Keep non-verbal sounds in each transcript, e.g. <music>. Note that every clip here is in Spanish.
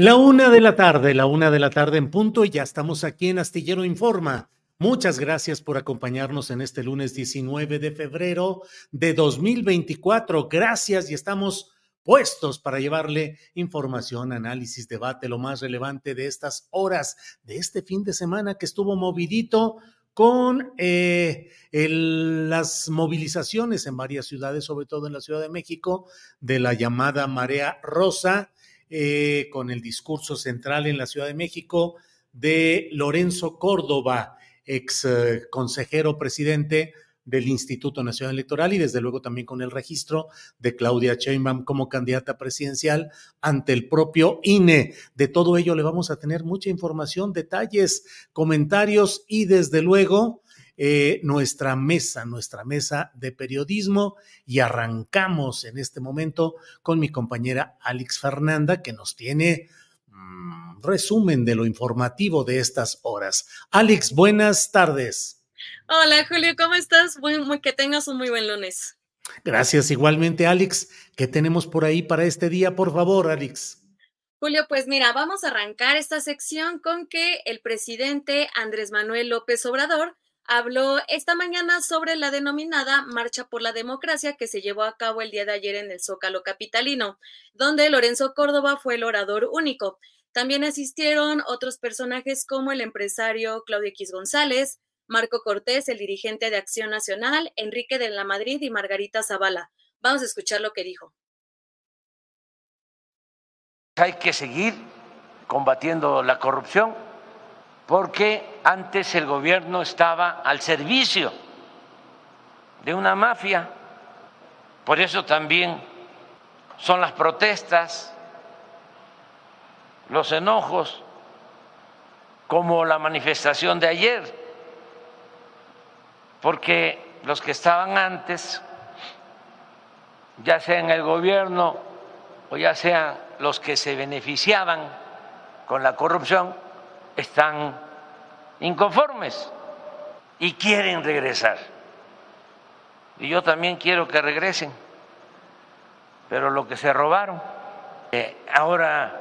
La una de la tarde, la una de la tarde en punto, y ya estamos aquí en Astillero Informa. Muchas gracias por acompañarnos en este lunes 19 de febrero de 2024. Gracias y estamos puestos para llevarle información, análisis, debate, lo más relevante de estas horas, de este fin de semana que estuvo movidito con eh, el, las movilizaciones en varias ciudades, sobre todo en la Ciudad de México, de la llamada Marea Rosa eh, con el discurso central en la Ciudad de México de Lorenzo Córdoba, ex eh, consejero presidente del Instituto Nacional Electoral y desde luego también con el registro de Claudia Sheinbaum como candidata presidencial ante el propio INE. De todo ello le vamos a tener mucha información, detalles, comentarios y desde luego eh, nuestra mesa, nuestra mesa de periodismo y arrancamos en este momento con mi compañera Alex Fernanda que nos tiene mmm, resumen de lo informativo de estas horas. Alex, buenas tardes. Hola Julio, ¿cómo estás? Muy, muy, que tengas un muy buen lunes. Gracias igualmente, Alex. ¿Qué tenemos por ahí para este día, por favor, Alex? Julio, pues mira, vamos a arrancar esta sección con que el presidente Andrés Manuel López Obrador habló esta mañana sobre la denominada Marcha por la Democracia que se llevó a cabo el día de ayer en el Zócalo Capitalino, donde Lorenzo Córdoba fue el orador único. También asistieron otros personajes como el empresario Claudio X González, Marco Cortés, el dirigente de Acción Nacional, Enrique de la Madrid y Margarita Zavala. Vamos a escuchar lo que dijo. Hay que seguir combatiendo la corrupción porque antes el gobierno estaba al servicio de una mafia. Por eso también son las protestas, los enojos, como la manifestación de ayer, porque los que estaban antes, ya sea en el gobierno o ya sean los que se beneficiaban con la corrupción, están inconformes y quieren regresar. Y yo también quiero que regresen, pero lo que se robaron, eh, ahora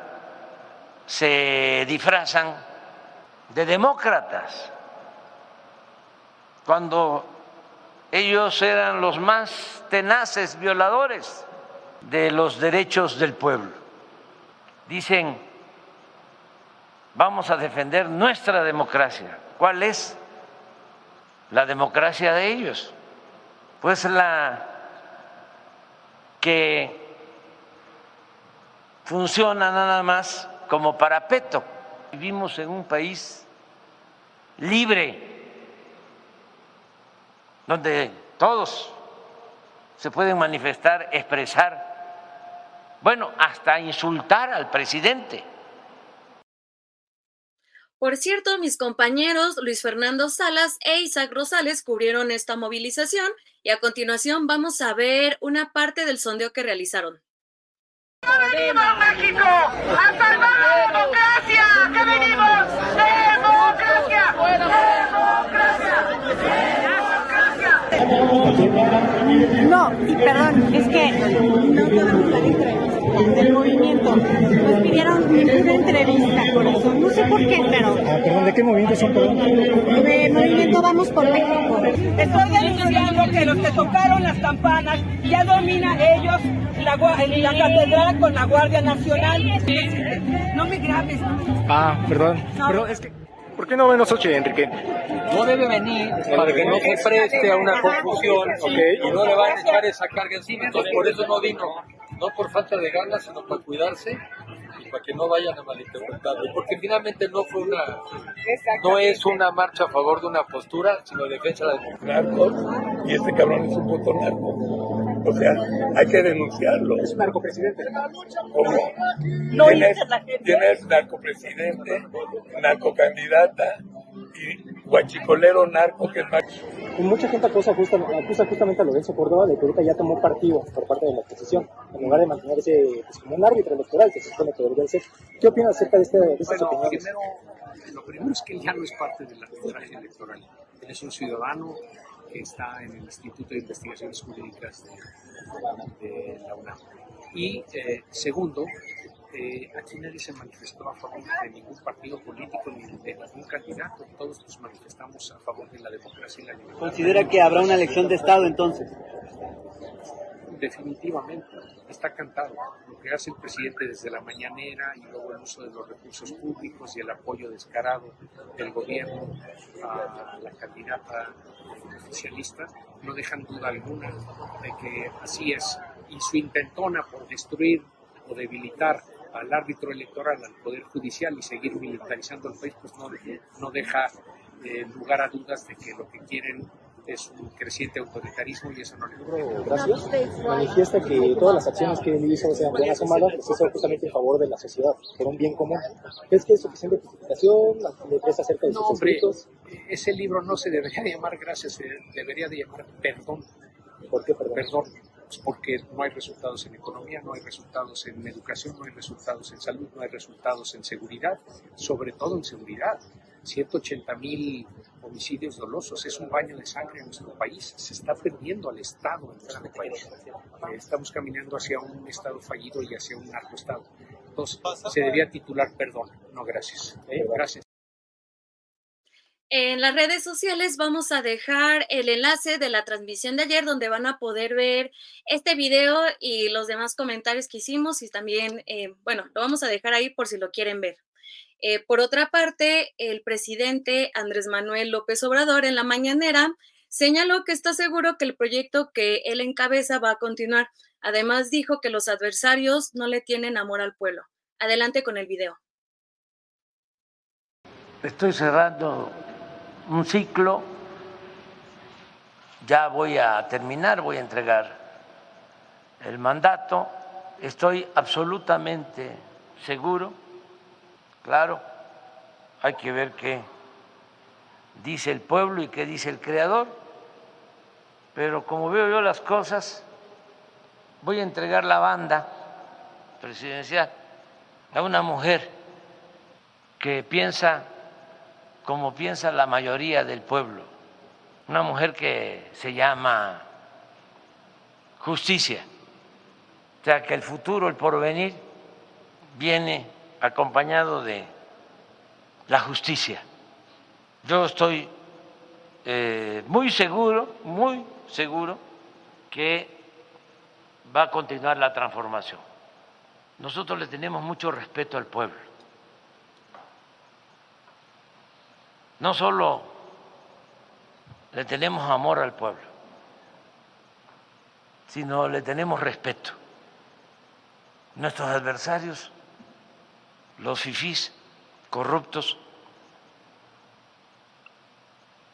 se disfrazan de demócratas, cuando ellos eran los más tenaces violadores de los derechos del pueblo. Dicen, vamos a defender nuestra democracia. ¿Cuál es la democracia de ellos? Pues la que funciona nada más como parapeto. Vivimos en un país libre, donde todos se pueden manifestar, expresar bueno, hasta insultar al presidente. Por cierto, mis compañeros Luis Fernando Salas e Isaac Rosales cubrieron esta movilización y a continuación vamos a ver una parte del sondeo que realizaron. venimos, México! ¡A salvar la democracia! ¡Que venimos! ¡Democracia! ¡Democracia! No, y perdón, es que no podemos salir del movimiento. Nos pidieron una entrevista por eso. No sé por qué, pero. Ah, perdón, ¿de qué movimiento son, perdón? De movimiento Vamos por México. Estoy denunciando que los que tocaron las campanas ya domina ellos la, la catedral con la Guardia Nacional. No me grabes. Ah, perdón. Pero es que. ¿Por qué no ven nosotros, Enrique? No debe venir para que no se preste a una confusión okay. y no le van a echar esa carga encima. Entonces, por eso no vino no por falta de ganas, sino para cuidarse y para que no vayan a malinterpretarlo. Porque finalmente no fue una, no es una marcha a favor de una postura, sino defensa de la democracia. y este cabrón es un puto narco. O sea, hay que denunciarlo. Es un narcopresidente. ¿Cómo? No ¿Quién es narcopresidente, narcocandidata y guachicolero narco que es más mucha gente acusa, justamente a Lorenzo Córdoba de que ahorita ya tomó partido por parte de la oposición, en lugar de mantenerse pues, como un árbitro electoral que se supone que debería ser. ¿Qué opinas acerca de, este, de estas bueno, Primero, lo primero es que él ya no es parte del arbitraje electoral. Él es un ciudadano que está en el Instituto de Investigaciones Jurídicas de, la UNAM. Y eh, segundo, eh, aquí nadie se manifestó a favor de ningún partido político ni de ningún candidato. Todos nos manifestamos a favor de la democracia y la libertad. ¿Considera que habrá una elección de Estado entonces? Definitivamente, está cantado. Lo que hace el presidente desde la mañanera y luego el uso de los recursos públicos y el apoyo descarado del gobierno a la candidata oficialista no dejan duda alguna de que así es. Y su intentona por destruir o debilitar al árbitro electoral, al Poder Judicial y seguir militarizando el país, pues no, no deja eh, lugar a dudas de que lo que quieren es un creciente autoritarismo y eso no le Gracias. Manifiesta que todas las acciones que él hizo sean buenas o malas, pues eso justamente en favor de la sociedad, por un bien común. ¿Es que es suficiente justificación? ¿Le crees acerca de no, hombre, ese libro no se debería <laughs> llamar gracias, se debería de llamar perdón. ¿Por qué perdón? Perdón porque no hay resultados en economía, no hay resultados en educación, no hay resultados en salud, no hay resultados en seguridad, sobre todo en seguridad. 180 mil homicidios dolosos, es un baño de sangre en nuestro país, se está perdiendo al Estado en nuestro país. Eh, estamos caminando hacia un Estado fallido y hacia un narcoestado. Entonces, se debía titular perdón, no gracias. ¿eh? Gracias. En las redes sociales vamos a dejar el enlace de la transmisión de ayer donde van a poder ver este video y los demás comentarios que hicimos y también, eh, bueno, lo vamos a dejar ahí por si lo quieren ver. Eh, por otra parte, el presidente Andrés Manuel López Obrador en la mañanera señaló que está seguro que el proyecto que él encabeza va a continuar. Además, dijo que los adversarios no le tienen amor al pueblo. Adelante con el video. Estoy cerrando un ciclo, ya voy a terminar, voy a entregar el mandato, estoy absolutamente seguro, claro, hay que ver qué dice el pueblo y qué dice el creador, pero como veo yo las cosas, voy a entregar la banda presidencial a una mujer que piensa como piensa la mayoría del pueblo, una mujer que se llama justicia, o sea que el futuro, el porvenir, viene acompañado de la justicia. Yo estoy eh, muy seguro, muy seguro que va a continuar la transformación. Nosotros le tenemos mucho respeto al pueblo no solo le tenemos amor al pueblo, sino le tenemos respeto. Nuestros adversarios, los fifís corruptos,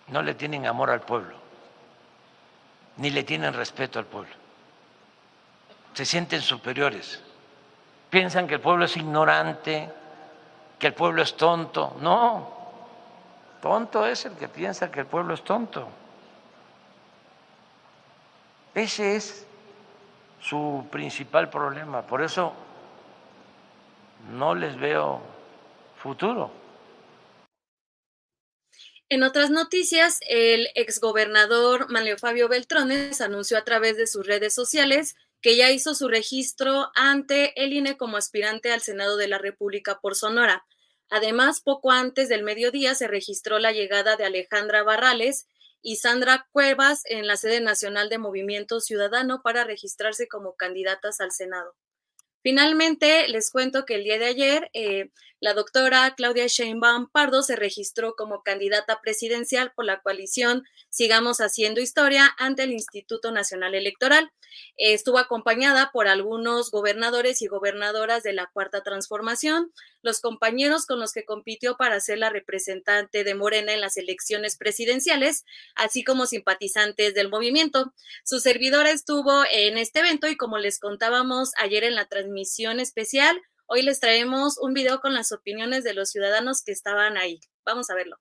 no le tienen amor al pueblo, ni le tienen respeto al pueblo. Se sienten superiores piensan que el pueblo es ignorante, que el pueblo es tonto. No, tonto es el que piensa que el pueblo es tonto. Ese es su principal problema. Por eso no les veo futuro. En otras noticias, el exgobernador Manlio Fabio Beltrones anunció a través de sus redes sociales que ya hizo su registro ante el INE como aspirante al Senado de la República por Sonora. Además, poco antes del mediodía se registró la llegada de Alejandra Barrales y Sandra Cuevas en la sede nacional de Movimiento Ciudadano para registrarse como candidatas al Senado. Finalmente, les cuento que el día de ayer eh, la doctora Claudia Sheinbaum Pardo se registró como candidata presidencial por la coalición Sigamos Haciendo Historia ante el Instituto Nacional Electoral. estuvo acompañada por algunos gobernadores y gobernadoras de la Cuarta Transformación, los compañeros con los que compitió para ser la representante de Morena en las elecciones presidenciales, así como simpatizantes del movimiento. Su servidora estuvo en este evento y como les contábamos ayer en la transmisión especial, hoy les traemos un video con las opiniones de los ciudadanos que estaban ahí. Vamos a verlo.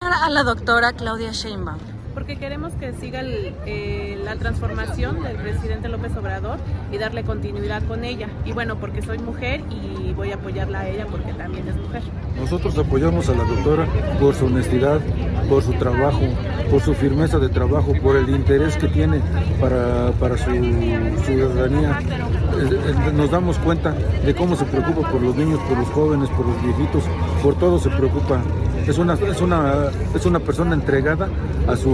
A la doctora Claudia Sheinbaum porque queremos que siga eh, la transformación del presidente López Obrador y darle continuidad con ella. Y bueno, porque soy mujer y voy a apoyarla a ella porque también es mujer. Nosotros apoyamos a la doctora por su honestidad, por su trabajo, por su firmeza de trabajo, por el interés que tiene para, para su ciudadanía. Nos damos cuenta de cómo se preocupa por los niños, por los jóvenes, por los viejitos, por todo se preocupa es una, es una, es una persona entregada a su,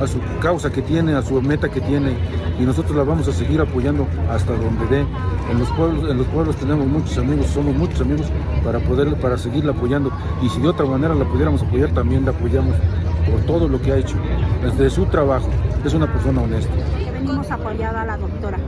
a su causa que tiene, a su meta que tiene y nosotros la vamos a seguir apoyando hasta donde dé. En los pueblos, en los pueblos tenemos muchos amigos, somos muchos amigos para poder, para seguirla apoyando y si de otra manera la pudiéramos apoyar también la apoyamos por todo lo que ha hecho, desde su trabajo, es una persona honesta. Venimos apoyada a la doctora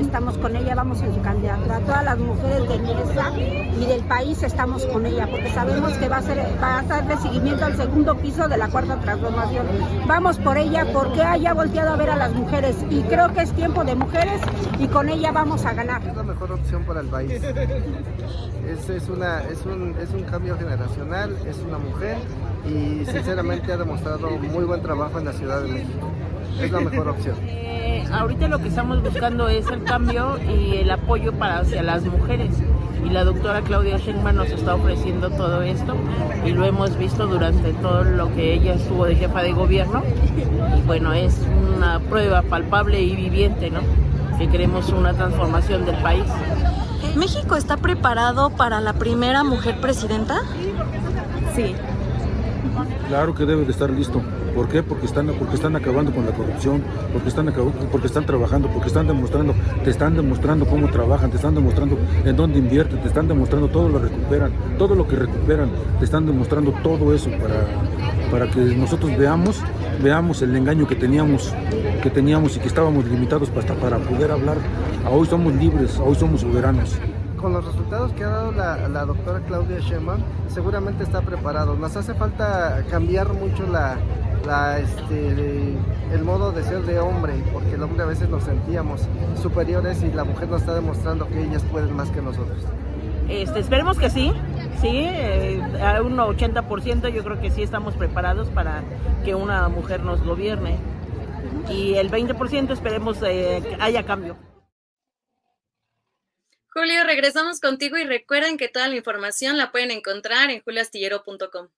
estamos con ella, vamos en su candidatura. Todas las mujeres de Mesa y del país estamos con ella, porque sabemos que va a ser, va a darle seguimiento al segundo piso de la cuarta transformación. Vamos por ella porque haya volteado a ver a las mujeres y creo que es tiempo de mujeres y con ella vamos a ganar. Es la mejor opción para el país. Es, es, una, es, un, es un cambio generacional, es una mujer y sinceramente ha demostrado muy buen trabajo en la Ciudad de México. Es la mejor opción. <laughs> Eh, ahorita lo que estamos buscando es el cambio y el apoyo para hacia las mujeres. Y la doctora Claudia Sheinbaum nos está ofreciendo todo esto y lo hemos visto durante todo lo que ella estuvo de jefa de gobierno. Y bueno, es una prueba palpable y viviente, ¿no? Que queremos una transformación del país. ¿México está preparado para la primera mujer presidenta? Sí. Claro que debe de estar listo. ¿Por qué? Porque están, porque están acabando con la corrupción, porque están, porque están trabajando, porque están demostrando, te están demostrando cómo trabajan, te están demostrando en dónde invierten, te están demostrando todo lo que recuperan, todo lo que recuperan, te están demostrando todo eso para, para que nosotros veamos, veamos el engaño que teníamos, que teníamos y que estábamos limitados hasta para poder hablar. Hoy somos libres, hoy somos soberanos con los resultados que ha dado la, doctora Claudia Sheinbaum, seguramente está preparado. Nos hace falta cambiar mucho la, este, el modo de ser de hombre, porque el hombre a veces nos sentíamos superiores y la mujer nos está demostrando que ellas pueden más que nosotros. Este, esperemos que sí, sí, eh, a un 80% yo creo que sí estamos preparados para que una mujer nos gobierne. Y el 20% esperemos eh, haya cambio. Julio, regresamos contigo y recuerden que toda la información la pueden encontrar en julioastillero.com.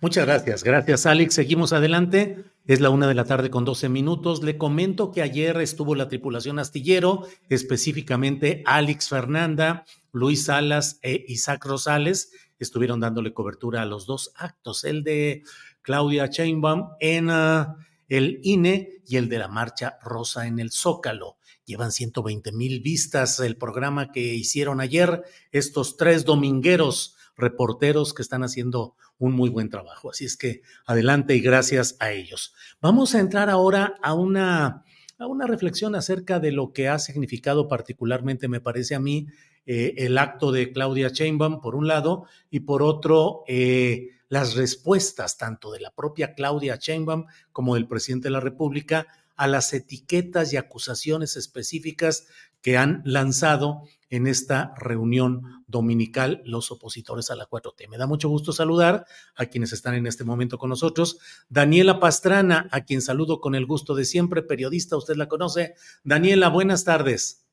Muchas gracias, gracias Alex. Seguimos adelante. Es la una de la tarde con 12 minutos. Le comento que ayer estuvo la tripulación astillero, específicamente Alex Fernanda, Luis Salas e Isaac Rosales. Estuvieron dándole cobertura a los dos actos, el de Claudia Chainbaum en ah, el INE y el de la marcha rosa en el Zócalo. Llevan 120 mil vistas el programa que hicieron ayer estos tres domingueros reporteros que están haciendo un muy buen trabajo. Así es que adelante y gracias a ellos. Vamos a entrar ahora a una, a una reflexión acerca de lo que ha significado particularmente, me parece a mí, eh, el acto de Claudia Sheinbaum, por un lado, y por otro, eh, las respuestas tanto de la propia Claudia Sheinbaum como del presidente de la República a las etiquetas y acusaciones específicas que han lanzado en esta reunión dominical los opositores a la 4T. Me da mucho gusto saludar a quienes están en este momento con nosotros. Daniela Pastrana, a quien saludo con el gusto de siempre, periodista, usted la conoce. Daniela, buenas tardes.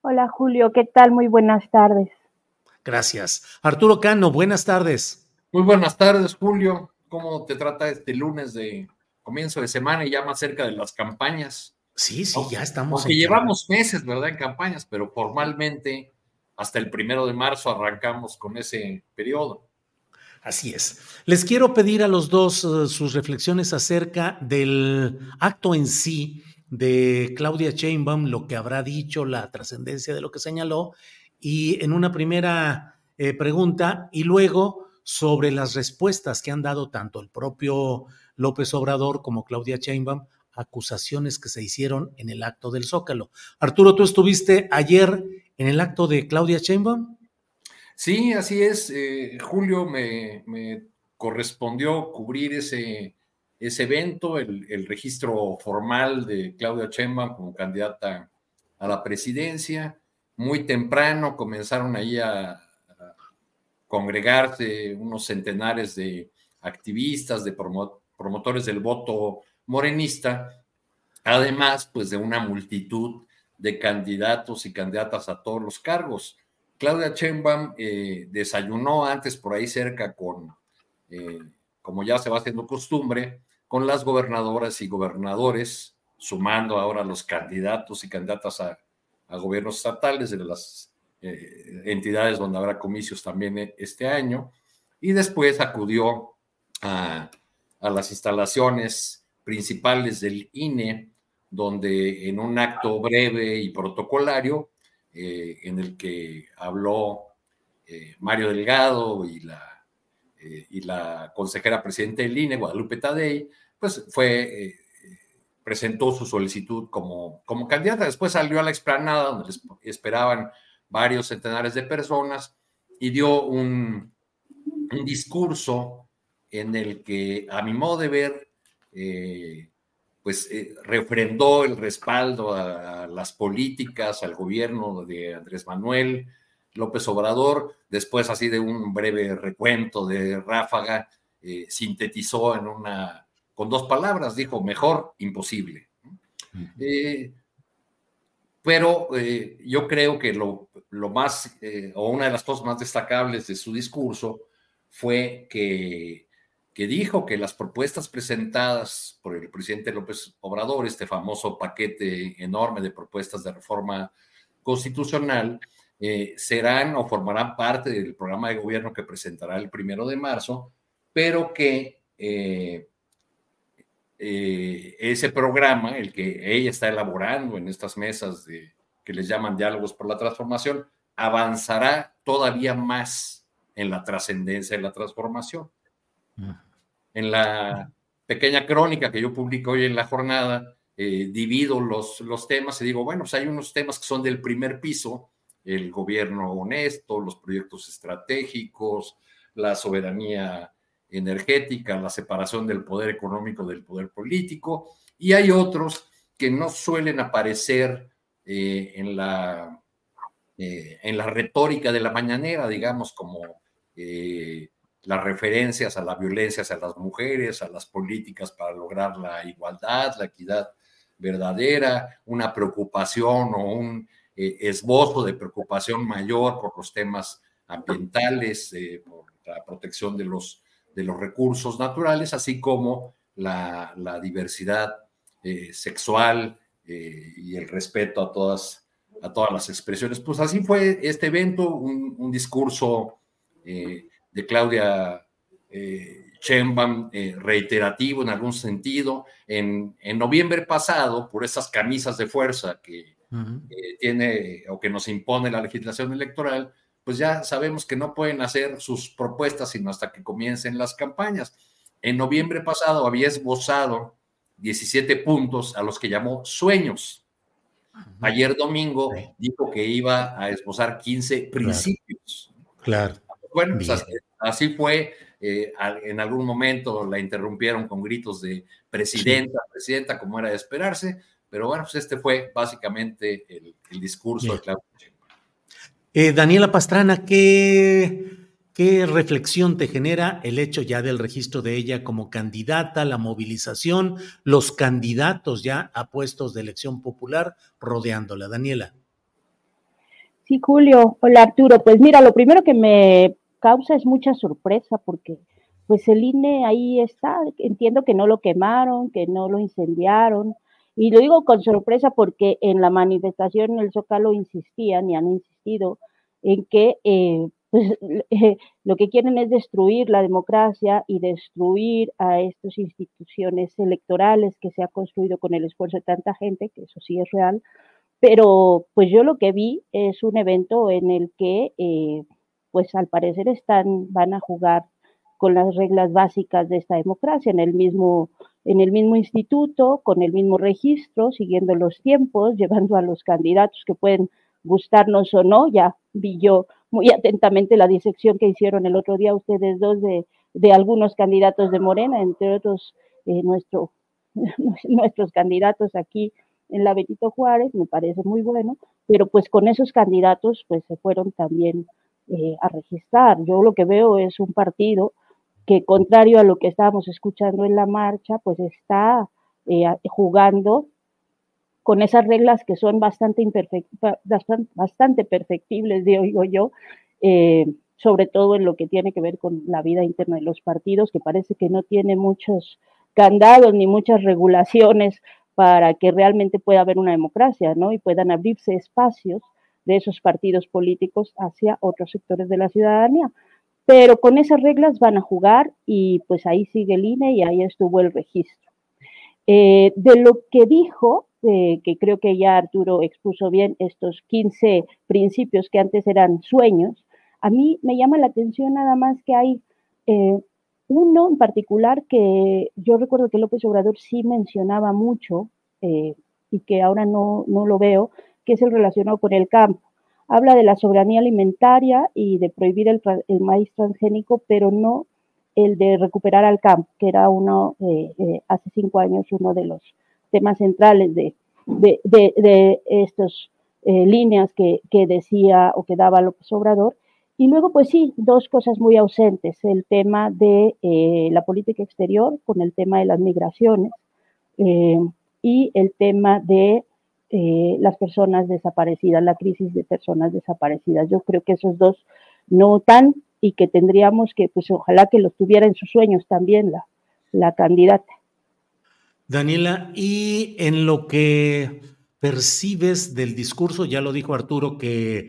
Hola Julio, ¿qué tal? Muy buenas tardes. Gracias. Arturo Cano, buenas tardes. Muy buenas tardes, Julio. ¿Cómo te trata este lunes de comienzo de semana y ya más cerca de las campañas? Sí, sí, ya estamos. Porque llevamos meses, ¿verdad? En campañas, pero formalmente hasta el primero de marzo arrancamos con ese periodo. Así es. Les quiero pedir a los dos uh, sus reflexiones acerca del acto en sí de Claudia Sheinbaum, lo que habrá dicho, la trascendencia de lo que señaló, y en una primera eh, pregunta, y luego sobre las respuestas que han dado tanto el propio López Obrador como Claudia Sheinbaum acusaciones que se hicieron en el acto del Zócalo. Arturo, ¿tú estuviste ayer en el acto de Claudia Sheinbaum? Sí, así es. Eh, Julio me, correspondió cubrir ese, ese evento, el, registro formal de Claudia Sheinbaum como candidata a la presidencia. Muy temprano comenzaron ahí a, congregarse unos centenares de activistas, de promotores del voto morenista, además pues de una multitud de candidatos y candidatas a todos los cargos. Claudia Sheinbaum eh, desayunó antes por ahí cerca con, eh, como ya se va haciendo costumbre, con las gobernadoras y gobernadores, sumando ahora los candidatos y candidatas a, gobiernos estatales de las eh, entidades donde habrá comicios también este año, y después acudió a, a las instalaciones principales del INE, donde en un acto breve y protocolario, eh, en el que habló eh, Mario Delgado y la, eh, y la consejera presidente del INE, Guadalupe Tadei, pues fue, presentó su solicitud como, como candidata. Después salió a la explanada, donde esperaban varios centenares de personas, y dio un, un discurso en el que, a mi modo de ver, eh, pues eh, refrendó el respaldo a, las políticas, al gobierno de Andrés Manuel López Obrador, después así de un breve recuento de ráfaga, eh, sintetizó en una, con dos palabras, dijo, mejor, imposible. pero yo creo que lo, lo más, o una de las cosas más destacables de su discurso fue que que dijo que las propuestas presentadas por el presidente López Obrador, este famoso paquete enorme de propuestas de reforma constitucional, eh, serán o formarán parte del programa de gobierno que presentará el primero de marzo, pero que eh, eh, ese programa, el que ella está elaborando en estas mesas de, que les llaman diálogos por la transformación, avanzará todavía más en la trascendencia de la transformación. En la pequeña crónica que yo publico hoy en la jornada, eh, divido los, los temas y digo, bueno, pues hay unos temas que son del primer piso, el gobierno honesto, los proyectos estratégicos, la soberanía energética, la separación del poder económico del poder político, y hay otros que no suelen aparecer eh, en, la, eh, en la retórica de la mañanera, digamos, como las referencias a la violencia hacia las mujeres, a las políticas para lograr la igualdad, la equidad verdadera, una preocupación o un eh, esbozo de preocupación mayor por los temas ambientales, eh, por la protección de los, de los recursos naturales, así como la, diversidad eh, sexual y el respeto a todas, a todas las expresiones. Pues así fue este evento, un, un discurso de Claudia eh, eh, reiterativo en algún sentido. En, en, noviembre pasado, por esas camisas de fuerza que tiene o que nos impone la legislación electoral, pues ya sabemos que no pueden hacer sus propuestas sino hasta que comiencen las campañas. En noviembre pasado había esbozado 17 puntos a los que llamó sueños. Ayer domingo dijo que iba a esbozar 15 principios. Claro. Bueno, pues así, fue. Eh, en algún momento la interrumpieron con gritos de presidenta, presidenta, como era de esperarse, pero bueno, pues este fue básicamente el, discurso de Claudia Eh, Daniela Pastrana, ¿qué, ¿qué reflexión te genera el hecho ya del registro de ella como candidata, la movilización, los candidatos ya a puestos de elección popular rodeándola? Daniela. Sí, Julio. Hola, Arturo. Pues mira, lo primero que me causa es mucha sorpresa porque pues el INE ahí está. Entiendo que no lo quemaron, que no lo incendiaron. Y lo digo con sorpresa porque en la manifestación en el Zócalo insistían y han insistido en que eh, pues, <laughs> lo que quieren es destruir la democracia y destruir a estas instituciones electorales que se ha construido con el esfuerzo de tanta gente, que eso sí es real, pero pues yo lo que vi es un evento en el que eh, pues al parecer están, van a jugar con las reglas básicas de esta democracia en el mismo en el mismo instituto, con el mismo registro, siguiendo los tiempos, llevando a los candidatos que pueden gustarnos o no. Ya vi yo muy atentamente la disección que hicieron el otro día ustedes dos de, algunos candidatos de Morena, entre otros eh, nuestro, <laughs> nuestros candidatos aquí en la Benito Juárez, me parece muy bueno, pero pues con esos candidatos pues se fueron también eh, a registrar. Yo lo que veo es un partido que contrario a lo que estábamos escuchando en la marcha, pues está eh, jugando con esas reglas que son bastante, bastante perfectibles, digo yo, eh, sobre todo en lo que tiene que ver con la vida interna de los partidos, que parece que no tiene muchos candados ni muchas regulaciones para que realmente pueda haber una democracia, ¿no? Y puedan abrirse espacios de esos partidos políticos hacia otros sectores de la ciudadanía. Pero con esas reglas van a jugar y pues ahí sigue el INE y ahí estuvo el registro. Eh, de lo que dijo, eh, que creo que ya Arturo expuso bien estos 15 principios que antes eran sueños, a mí me llama la atención nada más que hay eh, uno en particular que yo recuerdo que López Obrador sí mencionaba mucho eh, y que ahora no, no lo veo, que es el relacionado con el campo. Habla de la soberanía alimentaria y de prohibir el, maíz transgénico, pero no el de recuperar al campo, que era uno, eh, eh, hace cinco años, uno de los temas centrales de, de, de, de estas líneas que, que, decía o que daba López Obrador. Y luego, pues sí, dos cosas muy ausentes, el tema de eh, la política exterior con el tema de las migraciones eh, y el tema de eh, las personas desaparecidas, la crisis de personas desaparecidas. Yo creo que esos dos no tan y que tendríamos que, pues ojalá que los tuviera en sus sueños también la, la candidata. Daniela, y en lo que percibes del discurso, ya lo dijo Arturo, que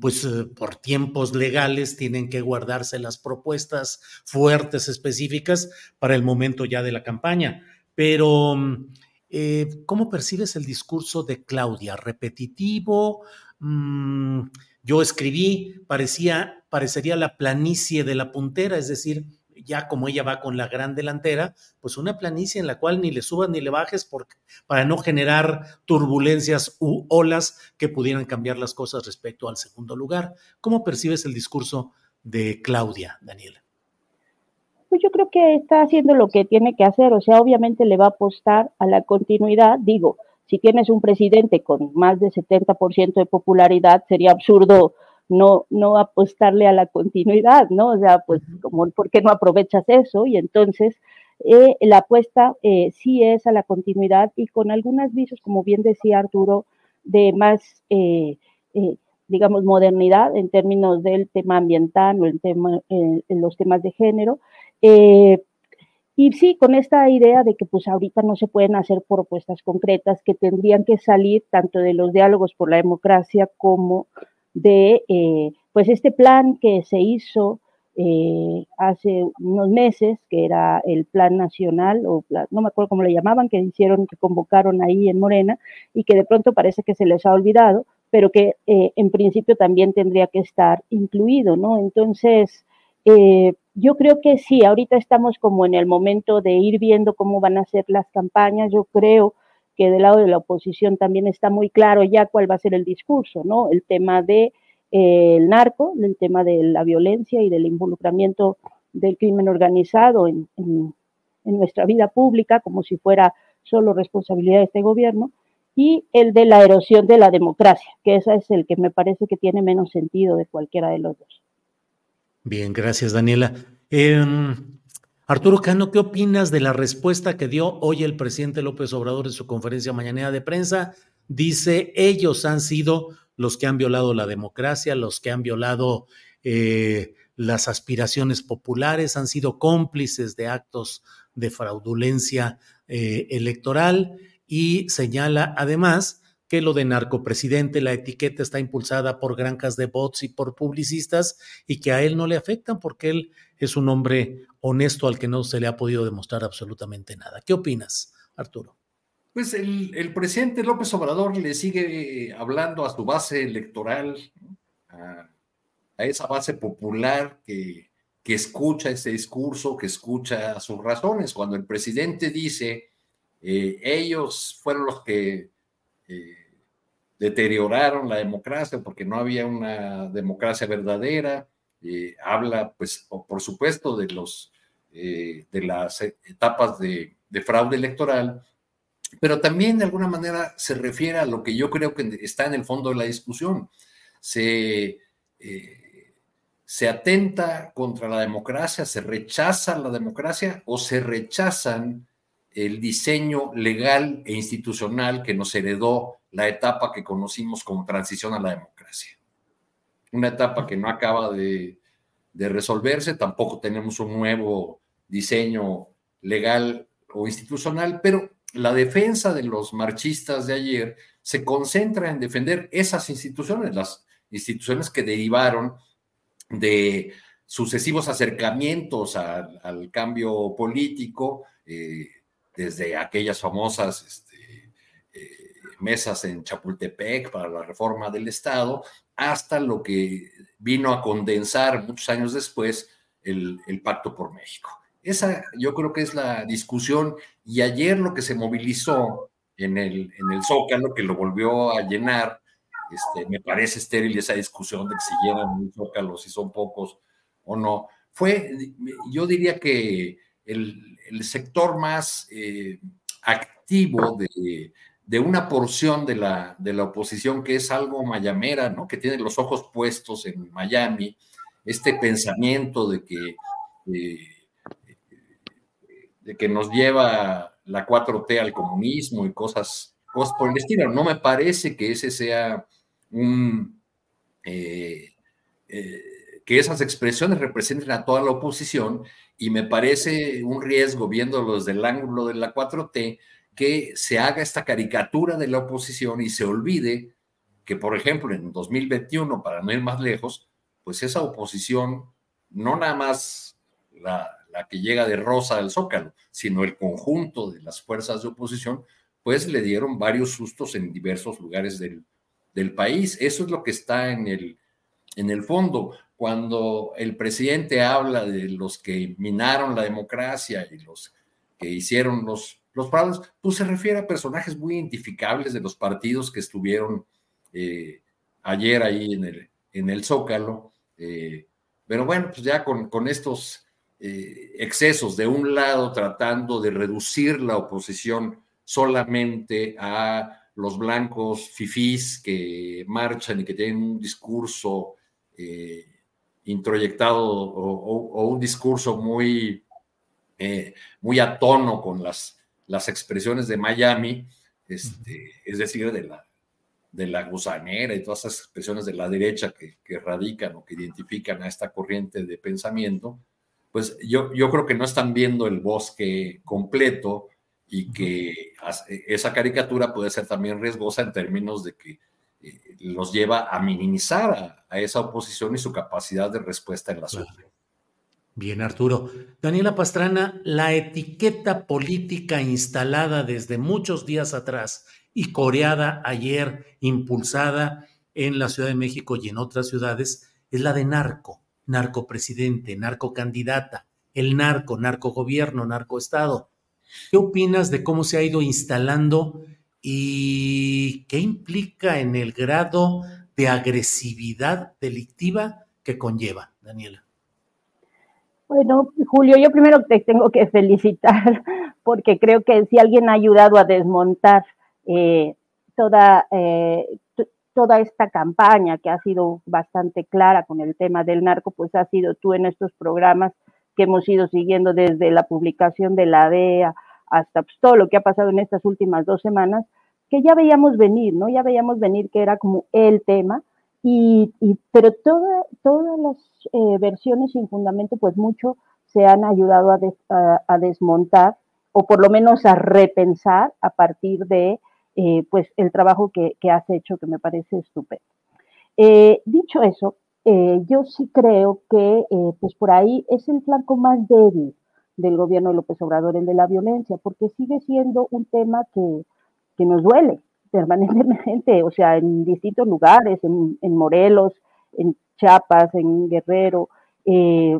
pues eh, por tiempos legales tienen que guardarse las propuestas fuertes específicas para el momento ya de la campaña. Pero, mm, eh, ¿cómo percibes el discurso de Claudia? ¿Repetitivo? Mm, yo escribí, parecía, parecería la planicie de la puntera, es decir, ya como ella va con la gran delantera, pues una planicie en la cual ni le subas ni le bajes para no generar turbulencias u olas que pudieran cambiar las cosas respecto al segundo lugar. ¿Cómo percibes el discurso de Claudia, Daniela? Pues yo creo que está haciendo lo que tiene que hacer, o sea, obviamente le va a apostar a la continuidad, digo, si tienes un presidente con más de 70% de popularidad, sería absurdo no, no apostarle a la continuidad, ¿no? O sea, pues, como, ¿por qué no aprovechas eso? Y entonces, eh, la apuesta eh, sí es a la continuidad y con algunas visos, como bien decía Arturo, de más, eh, digamos, modernidad en términos del tema ambiental o el tema, en los temas de género. y sí, con esta idea de que pues ahorita no se pueden hacer propuestas concretas que tendrían que salir tanto de los diálogos por la democracia como de eh, pues este plan que se hizo eh, hace unos meses, que era el plan nacional, o no me acuerdo cómo le llamaban, que hicieron, que convocaron ahí en Morena, y que de pronto parece que se les ha olvidado, pero que eh, en principio también tendría que estar incluido, ¿no? Entonces, yo creo que sí, ahorita estamos como en el momento de ir viendo cómo van a ser las campañas, yo creo que del lado de la oposición también está muy claro ya cuál va a ser el discurso, ¿no? El tema del de, eh, narco, el tema de la violencia y del involucramiento del crimen organizado en, nuestra vida pública, como si fuera solo responsabilidad de este gobierno. y el de la erosión de la democracia, que ese es el que me parece que tiene menos sentido de cualquiera de los dos. Bien, gracias Daniela. Eh, Arturo Cano, ¿qué opinas de la respuesta que dio hoy el presidente López Obrador en su conferencia mañanera de prensa? Dice, ellos han sido los que han violado la democracia, los que han violado eh, las aspiraciones populares, han sido cómplices de actos de fraudulencia eh, electoral y señala además que lo de narcopresidente, la etiqueta está impulsada por granjas de bots y por publicistas y que a él no le afectan porque él es un hombre honesto al que no se le ha podido demostrar absolutamente nada. ¿Qué opinas, Arturo? Pues el, presidente López Obrador le sigue hablando a su base electoral, a, a, esa base popular que, que escucha ese discurso, que escucha sus razones. Cuando el presidente dice, eh, ellos fueron los que eh, deterioraron la democracia porque no había una democracia verdadera. Habla, pues, por supuesto, de, los, eh, de las etapas de, de, fraude electoral, pero también de alguna manera se refiere a lo que yo creo que está en el fondo de la discusión. Se, eh, se atenta contra la democracia, se rechaza la democracia o se rechazan el diseño legal e institucional que nos heredó la etapa que conocimos como transición a la democracia. Una etapa que no acaba de, de resolverse, tampoco tenemos un nuevo diseño legal o institucional, pero la defensa de los marchistas de ayer se concentra en defender esas instituciones, las instituciones que derivaron de sucesivos acercamientos al, cambio político, eh, desde aquellas famosas este, eh, mesas en Chapultepec para la reforma del Estado, hasta lo que vino a condensar muchos años después el, Pacto por México. Esa yo creo que es la discusión y ayer lo que se movilizó en el, en el Zócalo, que lo volvió a llenar, este, me parece estéril esa discusión de que si llenan un Zócalo, si son pocos o no, fue, yo diría que el, el sector más eh, activo de, de, una porción de la, de la oposición que es algo mayamera, ¿no? que tiene los ojos puestos en Miami, este pensamiento de que, eh, de que nos lleva la 4T al comunismo y cosas, cosas por el estilo. No me parece que ese sea un... Eh, que esas expresiones representen a toda la oposición y me parece un riesgo, viéndolo desde el ángulo de la 4T, que se haga esta caricatura de la oposición y se olvide que, por ejemplo, en 2021, para no ir más lejos, pues esa oposición, no nada más la, la que llega de rosa al zócalo, sino el conjunto de las fuerzas de oposición, pues le dieron varios sustos en diversos lugares del, del país. Eso es lo que está en el, en el fondo cuando el presidente habla de los que minaron la democracia y los que hicieron los, los fraudes, pues se refiere a personajes muy identificables de los partidos que estuvieron eh, ayer ahí en el, en el Zócalo. Eh, pero bueno, pues ya con, con estos eh, excesos, de un lado tratando de reducir la oposición solamente a los blancos fifís que marchan y que tienen un discurso introyectado o, o, o un discurso muy, eh, muy a tono con las, las expresiones de Miami, este, es decir, de la, de la gusanera y todas esas expresiones de la derecha que, que radican o que identifican a esta corriente de pensamiento, pues yo, yo creo que no están viendo el bosque completo y que esa caricatura puede ser también riesgosa en términos de que eh, los lleva a minimizar a, a, esa oposición y su capacidad de respuesta en la sociedad. Bien, Arturo. Daniela Pastrana, la etiqueta política instalada desde muchos días atrás y coreada ayer, impulsada en la Ciudad de México y en otras ciudades, es la de narco, narcopresidente, narcocandidata, el narco, narcogobierno, narcoestado. ¿Qué opinas de cómo se ha ido instalando y qué implica en el grado de agresividad delictiva que conlleva, Daniela. Bueno, Julio, yo primero te tengo que felicitar <laughs> porque creo que si alguien ha ayudado a desmontar eh, toda, eh, toda esta campaña que ha sido bastante clara con el tema del narco, pues ha sido tú en estos programas que hemos ido siguiendo desde la publicación de la DEA hasta pues, todo lo que ha pasado en estas últimas dos semanas, que ya veíamos venir, ¿no? Ya veíamos venir que era como el tema, y, pero toda, todas las eh, versiones sin fundamento, pues mucho se han ayudado a, a, desmontar o por lo menos a repensar a partir de eh, pues el trabajo que, que, has hecho, que me parece estupendo. Eh, dicho eso, yo sí creo que pues por ahí es el flanco más débil del gobierno de López Obrador, el de la violencia, porque sigue siendo un tema que, que nos duele, permanentemente, o sea, en distintos lugares, en, Morelos, en Chiapas, en Guerrero. Eh,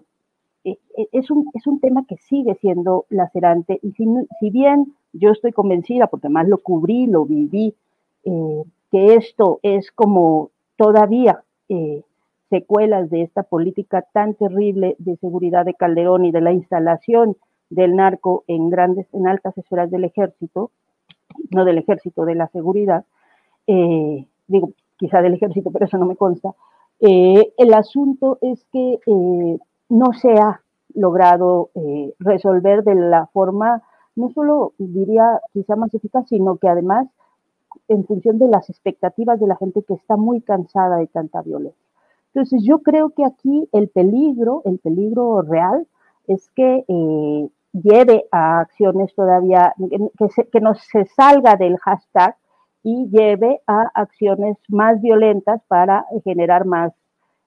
eh, eh, es, un, es un tema que sigue siendo lacerante y si, bien yo estoy convencida, porque más lo cubrí, lo viví, que esto es como todavía secuelas de esta política tan terrible de seguridad de Calderón y de la instalación del narco en grandes, en altas esferas del ejército, no del ejército, de la seguridad, eh, digo, quizá del ejército, pero eso no me consta, eh, el asunto es que eh, no se ha logrado resolver de la forma, no solo diría quizá más eficaz, sino que además en función de las expectativas de la gente que está muy cansada de tanta violencia. Entonces yo creo que aquí el peligro, el peligro real, es que lleve a acciones todavía, que, se, que no se salga del hashtag y lleve a acciones más violentas para generar más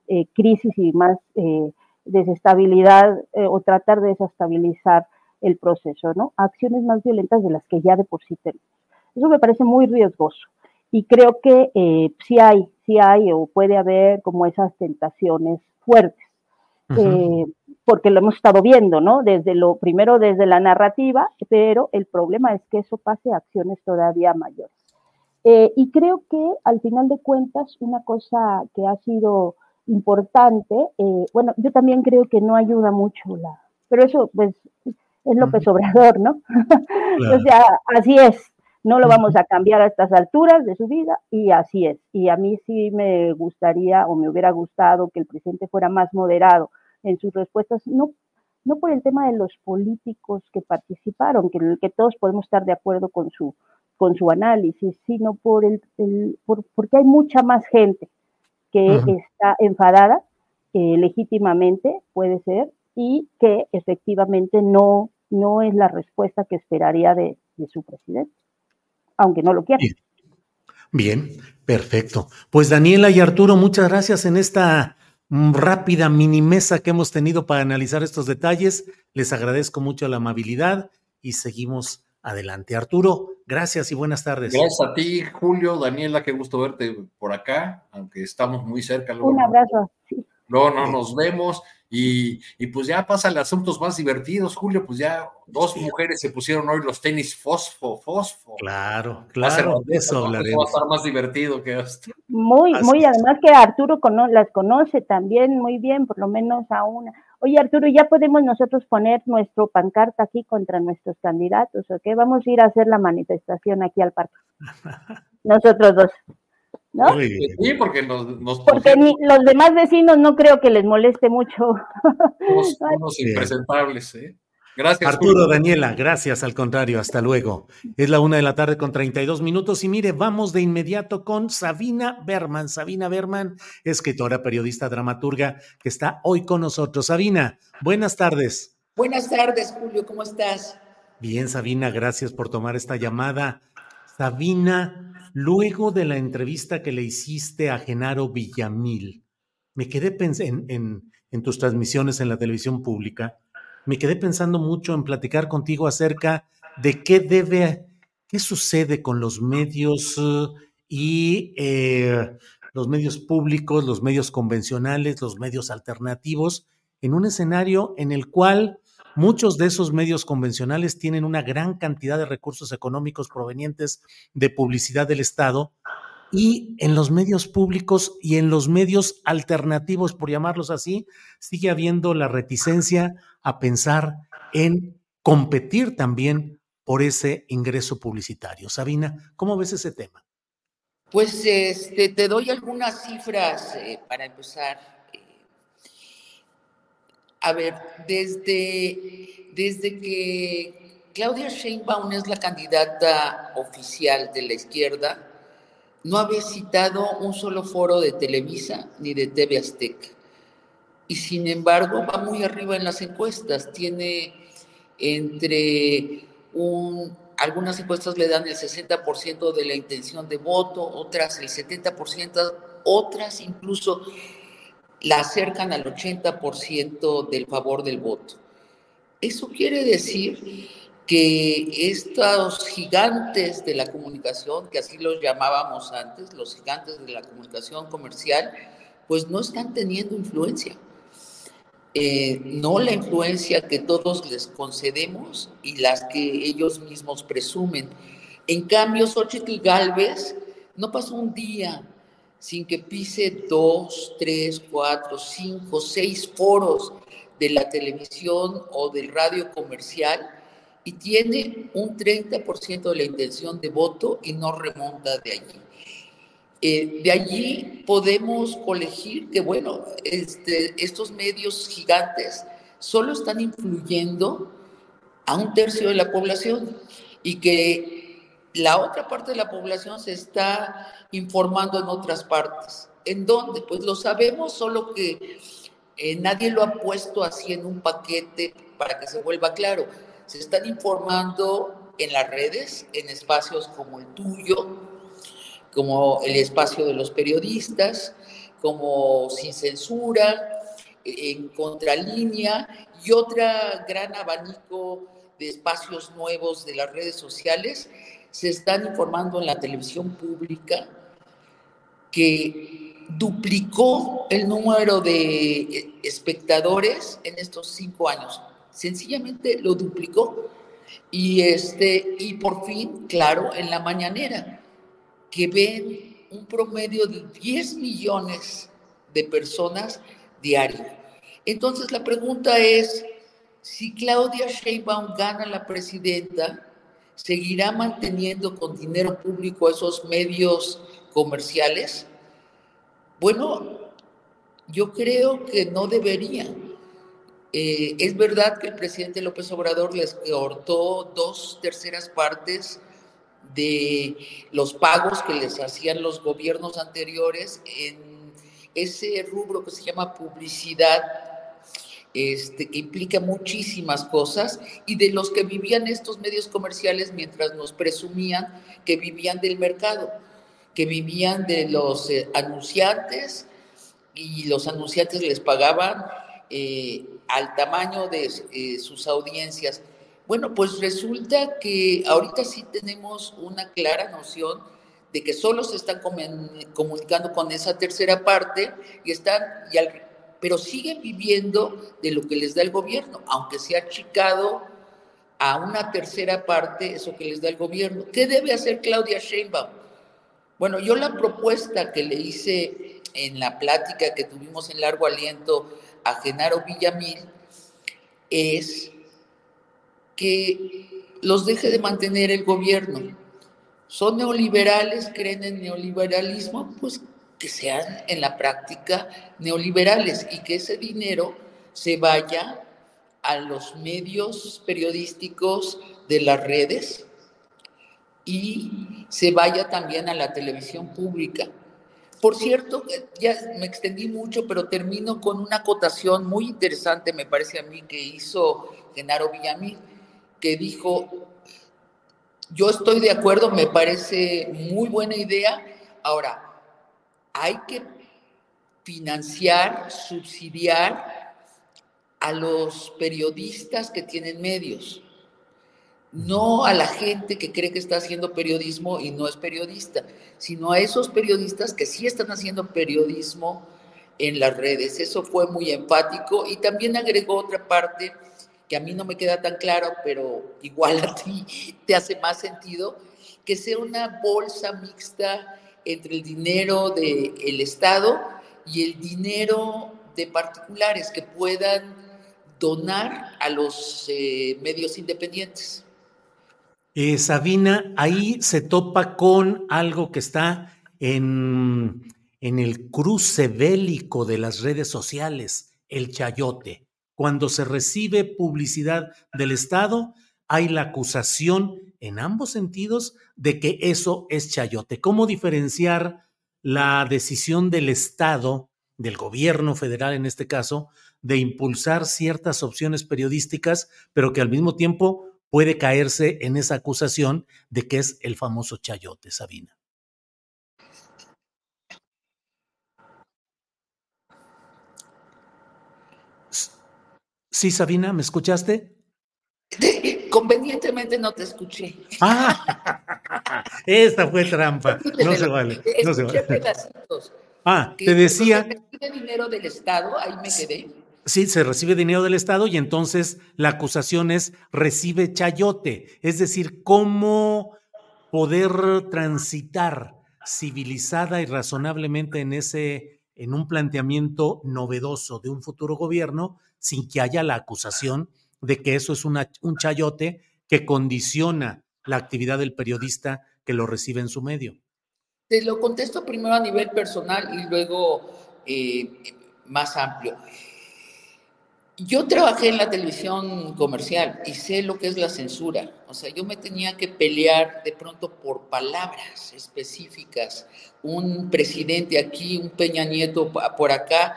eh, crisis y más eh, desestabilidad eh, o tratar de desestabilizar el proceso, ¿no? Acciones más violentas de las que ya de por sí tenemos. Eso me parece muy riesgoso y creo que sí hay, sí hay o puede haber como esas tentaciones fuertes porque lo hemos estado viendo, ¿no? Desde lo primero desde la narrativa, pero el problema es que eso pase a acciones todavía mayores. Eh, y creo que al final de cuentas, una cosa que ha sido importante, eh, bueno, yo también creo que no ayuda mucho la, pero eso pues es López Obrador, ¿no? <laughs> o sea, así es, no lo vamos a cambiar a estas alturas de su vida y así es. Y a mí sí me gustaría o me hubiera gustado que el presidente fuera más moderado en sus respuestas, no, no por el tema de los políticos que participaron, que, que todos podemos estar de acuerdo con su, con su análisis, sino por el, por, porque hay mucha más gente que está enfadada eh, legítimamente, puede ser, y que efectivamente no, no es la respuesta que esperaría de, de su presidente, aunque no lo quiera. Bien, perfecto. Pues Daniela y Arturo, muchas gracias en esta rápida mini mesa que hemos tenido para analizar estos detalles. Les agradezco mucho la amabilidad y seguimos adelante. Arturo, gracias y buenas tardes. Gracias a ti, Julio, Daniela, qué gusto verte por acá, aunque estamos muy cerca. Un abrazo. No, no nos vemos y, pues ya pasan los asuntos más divertidos, Julio, pues ya dos mujeres se pusieron hoy los tenis fosfo, fosfo. Claro, claro, de eso hablaremos. Va a estar más divertido que esto. Muy, muy, además que Arturo las conoce también muy bien, por lo menos a una. Oye, Arturo, ya podemos nosotros poner nuestro pancarta aquí contra nuestros candidatos, ¿ok? Vamos a ir a hacer la manifestación aquí al parque. <laughs> Nosotros dos. ¿No? Sí, porque nos, Porque los demás vecinos no creo que les moleste mucho. Unos, <laughs> impresentables, ¿eh? Gracias. Arturo, Daniela, gracias, al contrario, hasta luego. Es la una de la tarde con 32 minutos y mire, vamos de inmediato con Sabina Berman. Sabina Berman, escritora, periodista, dramaturga, que está hoy con nosotros. Sabina, buenas tardes. Buenas tardes, Julio, ¿cómo estás? Bien, Sabina, gracias por tomar esta llamada. Sabina, Luego de la entrevista que le hiciste a Genaro Villamil, me quedé pensando en, tus transmisiones en la televisión pública, me quedé pensando mucho en platicar contigo acerca de qué debe, qué sucede con los medios eh, y eh, los medios públicos, los medios convencionales, los medios alternativos, en un escenario en el cual Muchos de esos medios convencionales tienen una gran cantidad de recursos económicos provenientes de publicidad del Estado y en los medios públicos y en los medios alternativos, por llamarlos así, sigue habiendo la reticencia a pensar en competir también por ese ingreso publicitario. Sabina, ¿cómo ves ese tema? Pues este, te doy algunas cifras eh, para empezar. A ver, desde, desde que Claudia Sheinbaum es la candidata oficial de la izquierda, no había citado un solo foro de Televisa ni de TV Azteca. Y sin embargo va muy arriba en las encuestas. Tiene entre un, algunas encuestas le dan el 60% de la intención de voto, otras el 70%, otras incluso la acercan al 80% del favor del voto. Eso quiere decir que estos gigantes de la comunicación, que así los llamábamos antes, los gigantes de la comunicación comercial, pues no están teniendo influencia. Eh, no la influencia que todos les concedemos y las que ellos mismos presumen. En cambio, Xochitl Galvez no pasó un día sin que pise dos, tres, cuatro, cinco, seis foros de la televisión o del radio comercial y tiene un 30% de la intención de voto y no remonta de allí. Eh, de allí podemos colegir que, bueno, este, estos medios gigantes solo están influyendo a un tercio de la población y que la otra parte de la población se está informando en otras partes. ¿En dónde? Pues lo sabemos, solo que eh, nadie lo ha puesto así en un paquete para que se vuelva claro. Se están informando en las redes, en espacios como el tuyo, como el espacio de los periodistas, como sin censura, en contralínea y otra gran abanico de espacios nuevos de las redes sociales se están informando en la televisión pública que duplicó el número de espectadores en estos cinco años. Sencillamente lo duplicó. Y, este, y por fin, claro, en la mañanera, que ven un promedio de 10 millones de personas diario. Entonces la pregunta es, si Claudia Sheinbaum gana la presidenta, seguirá manteniendo con dinero público esos medios comerciales? Bueno, yo creo que no debería. Eh, es verdad que el presidente López Obrador les cortó dos terceras partes de los pagos que les hacían los gobiernos anteriores en ese rubro que se llama publicidad este, que implica muchísimas cosas, y de los que vivían estos medios comerciales mientras nos presumían que vivían del mercado, que vivían de los eh, anunciantes, y los anunciantes les pagaban eh, al tamaño de eh, sus audiencias. Bueno, pues resulta que ahorita sí tenemos una clara noción de que solo se están comunicando con esa tercera parte y están, y al, pero siguen viviendo de lo que les da el gobierno, aunque se ha achicado a una tercera parte eso que les da el gobierno. ¿Qué debe hacer Claudia Sheinbaum? Bueno, yo la propuesta que le hice en la plática que tuvimos en largo aliento a Genaro Villamil es que los deje de mantener el gobierno. Son neoliberales, creen en neoliberalismo, pues que sean en la práctica neoliberales y que ese dinero se vaya a los medios periodísticos de las redes y se vaya también a la televisión pública. Por cierto, ya me extendí mucho, pero termino con una acotación muy interesante, me parece a mí, que hizo Genaro Villamil, que dijo, yo estoy de acuerdo, me parece muy buena idea. Ahora, hay que financiar, subsidiar a los periodistas que tienen medios, no a la gente que cree que está haciendo periodismo y no es periodista, sino a esos periodistas que sí están haciendo periodismo en las redes. Eso fue muy empático y también agregó otra parte que a mí no me queda tan claro, pero igual a ti <laughs> te hace más sentido, que sea una bolsa mixta entre el dinero del Estado y el dinero de particulares que puedan donar a los eh, medios independientes. Eh, Sabina, ahí se topa con algo que está en, en el cruce bélico de las redes sociales, el chayote. Cuando se recibe publicidad del Estado, hay la acusación en ambos sentidos de que eso es chayote. ¿Cómo diferenciar la decisión del Estado, del gobierno federal en este caso, de impulsar ciertas opciones periodísticas, pero que al mismo tiempo puede caerse en esa acusación de que es el famoso chayote, Sabina? Sí, Sabina, ¿me escuchaste? <laughs> Convenientemente no te escuché. Ah, esta fue trampa. <laughs> No se vale. No se vale. Ah, te decía. ¿Recibe dinero del Estado? Ahí me quedé. Sí, se recibe dinero del Estado y entonces la acusación es recibe chayote. Es decir, cómo poder transitar civilizada y razonablemente en ese, en un planteamiento novedoso de un futuro gobierno sin que haya la acusación de que eso es un chayote que condiciona la actividad del periodista que lo recibe en su medio. Te lo contesto primero a nivel personal y luego eh, más amplio. Yo trabajé en la televisión comercial y sé lo que es la censura. O sea, yo me tenía que pelear de pronto por palabras específicas. Un presidente aquí, un Peña Nieto por acá,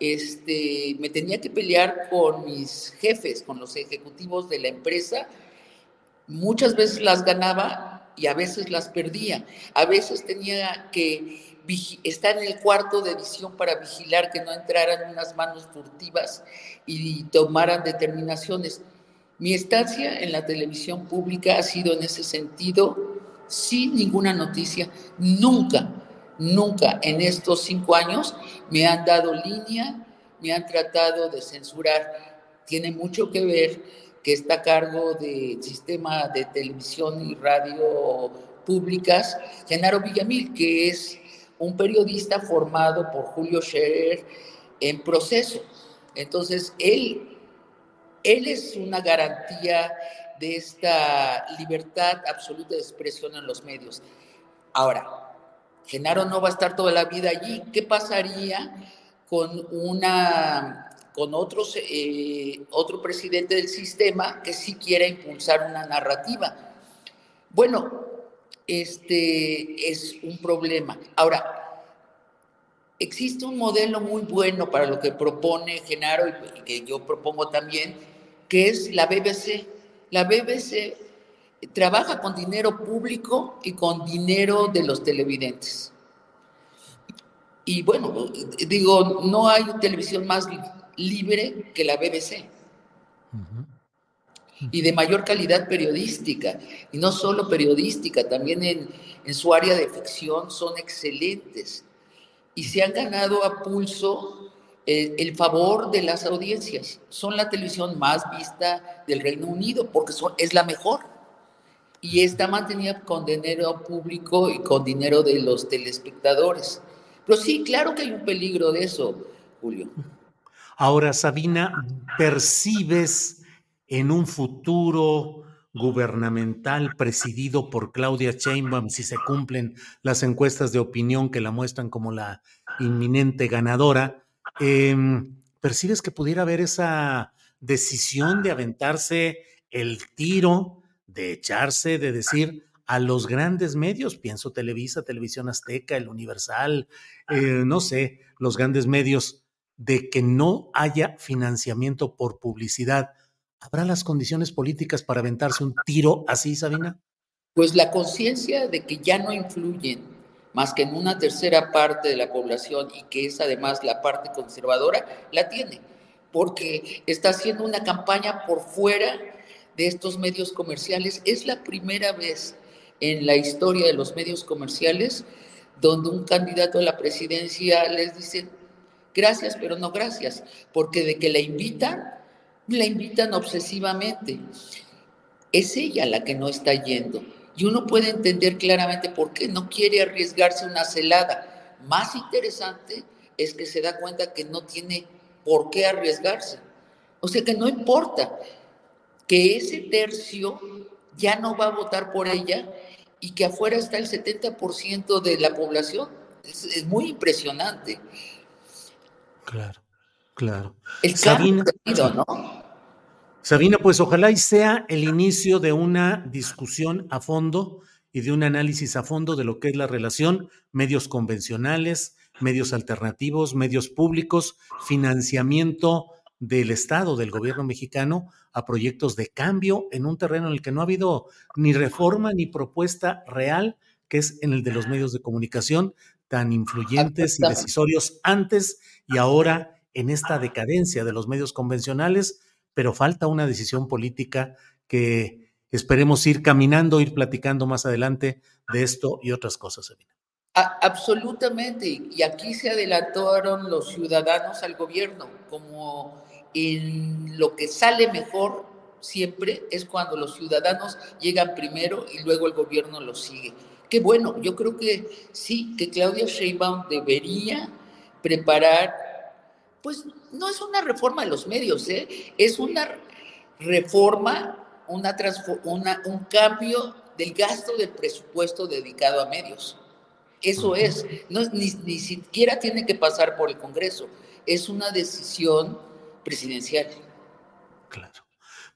este, me tenía que pelear con mis jefes, con los ejecutivos de la empresa. Muchas veces las ganaba y a veces las perdía. A veces tenía que estar en el cuarto de edición para vigilar que no entraran unas manos furtivas y tomaran determinaciones. Mi estancia en la televisión pública ha sido en ese sentido sin ninguna noticia, nunca Nunca en estos cinco años me han dado línea, me han tratado de censurar. Tiene mucho que ver que está a cargo del sistema de televisión y radio públicas, Genaro Villamil, que es un periodista formado por Julio Scherer en proceso. Entonces, él, él es una garantía de esta libertad absoluta de expresión en los medios. Ahora, Genaro no va a estar toda la vida allí. ¿Qué pasaría con una con otros, eh, otro presidente del sistema que sí quiera impulsar una narrativa? Bueno, este es un problema. Ahora, existe un modelo muy bueno para lo que propone Genaro y que yo propongo también, que es la BBC. La BBC trabaja con dinero público y con dinero de los televidentes. Y bueno, digo, no hay televisión más libre que la BBC. Y de mayor calidad periodística. Y no solo periodística, también en, en su área de ficción son excelentes. Y se han ganado a pulso el, el, favor de las audiencias. Son la televisión más vista del Reino Unido porque son, es la mejor y está mantenida con dinero público y con dinero de los telespectadores. Pero sí, claro que hay un peligro de eso, Julio. Ahora, Sabina, ¿percibes en un futuro gubernamental presidido por Claudia Sheinbaum, si se cumplen las encuestas de opinión que la muestran como la inminente ganadora, em, ¿percibes que pudiera haber esa decisión de aventarse el tiro de echarse, de decir a los grandes medios, pienso Televisa, Televisión Azteca, el Universal, eh, no sé, los grandes medios, de que no haya financiamiento por publicidad. ¿Habrá las condiciones políticas para aventarse un tiro así, Sabina? Pues la conciencia de que ya no influyen más que en una tercera parte de la población y que es además la parte conservadora, la tiene, porque está haciendo una campaña por fuera de estos medios comerciales. Es la primera vez en la historia de los medios comerciales donde un candidato a la presidencia les dice gracias, pero no gracias, porque de que la invitan, la invitan obsesivamente. Es ella la que no está yendo. Y uno puede entender claramente por qué no quiere arriesgarse una celada. Más interesante es que se da cuenta que no tiene por qué arriesgarse. O sea que no importa que ese tercio ya no va a votar por ella y que afuera está el 70% de la población. Es, es muy impresionante. Claro, claro. El Sabina, ¿no? Sabina, pues ojalá y sea el inicio de una discusión a fondo y de un análisis a fondo de lo que es la relación medios convencionales, medios alternativos, medios públicos, financiamiento del Estado, del gobierno mexicano, a proyectos de cambio en un terreno en el que no ha habido ni reforma ni propuesta real, que es en el de los medios de comunicación tan influyentes y decisorios antes y ahora en esta decadencia de los medios convencionales, pero falta una decisión política que esperemos ir caminando, ir platicando más adelante de esto y otras cosas. Sabina. A- absolutamente. Y aquí se adelantaron los ciudadanos al gobierno, como en lo que sale mejor siempre es cuando los ciudadanos llegan primero y luego el gobierno los sigue. Qué bueno, yo creo que sí, que Claudia Sheinbaum debería preparar, pues no es una reforma de los medios, ¿eh? es una reforma, una, una- un cambio del gasto del presupuesto dedicado a medios. Eso es, no, ni, ni siquiera tiene que pasar por el Congreso, es una decisión presidencial.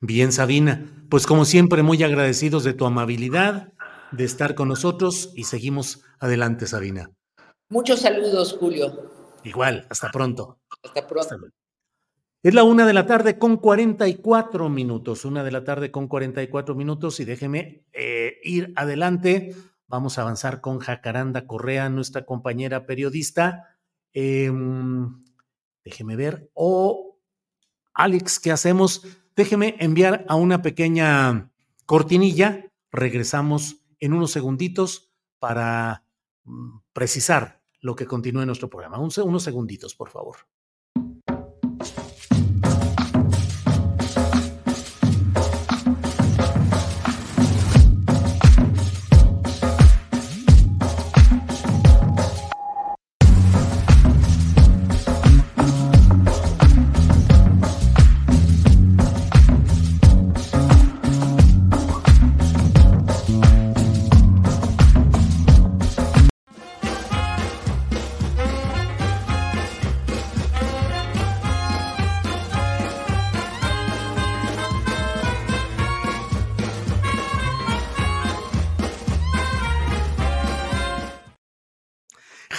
Bien, Sabina, pues como siempre, muy agradecidos de tu amabilidad, de estar con nosotros y seguimos adelante, Sabina. Muchos saludos, Julio. Igual, hasta pronto. Hasta pronto. Es la una de la tarde con 44 minutos, una de la tarde con 44 minutos y déjeme eh, ir adelante. Vamos a avanzar con Jacaranda Correa, nuestra compañera periodista. Em, déjeme ver. O Alex, ¿qué hacemos? Déjeme enviar a una pequeña cortinilla. Regresamos en unos segunditos para mm, precisar lo que continúa en nuestro programa. Unos segunditos, por favor.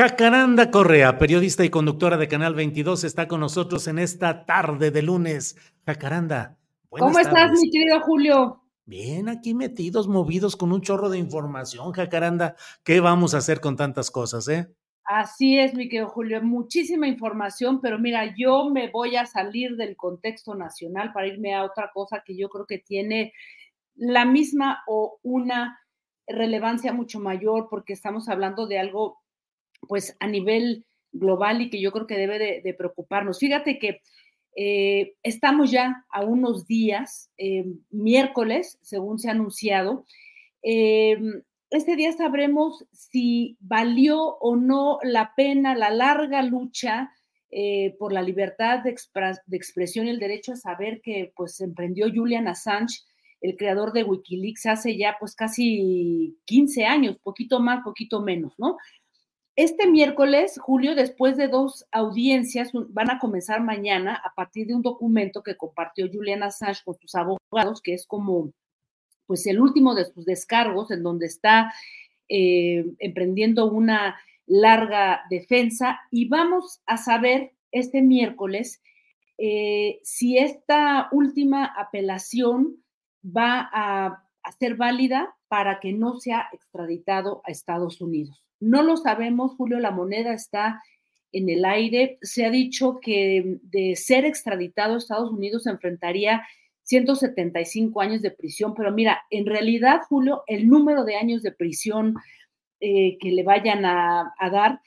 Jacaranda Correa, periodista y conductora de Canal 22, está con nosotros en esta tarde de lunes. Jacaranda, ¿Cómo estás, tardes. mi querido Julio? Bien, aquí metidos, movidos con un chorro de información, Jacaranda. ¿Qué vamos a hacer con tantas cosas, eh? Así es, mi querido Julio, muchísima información, pero mira, yo me voy a salir del contexto nacional para irme a otra cosa que yo creo que tiene la misma o una relevancia mucho mayor porque estamos hablando de algo pues a nivel global y que yo creo que debe de, preocuparnos. Fíjate que eh, estamos ya a unos días, eh, miércoles, según se ha anunciado, eh, este día sabremos si valió o no la pena la larga lucha eh, por la libertad de, de expresión y el derecho a saber que pues emprendió Julian Assange, el creador de Wikileaks, hace ya pues casi 15 años, poquito más, poquito menos, ¿no? Este miércoles, Julio, después de dos audiencias, van a comenzar mañana a partir de un documento que compartió Julian Assange con sus abogados, que es como pues el último de sus descargos, en donde está eh, emprendiendo una larga defensa. Y vamos a saber este miércoles eh, si esta última apelación va a ser válida para que no sea extraditado a Estados Unidos. No lo sabemos, Julio, la moneda está en el aire. Se ha dicho que de ser extraditado a Estados Unidos se enfrentaría 175 años de prisión, pero mira, en realidad, Julio, el número de años de prisión eh, que le vayan a, a dar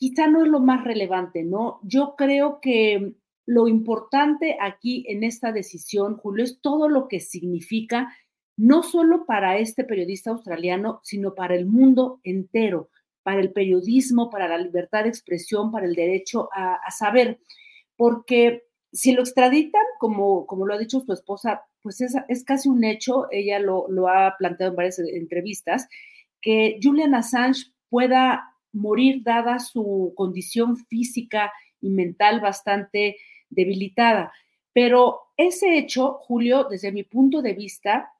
quizá no es lo más relevante, ¿no? Yo creo que lo importante aquí en esta decisión, Julio, es todo lo que significa, no solo para este periodista australiano, sino para el mundo entero, para el periodismo, para la libertad de expresión, para el derecho a, saber, porque si lo extraditan, como, como lo ha dicho su esposa, pues es, es casi un hecho, ella lo, lo, ha planteado en varias entrevistas, que Julian Assange pueda morir dada su condición física y mental bastante debilitada. Pero ese hecho, Julio, desde mi punto de vista,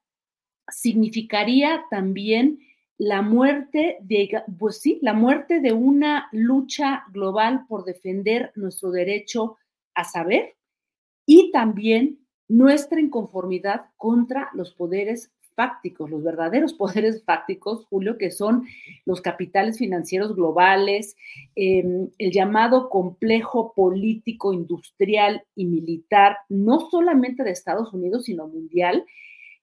significaría también la muerte de, pues sí, la muerte de una lucha global por defender nuestro derecho a saber y también nuestra inconformidad contra los poderes fácticos, los verdaderos <laughs> poderes fácticos, Julio, que son los capitales financieros globales, eh, el llamado complejo político, industrial y militar, no solamente de Estados Unidos, sino mundial,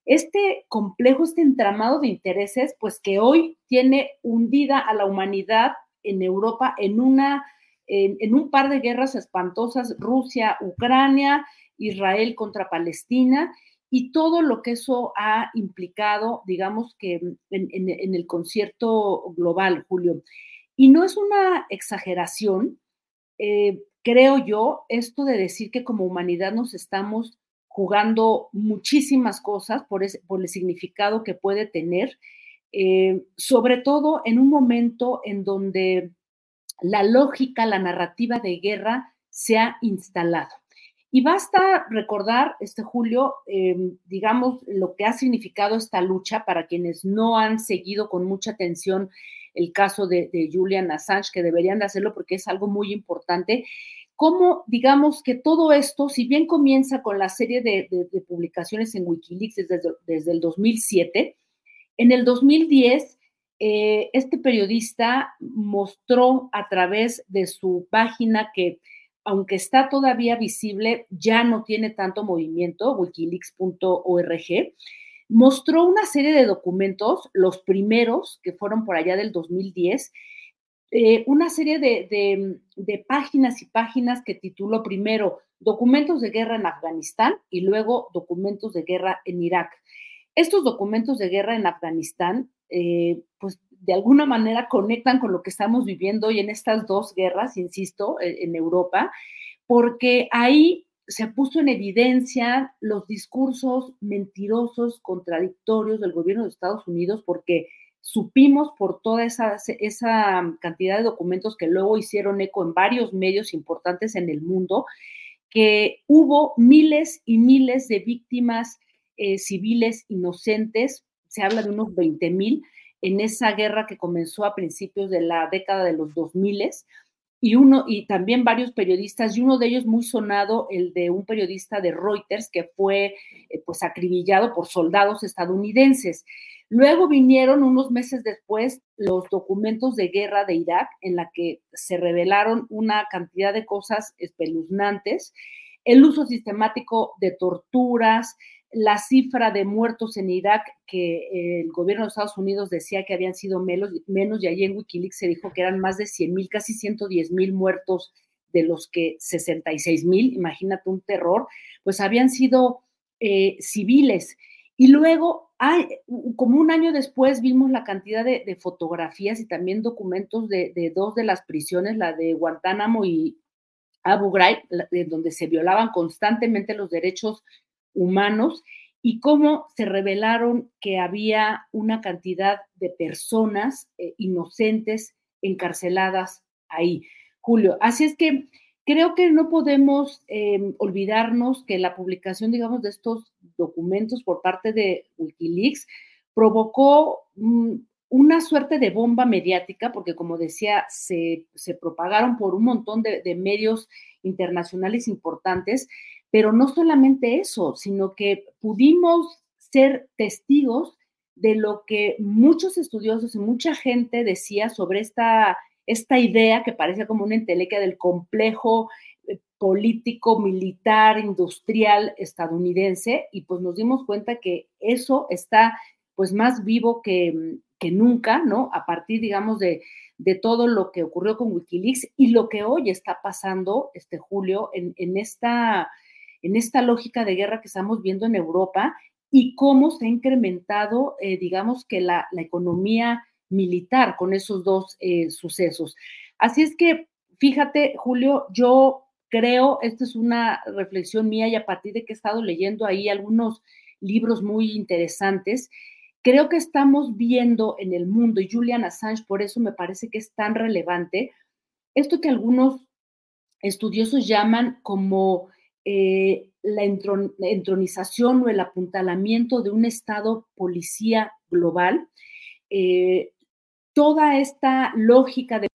este complejo, este entramado de intereses, pues que hoy tiene hundida a la humanidad en Europa en una en, un par de guerras espantosas, Rusia, Ucrania, Israel contra Palestina, y todo lo que eso ha implicado, digamos que en, el concierto global, Julio. Y no es una exageración, eh, creo yo, esto de decir que como humanidad nos estamos jugando muchísimas cosas por, el significado que puede tener, eh, sobre todo en un momento en donde la lógica, la narrativa de guerra se ha instalado. Y basta recordar, este Julio, em, digamos, lo que ha significado esta lucha para quienes no han seguido con mucha atención el caso de, de Julian Assange, que deberían de hacerlo porque es algo muy importante cómo, digamos, que todo esto, si bien comienza con la serie de, publicaciones en Wikileaks desde, el 2007, en el 2010, eh, este periodista mostró a través de su página que, aunque está todavía visible, ya no tiene tanto movimiento, wikileaks.org, mostró una serie de documentos, los primeros que fueron por allá del 2010, eh, una serie de, páginas y páginas que tituló primero Documentos de guerra en Afganistán y luego Documentos de guerra en Irak. Estos documentos de guerra en Afganistán, eh, pues de alguna manera conectan con lo que estamos viviendo hoy en estas dos guerras, insisto, e, en Europa, porque ahí se puso en evidencia los discursos mentirosos, contradictorios del gobierno de Estados Unidos, porque supimos por toda esa, cantidad de documentos que luego hicieron eco en varios medios importantes en el mundo, que hubo miles y miles de víctimas eh, civiles inocentes, se habla de unos 20 mil, en esa guerra que comenzó a principios de la década de los 2000 y uno y también varios periodistas y uno de ellos muy sonado el de un periodista de Reuters que fue eh, pues acribillado por soldados estadounidenses. Luego vinieron unos meses después los documentos de guerra de Irak, en la que se revelaron una cantidad de cosas espeluznantes, el uso sistemático de torturas, la cifra de muertos en Irak que el gobierno de Estados Unidos decía que habían sido menos, y allí en Wikileaks se dijo que eran más de 100 mil, casi 110 mil muertos de los que 66 mil, imagínate un terror, pues habían sido eh, civiles. Y luego, como un año después, vimos la cantidad de, fotografías y también documentos de, dos de las prisiones, la de Guantánamo y Abu Ghraib, donde se violaban constantemente los derechos humanos y cómo se revelaron que había una cantidad de personas eh, inocentes encarceladas ahí. Julio, así es que creo que no podemos em, olvidarnos que la publicación, digamos, de estos documentos por parte de Wikileaks provocó mm, una suerte de bomba mediática, porque como decía, se, propagaron por un montón de, medios internacionales importantes, pero no solamente eso, sino que pudimos ser testigos de lo que muchos estudiosos y mucha gente decía sobre esta esta idea que parece como una entelequia del complejo político, militar, industrial estadounidense, y pues nos dimos cuenta que eso está pues más vivo que, nunca, ¿no? A partir, digamos, de, todo lo que ocurrió con Wikileaks y lo que hoy está pasando, este Julio, en, esta, en esta lógica de guerra que estamos viendo en Europa y cómo se ha incrementado, eh, digamos, que la, la economía militar con esos dos eh, sucesos. Así es que, fíjate, Julio, yo creo, esta es una reflexión mía y a partir de que he estado leyendo ahí algunos libros muy interesantes, creo que estamos viendo en el mundo, y Julian Assange por eso me parece que es tan relevante, esto que algunos estudiosos llaman como eh, la entronización o el apuntalamiento de un Estado policía global. Eh, toda esta lógica de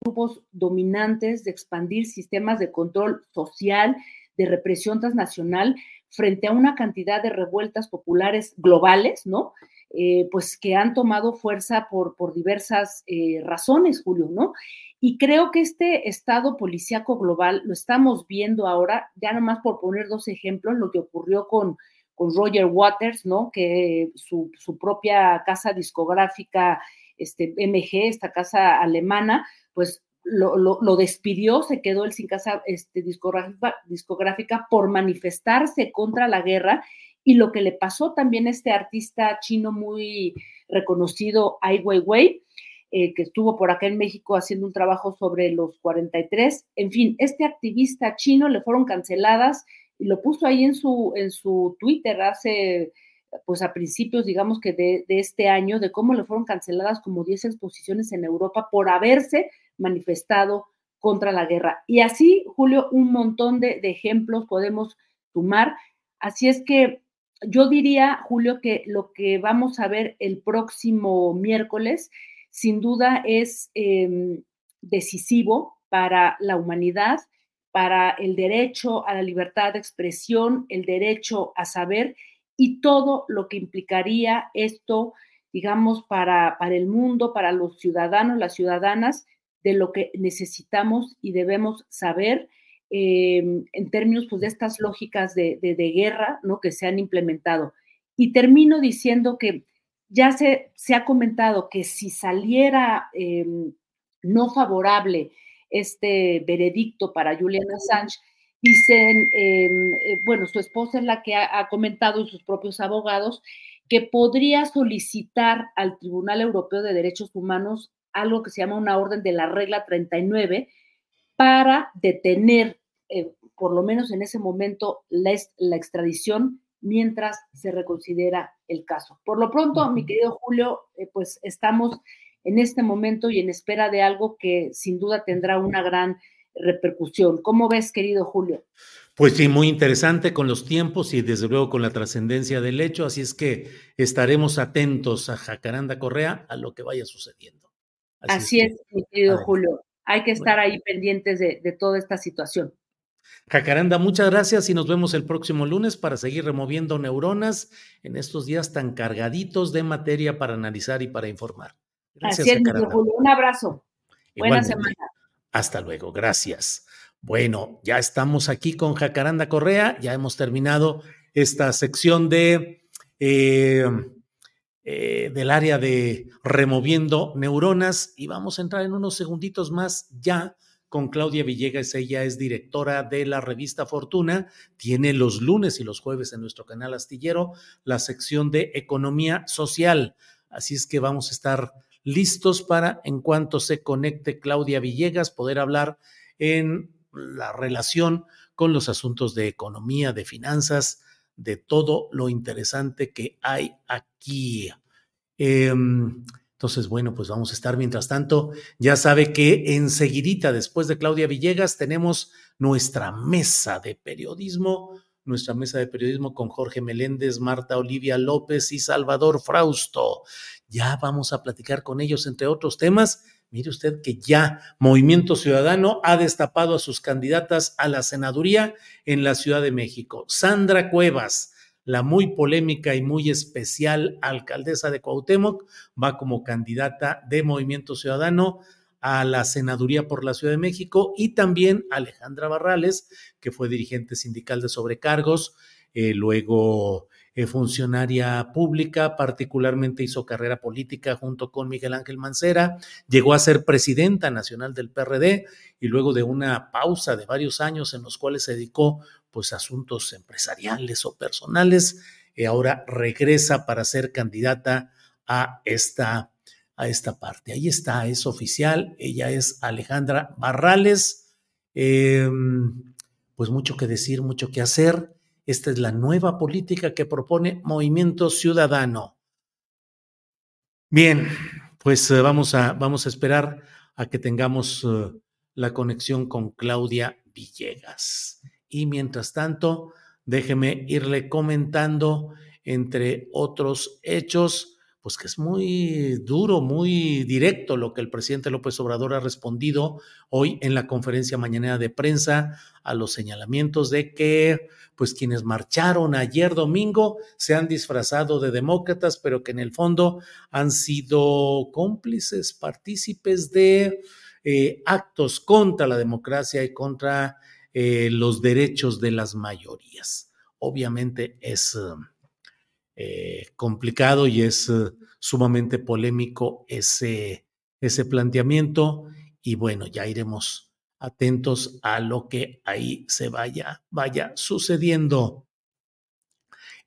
grupos dominantes de expandir sistemas de control social, de represión transnacional, frente a una cantidad de revueltas populares globales, ¿no? Eh, pues que han tomado fuerza por, por diversas eh, razones, Julio, ¿no? Y creo que este estado policíaco global lo estamos viendo ahora, ya nomás por poner dos ejemplos, lo que ocurrió con, con Roger Waters, ¿no? Que su, su propia casa discográfica, este, MG, esta casa alemana, pues lo, despidió, se quedó él sin casa este, discográfica, por manifestarse contra la guerra y lo que le pasó también a este artista chino muy reconocido, Ai Weiwei, eh, que estuvo por acá en México haciendo un trabajo sobre los 43. En fin, este activista chino le fueron canceladas y lo puso ahí en su, en su Twitter hace, pues a principios, digamos que de, de este año, de cómo le fueron canceladas como 10 exposiciones en Europa por haberse manifestado contra la guerra. Y así, Julio, un montón de, ejemplos podemos sumar. Así es que yo diría, Julio, que lo que vamos a ver el próximo miércoles, sin duda, es em, decisivo para la humanidad, para el derecho a la libertad de expresión, el derecho a saber y todo lo que implicaría esto, digamos, para, para el mundo, para los ciudadanos, las ciudadanas, de lo que necesitamos y debemos saber em, en términos pues, de estas lógicas de, guerra ¿no? que se han implementado. Y termino diciendo que ya se, se ha comentado que si saliera em, no favorable este veredicto para Julian Assange, dicen, em, eh, bueno, su esposa es la que ha, ha comentado y sus propios abogados que podría solicitar al Tribunal Europeo de Derechos Humanos algo que se llama una orden de la regla 39 para detener, eh, por lo menos en ese momento, la, la, extradición mientras se reconsidera el caso. Por lo pronto, mi querido Julio, eh, pues estamos en este momento y en espera de algo que sin duda tendrá una gran repercusión. ¿Cómo ves, querido Julio? Pues sí, muy interesante con los tiempos y desde luego con la trascendencia del hecho, así es que estaremos atentos a Jacaranda Correa a lo que vaya sucediendo. Así, es, mi querido Julio. Hay que estar ahí pendientes de, toda esta situación. Jacaranda, muchas gracias y nos vemos el próximo lunes para seguir removiendo neuronas en estos días tan cargaditos de materia para analizar y para informar. Gracias, Así es, Julio. Un abrazo. Buena semana. Hasta luego, gracias. Bueno, ya estamos aquí con Jacaranda Correa, ya hemos terminado esta sección de eh, eh, del área de removiendo neuronas y vamos a entrar en unos segunditos más ya con Claudia Villegas. Ella es directora de la revista Fortuna. Tiene los lunes y los jueves en nuestro canal astillero la sección de economía social. Así es que vamos a estar listos para, en cuanto se conecte Claudia Villegas, poder hablar en la relación con los asuntos de economía, de finanzas, de todo lo interesante que hay aquí. Em, entonces, bueno, pues vamos a estar mientras tanto. Ya sabe que enseguidita, después de Claudia Villegas, tenemos nuestra mesa de periodismo, nuestra mesa de periodismo con Jorge Meléndez, Marta Olivia López y Salvador Frausto. Ya vamos a platicar con ellos, entre otros temas. Mire usted que ya Movimiento Ciudadano ha destapado a sus candidatas a la senaduría en la Ciudad de México. Sandra Cuevas, la muy polémica y muy especial alcaldesa de Cuauhtémoc, va como candidata de Movimiento Ciudadano a la senaduría por la Ciudad de México y también Alejandra Barrales, que fue dirigente sindical de sobrecargos, eh, luego eh, funcionaria pública, particularmente hizo carrera política junto con Miguel Ángel Mancera, llegó a ser presidenta nacional del PRD y luego de una pausa de varios años en los cuales se dedicó pues asuntos empresariales o personales, eh, ahora regresa para ser candidata a esta, a esta parte. Ahí está, es oficial, ella es Alejandra Barrales Eh, pues mucho que decir, mucho que hacer. Esta es la nueva política que propone Movimiento Ciudadano. Bien, pues eh, vamos, a, vamos a esperar a que tengamos uh, la conexión con Claudia Villegas. Y mientras tanto, déjeme irle comentando, entre otros hechos, pues que es muy duro, muy directo lo que el presidente López Obrador ha respondido hoy en la conferencia mañanera de prensa a los señalamientos de que pues quienes marcharon ayer domingo se han disfrazado de demócratas, pero que en el fondo han sido cómplices, partícipes de eh, actos contra la democracia y contra eh, los derechos de las mayorías. Obviamente es eh, complicado y es eh, sumamente polémico ese, ese planteamiento y bueno, ya iremos atentos a lo que ahí se vaya, vaya sucediendo.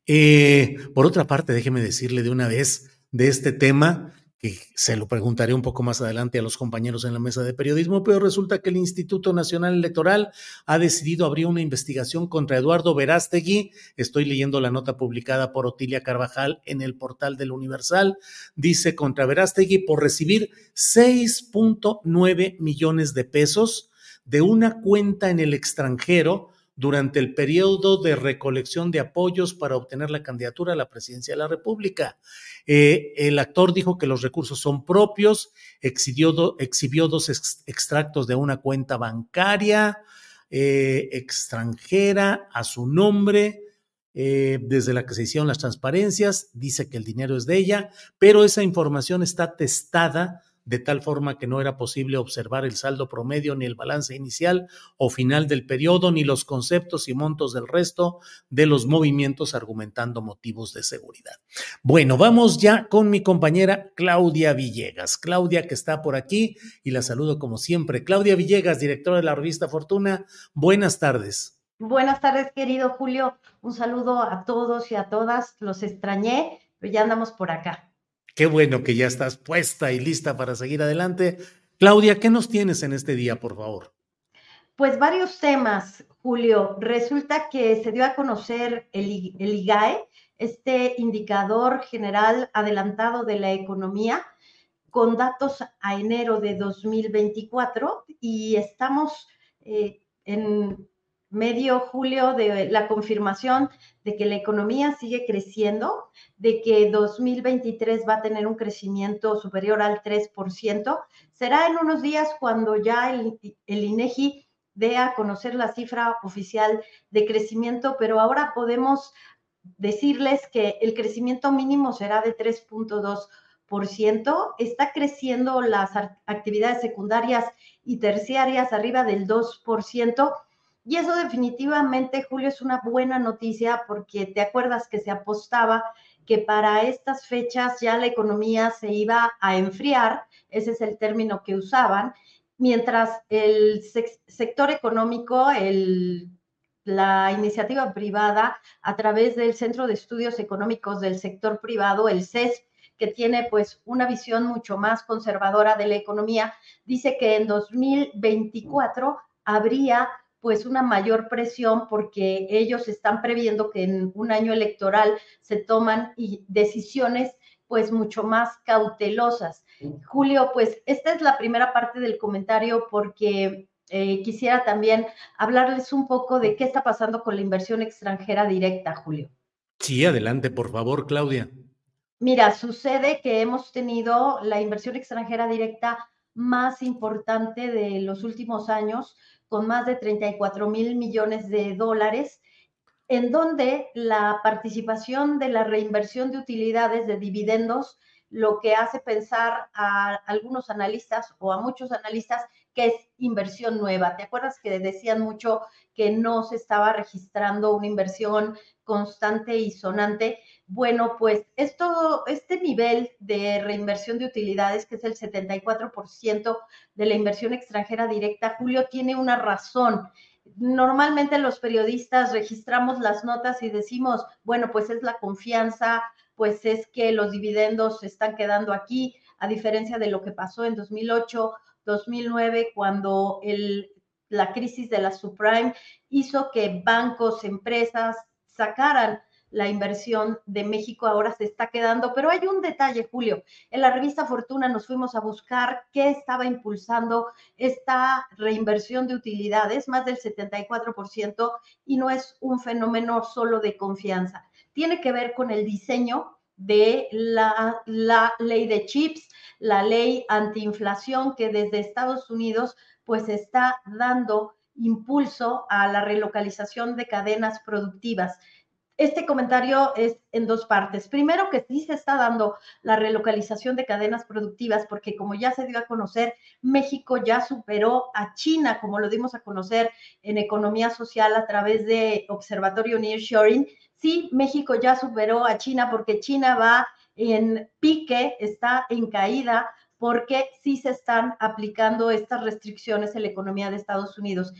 Eh, por otra parte, déjeme decirle de una vez de este tema, que se lo preguntaré un poco más adelante a los compañeros en la mesa de periodismo, pero resulta que el Instituto Nacional Electoral ha decidido abrir una investigación contra Eduardo Verástegui. Estoy leyendo la nota publicada por Otilia Carvajal en el portal del Universal. Dice contra Verástegui por recibir 6.9 millones de pesos de una cuenta en el extranjero durante el periodo de recolección de apoyos para obtener la candidatura a la presidencia de la República. Eh, el actor dijo que los recursos son propios, exhibió, dos ex, extractos de una cuenta bancaria eh, extranjera a su nombre. Eh, desde la que se hicieron las transparencias, dice que el dinero es de ella, pero esa información está testada de tal forma que no era posible observar el saldo promedio ni el balance inicial o final del periodo, ni los conceptos y montos del resto de los movimientos argumentando motivos de seguridad. Bueno, vamos ya con mi compañera Claudia Villegas. Claudia que está por aquí y la saludo como siempre. Claudia Villegas, directora de la revista Fortuna, buenas tardes. Buenas tardes, querido Julio. Un saludo a todos y a todas. Los extrañé, pero ya andamos por acá. Qué bueno que ya estás puesta y lista para seguir adelante. Claudia, ¿qué nos tienes en este día, por favor? Pues varios temas, Julio. Resulta que se dio a conocer el, IGAE, este indicador general adelantado de la economía, con datos a enero de 2024 y estamos eh, en medio julio de la confirmación de que la economía sigue creciendo, de que 2023 va a tener un crecimiento superior al 3%. Será en unos días cuando ya el, el INEGI dé a conocer la cifra oficial de crecimiento, pero ahora podemos decirles que el crecimiento mínimo será de 3.2%. Está creciendo las actividades secundarias y terciarias arriba del 2%. Y eso definitivamente, Julio, es una buena noticia porque te acuerdas que se apostaba que para estas fechas ya la economía se iba a enfriar, ese es el término que usaban, mientras el sector económico, el, la iniciativa privada, a través del Centro de Estudios Económicos del Sector Privado, el CES, que tiene pues una visión mucho más conservadora de la economía, dice que en 2024 habría pues una mayor presión porque ellos están previendo que en un año electoral se toman decisiones pues mucho más cautelosas. Julio, pues esta es la primera parte del comentario porque eh, quisiera también hablarles un poco de qué está pasando con la inversión extranjera directa, Julio. Sí, adelante, por favor, Claudia. Mira, sucede que hemos tenido la inversión extranjera directa más importante de los últimos años con más de 34 mil millones de dólares, en donde la participación de la reinversión de utilidades de dividendos lo que hace pensar a algunos analistas o a muchos analistas que es inversión nueva. ¿Te acuerdas que decían mucho que no se estaba registrando una inversión constante y sonante? Bueno, pues esto, este nivel de reinversión de utilidades, que es el 74% de la inversión extranjera directa, Julio, tiene una razón. Normalmente los periodistas registramos las notas y decimos, bueno, pues es la confianza, pues es que los dividendos se están quedando aquí, a diferencia de lo que pasó en 2008, 2009, cuando la crisis de la subprime hizo que bancos, empresas sacaran la inversión de México ahora se está quedando, pero hay un detalle, Julio. En la revista Fortuna nos fuimos a buscar qué estaba impulsando esta reinversión de utilidades, más del 74%, y no es un fenómeno solo de confianza. Tiene que ver con el diseño de la, la ley de chips, la ley antiinflación que desde Estados Unidos pues está dando impulso a la relocalización de cadenas productivas. Este comentario es en dos partes. Primero, que sí se está dando la relocalización de cadenas productivas, porque como ya se dio a conocer, México ya superó a China, como lo dimos a conocer en economía social a través de Observatorio Nearshoring. Sí, México ya superó a China porque China va en pique, está en caída, porque sí se están aplicando estas restricciones en la economía de Estados Unidos.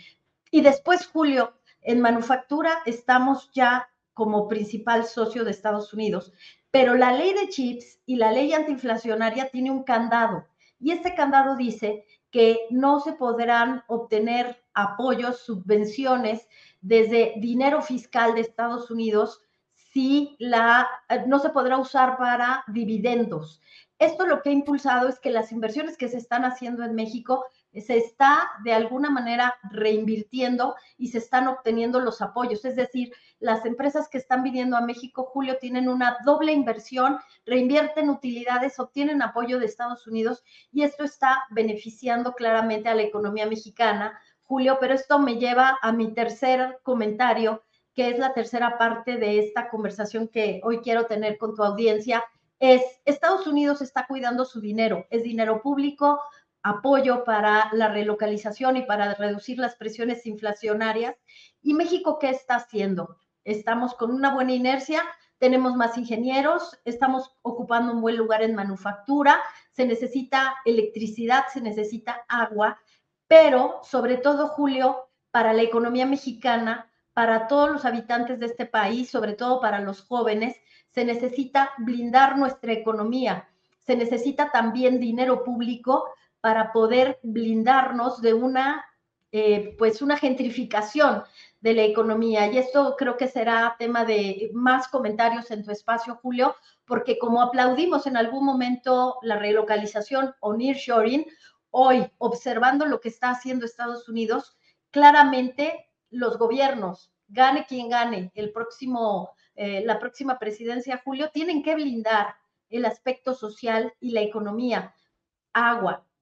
Y después, Julio, en manufactura estamos ya como principal socio de Estados Unidos. Pero la ley de chips y la ley antiinflacionaria tiene un candado y este candado dice que no se podrán obtener apoyos, subvenciones desde dinero fiscal de Estados Unidos si la no se podrá usar para dividendos. Esto lo que ha impulsado es que las inversiones que se están haciendo en México se está de alguna manera reinvirtiendo y se están obteniendo los apoyos. Es decir, las empresas que están viniendo a México, Julio, tienen una doble inversión, reinvierten utilidades, obtienen apoyo de Estados Unidos y esto está beneficiando claramente a la economía mexicana, Julio, pero esto me lleva a mi tercer comentario, que es la tercera parte de esta conversación que hoy quiero tener con tu audiencia, es Estados Unidos está cuidando su dinero, es dinero público, apoyo para la relocalización y para reducir las presiones inflacionarias. ¿Y México qué está haciendo? Estamos con una buena inercia, tenemos más ingenieros, estamos ocupando un buen lugar en manufactura, se necesita electricidad, se necesita agua, pero sobre todo, Julio, para la economía mexicana, para todos los habitantes de este país, sobre todo para los jóvenes, se necesita blindar nuestra economía, se necesita también dinero público para poder blindarnos de una, eh, pues una gentrificación de la economía. Y esto creo que será tema de más comentarios en tu espacio, Julio, porque como aplaudimos en algún momento la relocalización o nearshoring, hoy observando lo que está haciendo Estados Unidos, claramente los gobiernos, gane quien gane, el próximo, eh, la próxima presidencia, Julio, tienen que blindar el aspecto social y la economía, agua,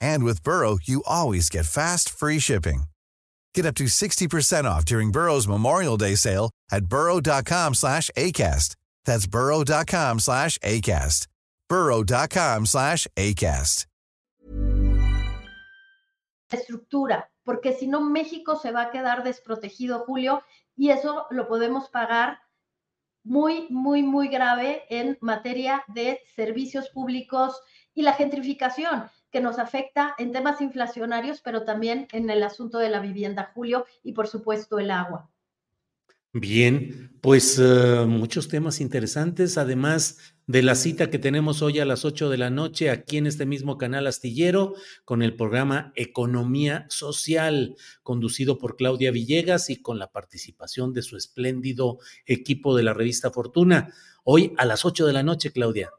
And with Burrow, you always get fast, free shipping. Get up to 60% off during Burrow's Memorial Day sale at burrow.com slash ACAST. That's burrow.com slash ACAST. burrow.com slash ACAST. Estructura, porque si no México se va a quedar desprotegido, Julio, y eso lo podemos pagar muy, muy, muy grave en materia de servicios públicos y la gentrificación que nos afecta en temas inflacionarios, pero también en el asunto de la vivienda, Julio, y por supuesto el agua. Bien, pues uh, muchos temas interesantes, además de la cita que tenemos hoy a las 8 de la noche aquí en este mismo canal astillero con el programa Economía Social, conducido por Claudia Villegas y con la participación de su espléndido equipo de la revista Fortuna. Hoy a las 8 de la noche, Claudia.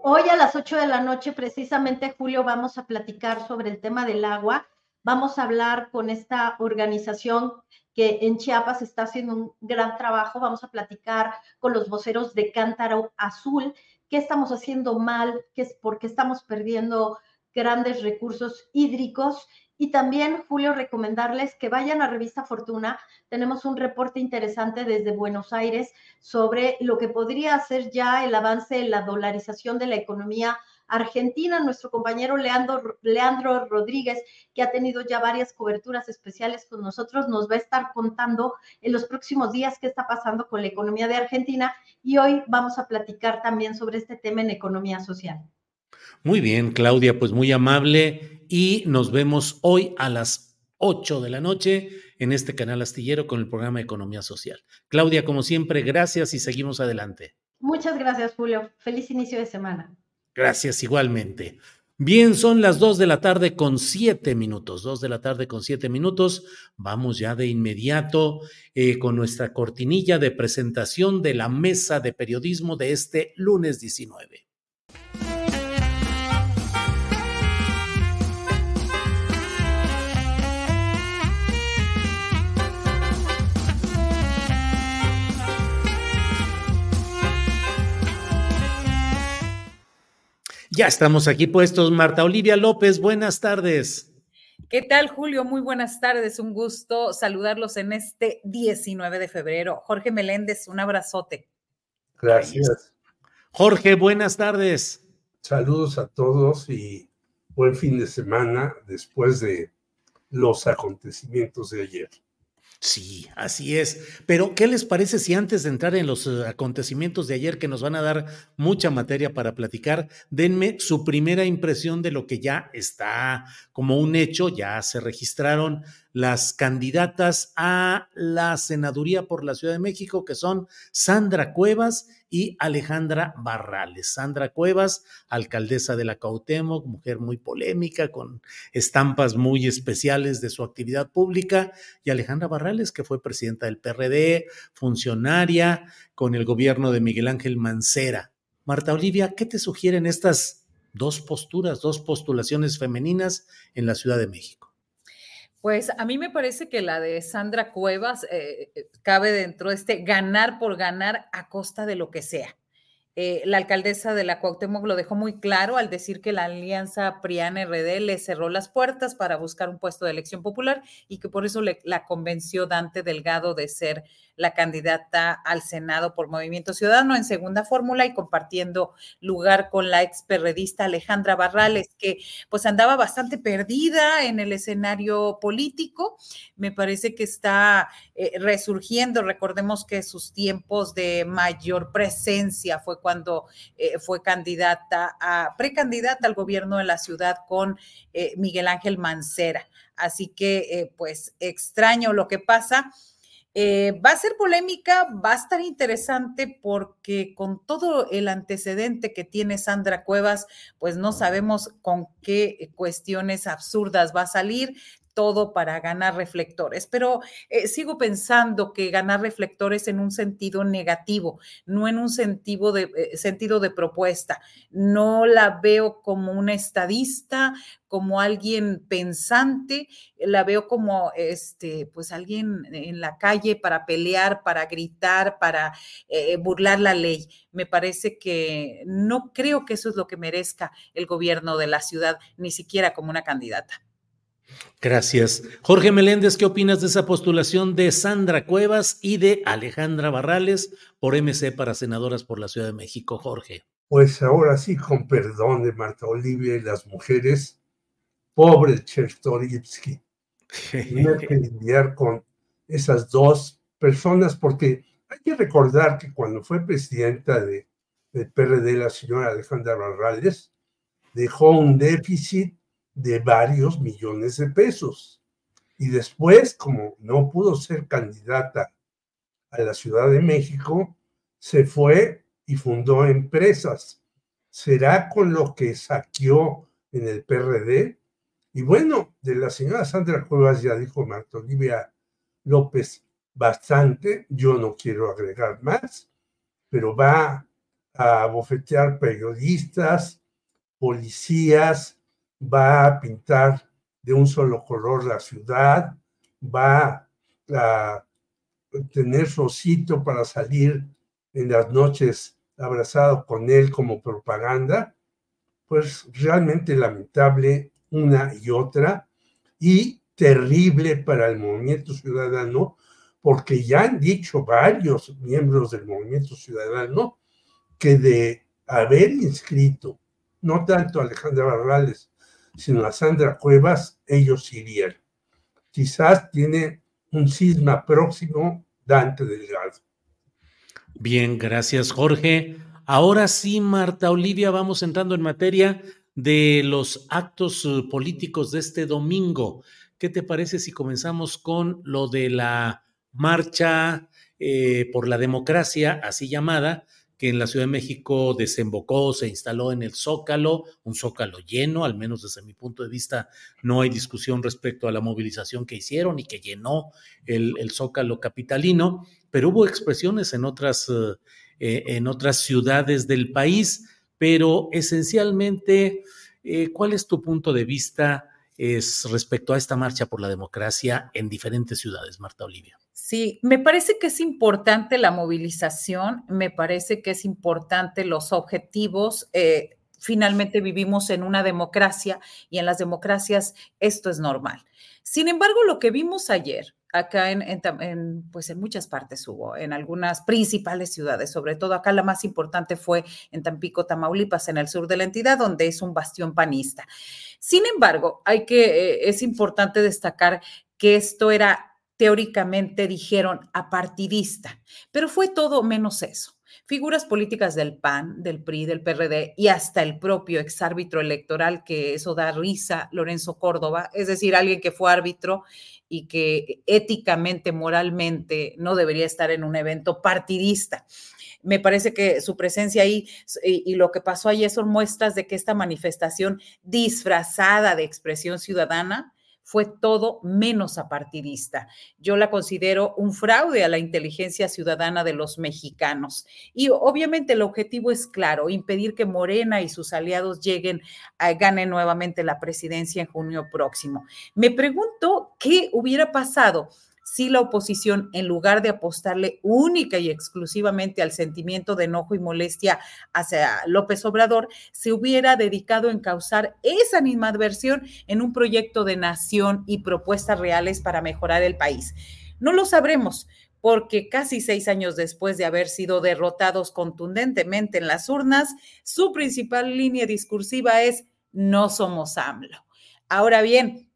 Hoy a las 8 de la noche, precisamente, Julio, vamos a platicar sobre el tema del agua. Vamos a hablar con esta organización que en Chiapas está haciendo un gran trabajo. Vamos a platicar con los voceros de Cántaro Azul, qué estamos haciendo mal, qué es porque estamos perdiendo grandes recursos hídricos. Y también, Julio, recomendarles que vayan a Revista Fortuna. Tenemos un reporte interesante desde Buenos Aires sobre lo que podría ser ya el avance en la dolarización de la economía argentina. Nuestro compañero Leandro, Leandro Rodríguez, que ha tenido ya varias coberturas especiales con nosotros, nos va a estar contando en los próximos días qué está pasando con la economía de Argentina. Y hoy vamos a platicar también sobre este tema en economía social. Muy bien, Claudia, pues muy amable y nos vemos hoy a las 8 de la noche en este canal astillero con el programa Economía Social. Claudia, como siempre, gracias y seguimos adelante. Muchas gracias, Julio. Feliz inicio de semana. Gracias igualmente. Bien, son las 2 de la tarde con 7 minutos, 2 de la tarde con 7 minutos. Vamos ya de inmediato eh, con nuestra cortinilla de presentación de la mesa de periodismo de este lunes 19. Ya estamos aquí puestos. Marta Olivia López, buenas tardes. ¿Qué tal, Julio? Muy buenas tardes. Un gusto saludarlos en este 19 de febrero. Jorge Meléndez, un abrazote. Gracias. Jorge, buenas tardes. Saludos a todos y buen fin de semana después de los acontecimientos de ayer. Sí, así es. Pero, ¿qué les parece si antes de entrar en los eh, acontecimientos de ayer, que nos van a dar mucha materia para platicar, denme su primera impresión de lo que ya está como un hecho, ya se registraron las candidatas a la senaduría por la Ciudad de México, que son Sandra Cuevas y Alejandra Barrales. Sandra Cuevas, alcaldesa de la Cautemoc, mujer muy polémica, con estampas muy especiales de su actividad pública, y Alejandra Barrales, que fue presidenta del PRD, funcionaria con el gobierno de Miguel Ángel Mancera. Marta Olivia, ¿qué te sugieren estas dos posturas, dos postulaciones femeninas en la Ciudad de México? Pues a mí me parece que la de Sandra Cuevas eh, eh, cabe dentro de este ganar por ganar a costa de lo que sea. Eh, la alcaldesa de la Cuauhtémoc lo dejó muy claro al decir que la alianza PRIAN-RD le cerró las puertas para buscar un puesto de elección popular y que por eso le, la convenció Dante Delgado de ser la candidata al Senado por Movimiento Ciudadano en segunda fórmula y compartiendo lugar con la ex perredista Alejandra Barrales, que pues andaba bastante perdida en el escenario político. Me parece que está eh, resurgiendo. Recordemos que sus tiempos de mayor presencia fue cuando eh, fue candidata a, precandidata al gobierno de la ciudad con eh, Miguel Ángel Mancera. Así que, pues, extraño lo que pasa. Eh, va a ser polémica, va a estar interesante porque con todo el antecedente que tiene Sandra Cuevas, pues no sabemos con qué cuestiones absurdas va a salir todo para ganar reflectores, pero eh, sigo pensando que ganar reflectores en un sentido negativo, no en un sentido de, eh, sentido de propuesta. No la veo como una estadista, como alguien pensante, la veo como este, pues alguien en la calle para pelear, para gritar, para eh, burlar la ley. Me parece que no creo que eso es lo que merezca el gobierno de la ciudad, ni siquiera como una candidata. Gracias. Jorge Meléndez, ¿qué opinas de esa postulación de Sandra Cuevas y de Alejandra Barrales por MC para senadoras por la Ciudad de México? Jorge. Pues ahora sí, con perdón de Marta Olivia y las mujeres, pobre Chertorivsky. <laughs> Tiene que lidiar con esas dos personas porque hay que recordar que cuando fue presidenta de, del PRD, la señora Alejandra Barrales, dejó un déficit de varios millones de pesos. Y después, como no pudo ser candidata a la Ciudad de México, se fue y fundó empresas. ¿Será con lo que saqueó en el PRD? Y bueno, de la señora Sandra Cuevas ya dijo Marta Olivia López bastante, yo no quiero agregar más, pero va a bofetear periodistas, policías, va a pintar de un solo color la ciudad, va a tener su osito para salir en las noches abrazado con él como propaganda, pues realmente lamentable una y otra y terrible para el movimiento ciudadano, porque ya han dicho varios miembros del movimiento ciudadano que de haber inscrito no tanto Alejandra Barrales, sino a Sandra Cuevas, ellos irían. Quizás tiene un cisma próximo Dante Delgado. Bien, gracias Jorge. Ahora sí, Marta Olivia, vamos entrando en materia de los actos eh, políticos de este domingo. ¿Qué te parece si comenzamos con lo de la marcha eh, por la democracia, así llamada, que en la Ciudad de México desembocó, se instaló en el Zócalo, un Zócalo lleno, al menos desde mi punto de vista no hay discusión respecto a la movilización que hicieron y que llenó el, Zócalo capitalino, pero hubo expresiones en otras, eh, en otras ciudades del país, pero esencialmente, eh, ¿cuál es tu punto de vista respecto a esta marcha por la democracia en diferentes ciudades, Marta Olivia? Sí, me parece que es importante la movilización, me parece que es importante los objetivos. Eh, finalmente vivimos en una democracia y en las democracias esto es normal. Sin embargo, lo que vimos ayer, acá en, pues en muchas partes hubo, en algunas principales ciudades, sobre todo acá la más importante fue en Tampico, Tamaulipas, en el sur de la entidad, donde es un bastión panista. Sin embargo, hay que, eh, es importante destacar que esto era teóricamente dijeron apartidista, pero fue todo menos eso. Figuras políticas del PAN, del PRI, del PRD y hasta el propio exárbitro electoral, que eso da risa, Lorenzo Córdoba, es decir, alguien que fue árbitro y que éticamente, moralmente no debería estar en un evento partidista. Me parece que su presencia ahí y, lo que pasó allí son muestras de que esta manifestación disfrazada de expresión ciudadana fue todo menos apartidista. Yo la considero un fraude a la inteligencia ciudadana de los mexicanos. Y obviamente el objetivo es claro, impedir que Morena y sus aliados lleguen a ganen nuevamente la presidencia en junio próximo. Me pregunto qué hubiera pasado si la oposición, en lugar de apostarle única y exclusivamente al sentimiento de enojo y molestia hacia López Obrador, se hubiera dedicado en causar esa animadversión en un proyecto de nación y propuestas reales para mejorar el país. No lo sabremos, porque casi seis años después de haber sido derrotados contundentemente en las urnas, su principal línea discursiva es no somos AMLO. Ahora bien,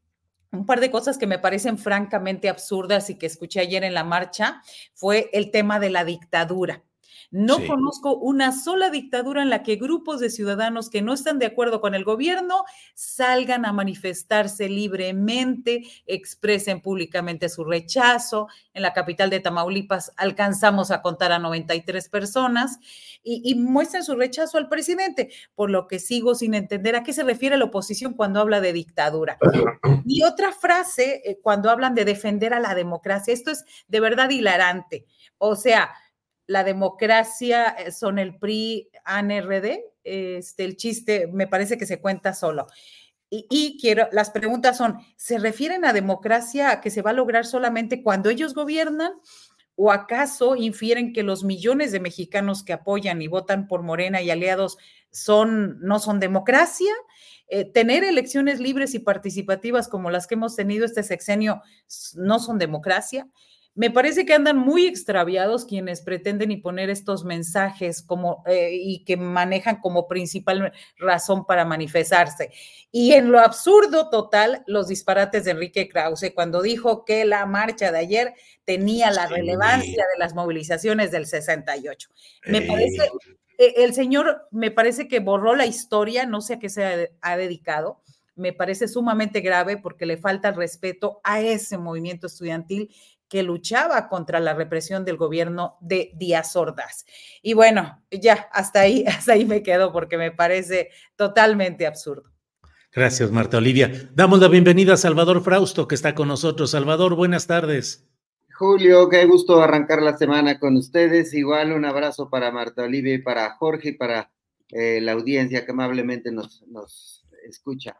un par de cosas que me parecen francamente absurdas y que escuché ayer en la marcha fue el tema de la dictadura. No conozco una sola dictadura en la que grupos de ciudadanos que no están de acuerdo con el gobierno salgan a manifestarse libremente, expresen públicamente su rechazo. En la capital de Tamaulipas alcanzamos a contar a 93 personas y, y muestran su rechazo al presidente, por lo que sigo sin entender a qué se refiere la oposición cuando habla de dictadura. <clears throat> Y otra frase, eh, cuando hablan de defender a la democracia, esto es de verdad hilarante. O sea, la democracia eh, son el PRI, ANRD, este, el chiste me parece que se cuenta solo. Y, quiero, las preguntas son, ¿se refieren a democracia que se va a lograr solamente cuando ellos gobiernan? ¿O acaso infieren que los millones de mexicanos que apoyan y votan por Morena y aliados son, no son democracia? Eh, tener elecciones libres y participativas como las que hemos tenido este sexenio no son democracia. Me parece que andan muy extraviados quienes pretenden imponer estos mensajes como, eh, y que manejan como principal razón para manifestarse. Y en lo absurdo total, los disparates de Enrique Krause cuando dijo que la marcha de ayer tenía la relevancia de las movilizaciones del 68. Me parece, eh, el señor me parece que borró la historia, no sé a qué se ha dedicado me parece sumamente grave porque le falta respeto a ese movimiento estudiantil que luchaba contra la represión del gobierno de Díaz Ordaz. Y bueno, ya hasta ahí, <laughs> hasta ahí me quedo porque me parece totalmente absurdo. Gracias, Marta Olivia. Damos la bienvenida a Salvador Frausto, que está con nosotros. Salvador, buenas tardes. Julio, qué gusto arrancar la semana con ustedes. Igual un abrazo para Marta Olivia y para Jorge y para eh, la audiencia que amablemente nos, nos escucha.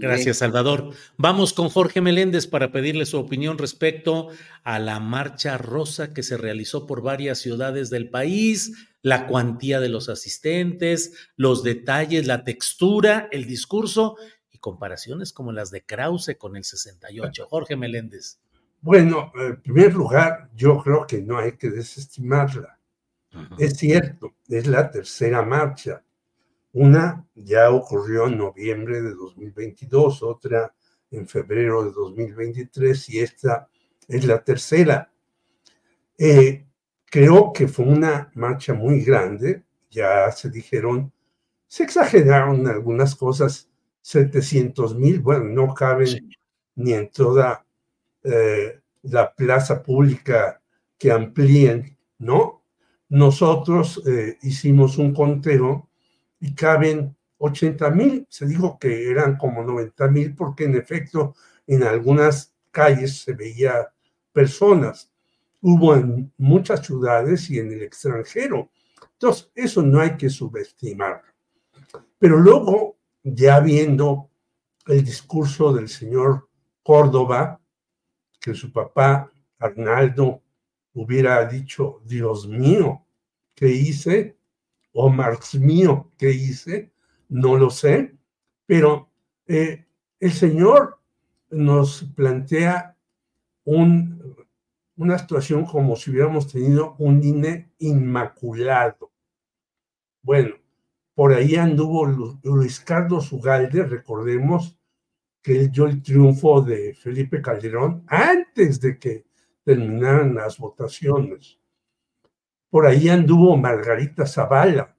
Gracias, Salvador. Vamos con Jorge Meléndez para pedirle su opinión respecto a la marcha rosa que se realizó por varias ciudades del país, la cuantía de los asistentes, los detalles, la textura, el discurso y comparaciones como las de Krause con el 68. <laughs> Jorge Meléndez. Bueno, en primer lugar, yo creo que no hay que desestimarla. Es cierto, es la tercera marcha una ya ocurrió en noviembre de 2022, otra en febrero de 2023 y esta es la tercera. Eh, creo que fue una marcha muy grande, ya se dijeron, se exageraron algunas cosas, 700 mil, bueno, no caben ni en toda eh, la plaza pública que amplíen, ¿no? Nosotros eh, hicimos un conteo y caben 80 mil. Se dijo que eran como 90 mil porque en efecto en algunas calles se veía personas. Hubo en muchas ciudades y en el extranjero. Entonces, eso no hay que subestimar. Pero luego, ya viendo el discurso del señor Córdoba, que su papá Arnaldo hubiera dicho, Dios mío, ¿qué hice? O Marx mío que hice, no lo sé, pero eh, el Señor nos plantea un, una situación como si hubiéramos tenido un INE inmaculado. Bueno, por ahí anduvo Luis Carlos Ugalde, recordemos que él dio el triunfo de Felipe Calderón antes de que terminaran las votaciones. Por ahí anduvo Margarita Zavala,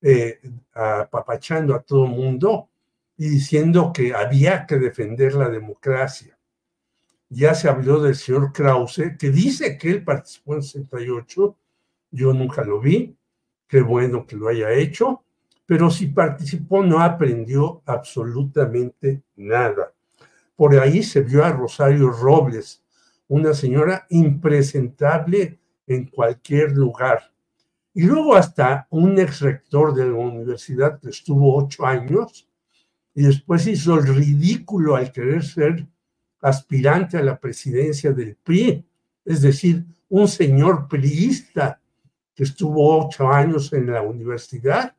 eh, apapachando a todo mundo y diciendo que había que defender la democracia. Ya se habló del señor Krause, que dice que él participó en 68, yo nunca lo vi, qué bueno que lo haya hecho, pero si participó no aprendió absolutamente nada. Por ahí se vio a Rosario Robles, una señora impresentable en cualquier lugar. Y luego hasta un ex rector de la universidad que estuvo ocho años y después hizo el ridículo al querer ser aspirante a la presidencia del PRI, es decir, un señor priista que estuvo ocho años en la universidad,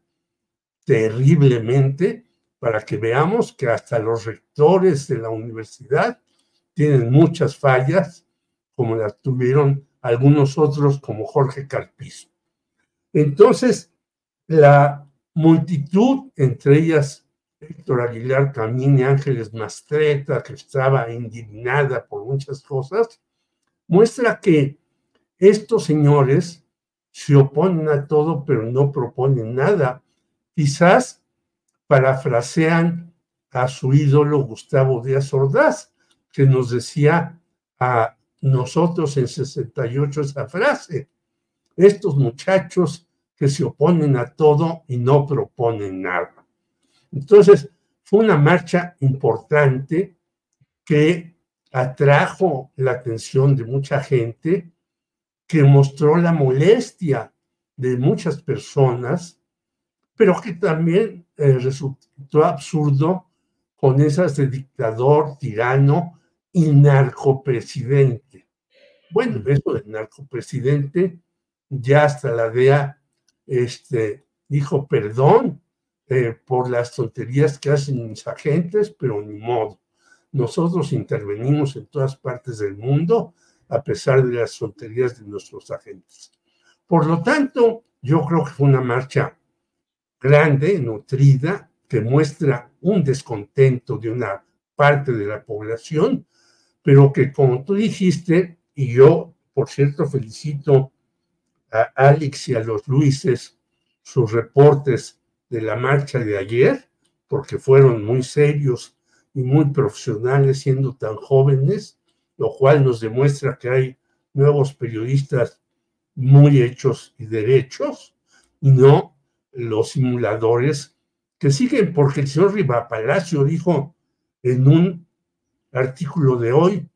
terriblemente, para que veamos que hasta los rectores de la universidad tienen muchas fallas, como las tuvieron algunos otros como Jorge Carpizo. Entonces, la multitud, entre ellas Héctor Aguilar Camín y Ángeles Mastreta, que estaba indignada por muchas cosas, muestra que estos señores se oponen a todo, pero no proponen nada. Quizás parafrasean a su ídolo Gustavo Díaz Ordaz, que nos decía a nosotros en 68 esa frase. Estos muchachos que se oponen a todo y no proponen nada. Entonces, fue una marcha importante que atrajo la atención de mucha gente, que mostró la molestia de muchas personas, pero que también eh, resultó absurdo con esas de dictador, tirano y narcopresidente. Bueno, eso del narcopresidente, ya hasta la DEA este, dijo perdón eh, por las tonterías que hacen mis agentes, pero ni modo. Nosotros intervenimos en todas partes del mundo a pesar de las tonterías de nuestros agentes. Por lo tanto, yo creo que fue una marcha grande, nutrida, que muestra un descontento de una parte de la población, pero que como tú dijiste, y yo, por cierto, felicito a Alex y a los Luises sus reportes de la marcha de ayer, porque fueron muy serios y muy profesionales siendo tan jóvenes, lo cual nos demuestra que hay nuevos periodistas muy hechos y derechos, y no los simuladores que siguen, porque el señor Riva Palacio dijo en un artículo de hoy,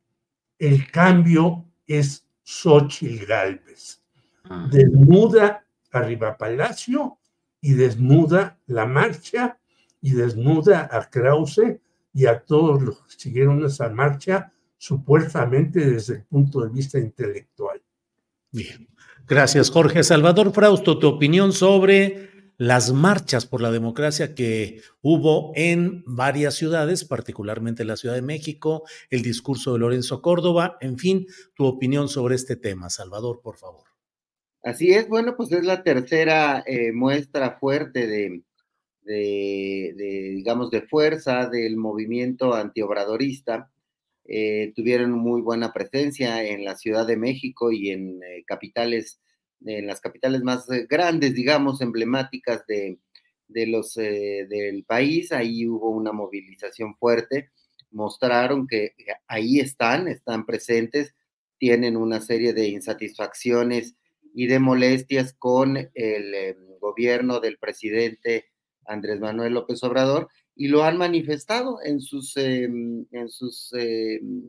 el cambio es Xochitl Galvez. Ah. Desnuda arriba Palacio y desnuda la marcha y desnuda a Krause y a todos los que siguieron esa marcha, supuestamente desde el punto de vista intelectual. Bien. Gracias, Jorge. Salvador Frausto, tu opinión sobre las marchas por la democracia que hubo en varias ciudades, particularmente la Ciudad de México, el discurso de Lorenzo Córdoba, en fin, tu opinión sobre este tema. Salvador, por favor. Así es, bueno, pues es la tercera eh, muestra fuerte de, de, digamos, de fuerza del movimiento antiobradorista. Eh, tuvieron muy buena presencia en la Ciudad de México y en eh, capitales, en las capitales más eh, grandes, digamos, emblemáticas de, de los, del país. Ahí hubo una movilización fuerte. Mostraron que ahí están, están presentes, tienen una serie de insatisfacciones y de molestias con el gobierno del presidente Andrés Manuel López Obrador y lo han manifestado en sus, em, en sus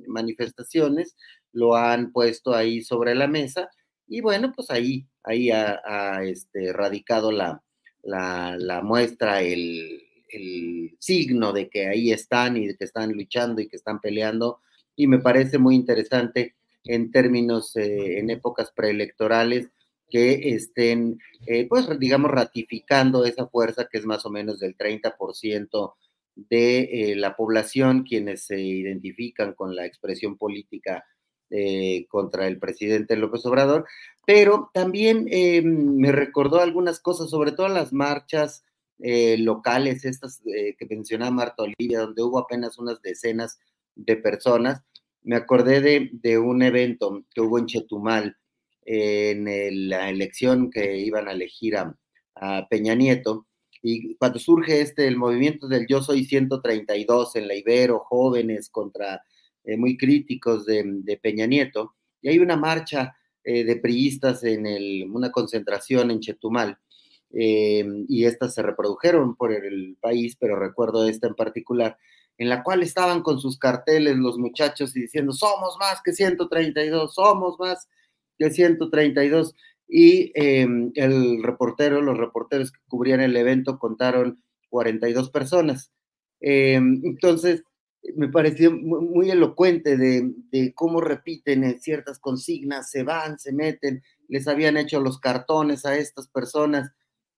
manifestaciones, lo han puesto ahí sobre la mesa y bueno, pues ahí, ahí ha, este, radicado la, la, muestra, el, signo de que ahí están y de que están luchando y que están peleando y me parece muy interesante en términos, eh, en épocas preelectorales, que estén, eh, pues, digamos, ratificando esa fuerza que es más o menos del 30% de eh, la población quienes se identifican con la expresión política eh, contra el presidente López Obrador, pero también me recordó algunas cosas, sobre todo las marchas locales, estas que mencionaba Marta Olivia, donde hubo apenas unas decenas de personas. Me acordé de, de un evento que hubo en Chetumal, en la elección que iban a elegir a, Peña Nieto. Y cuando surge este, el movimiento del Yo Soy 132 en la Ibero, jóvenes contra, eh, muy críticos de, Peña Nieto, y hay una marcha eh, de priistas en una concentración en Chetumal, eh, y estas se reprodujeron por el país, pero recuerdo esta en particular, en la cual estaban con sus carteles los muchachos y diciendo, somos más que 132, somos más de 132 y em, el reportero, los reporteros que cubrían el evento contaron 42 personas. Entonces, me pareció muy, elocuente de, cómo repiten ciertas consignas, se van, se meten, les habían hecho los cartones a estas personas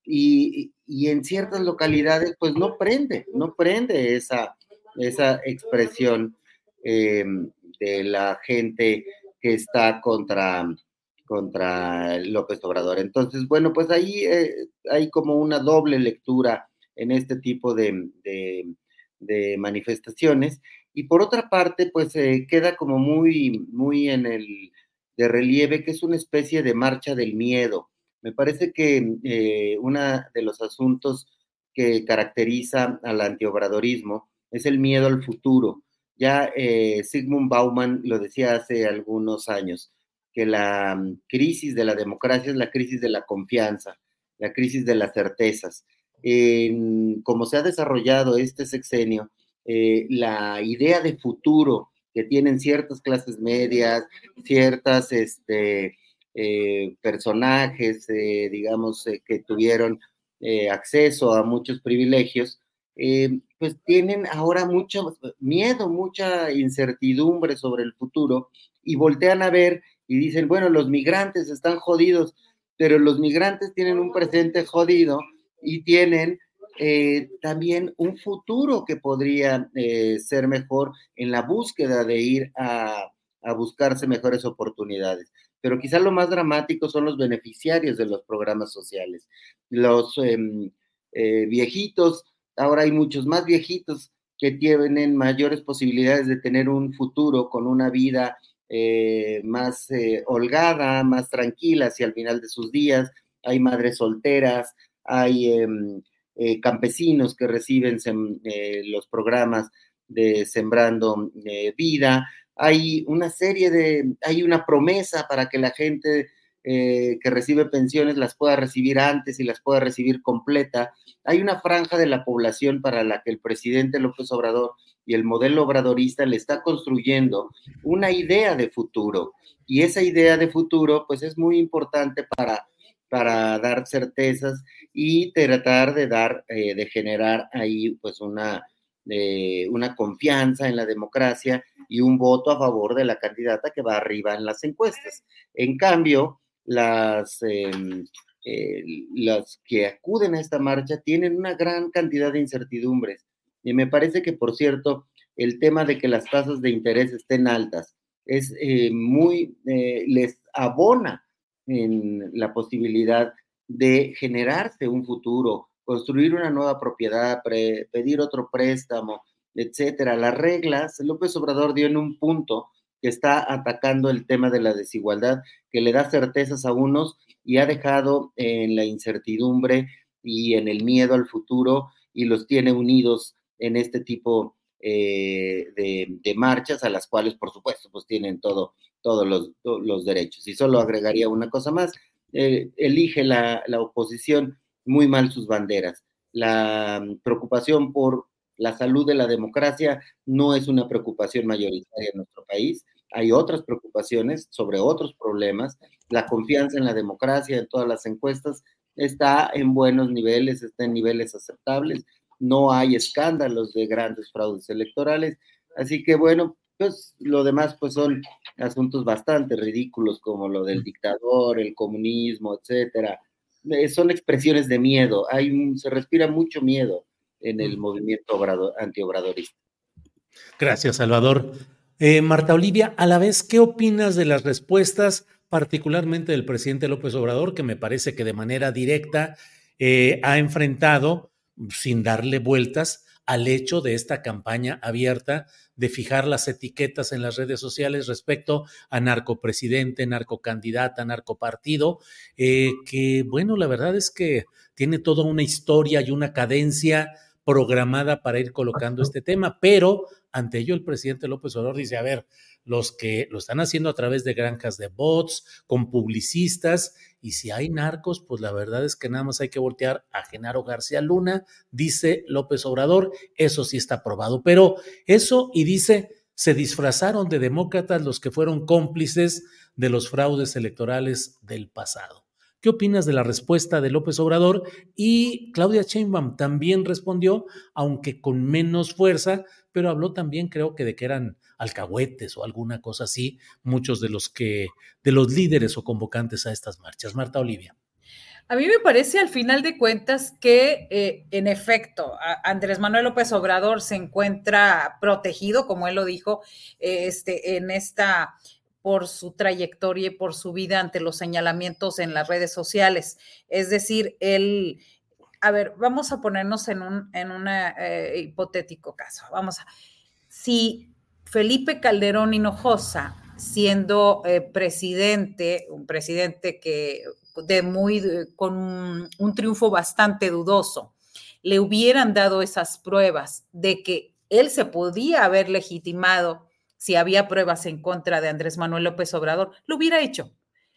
y, en ciertas localidades pues no prende, no prende esa, esa expresión em, de la gente que está contra, contra López Obrador. Entonces, bueno, pues ahí eh, hay como una doble lectura en este tipo de, de, manifestaciones. Y por otra parte, pues eh, queda como muy, muy en el de relieve que es una especie de marcha del miedo. Me parece que eh, uno de los asuntos que caracteriza al antiobradorismo es el miedo al futuro. Ya eh, Sigmund Bauman lo decía hace algunos años, que la mm, crisis de la democracia es la crisis de la confianza, la crisis de las certezas. Como se ha desarrollado este sexenio, eh, la idea de futuro que tienen ciertas clases medias, ciertas este, eh, personajes, digamos, que tuvieron acceso a muchos privilegios, eh, pues tienen ahora mucho miedo, mucha incertidumbre sobre el futuro y voltean a ver y dicen, bueno, los migrantes están jodidos, pero los migrantes tienen un presente jodido y tienen eh, también un futuro que podría eh, ser mejor en la búsqueda de ir a, a, buscarse mejores oportunidades. Pero quizá lo más dramático son los beneficiarios de los programas sociales, los em, viejitos ahora hay muchos más viejitos que tienen mayores posibilidades de tener un futuro con una vida eh, más eh, holgada, más tranquila hacia el final de sus días. Hay madres solteras, hay em, eh, campesinos que reciben los programas de Sembrando Vida. Hay una serie de, hay una promesa para que la gente que recibe pensiones las pueda recibir antes y las pueda recibir completa hay una franja de la población para la que el presidente López Obrador y el modelo obradorista le está construyendo una idea de futuro. Y esa idea de futuro, pues es muy importante para, para dar certezas y tratar de dar, eh, de generar ahí, pues una, eh, una confianza en la democracia y un voto a favor de la candidata que va arriba en las encuestas. En cambio, las, eh, las que acuden a esta marcha tienen una gran cantidad de incertidumbres. Y me parece que, por cierto, el tema de que las tasas de interés estén altas es muy, les abona en la posibilidad de generarse un futuro, construir una nueva propiedad, pedir otro préstamo, etcétera. Las reglas, López Obrador dio en un punto que está atacando el tema de la desigualdad, que le da certezas a unos y ha dejado en la incertidumbre y en el miedo al futuro y los tiene unidos en este tipo eh, de, marchas a las cuales, por supuesto, pues tienen todo, todos los, derechos. Y solo agregaría una cosa más, eh, elige la, la oposición muy mal sus banderas. La mm, preocupación por la salud de la democracia no es una preocupación mayoritaria en nuestro país. Hay otras preocupaciones sobre otros problemas. La confianza en la democracia en todas las encuestas está en buenos niveles, está en niveles aceptables no hay escándalos de grandes fraudes electorales. Así que bueno, pues lo demás pues son asuntos bastante ridículos como lo del dictador, el comunismo, etcétera. Eh, son expresiones de miedo, hay se respira mucho miedo en el movimiento antiobradorista. Gracias, Salvador. Eh, Marta Olivia, a la vez, ¿qué opinas de las respuestas, particularmente del presidente López Obrador, que me parece que de manera directa eh, ha enfrentado sin darle vueltas al hecho de esta campaña abierta de fijar las etiquetas en las redes sociales respecto a narcopresidente, narcocandidata, narcopartido, eh, que bueno, la verdad es que tiene toda una historia y una cadencia programada para ir colocando este tema, pero ante ello el presidente López Obrador dice, a ver, los que lo están haciendo a través de granjas de bots, con publicistas, y si hay narcos, pues la verdad es que nada más hay que voltear a Genaro García Luna, dice López Obrador, eso sí está probado, pero eso y dice, se disfrazaron de demócratas los que fueron cómplices de los fraudes electorales del pasado. ¿Qué opinas de la respuesta de López Obrador? Y Claudia Sheinbaum también respondió, aunque con menos fuerza, pero habló también, creo que de que eran alcahuetes o alguna cosa así, muchos de los que, de los líderes o convocantes a estas marchas. Marta Olivia. A mí me parece al final de cuentas que, eh, en efecto, Andrés Manuel López Obrador se encuentra protegido, como él lo dijo, este, en esta por su trayectoria y por su vida ante los señalamientos en las redes sociales. Es decir, él, a ver, vamos a ponernos en un en eh, hipotético caso. Vamos a, si Felipe Calderón Hinojosa, siendo eh, presidente, un presidente que de muy con un, triunfo bastante dudoso, le hubieran dado esas pruebas de que él se podía haber legitimado si había pruebas en contra de Andrés Manuel López Obrador, lo hubiera hecho,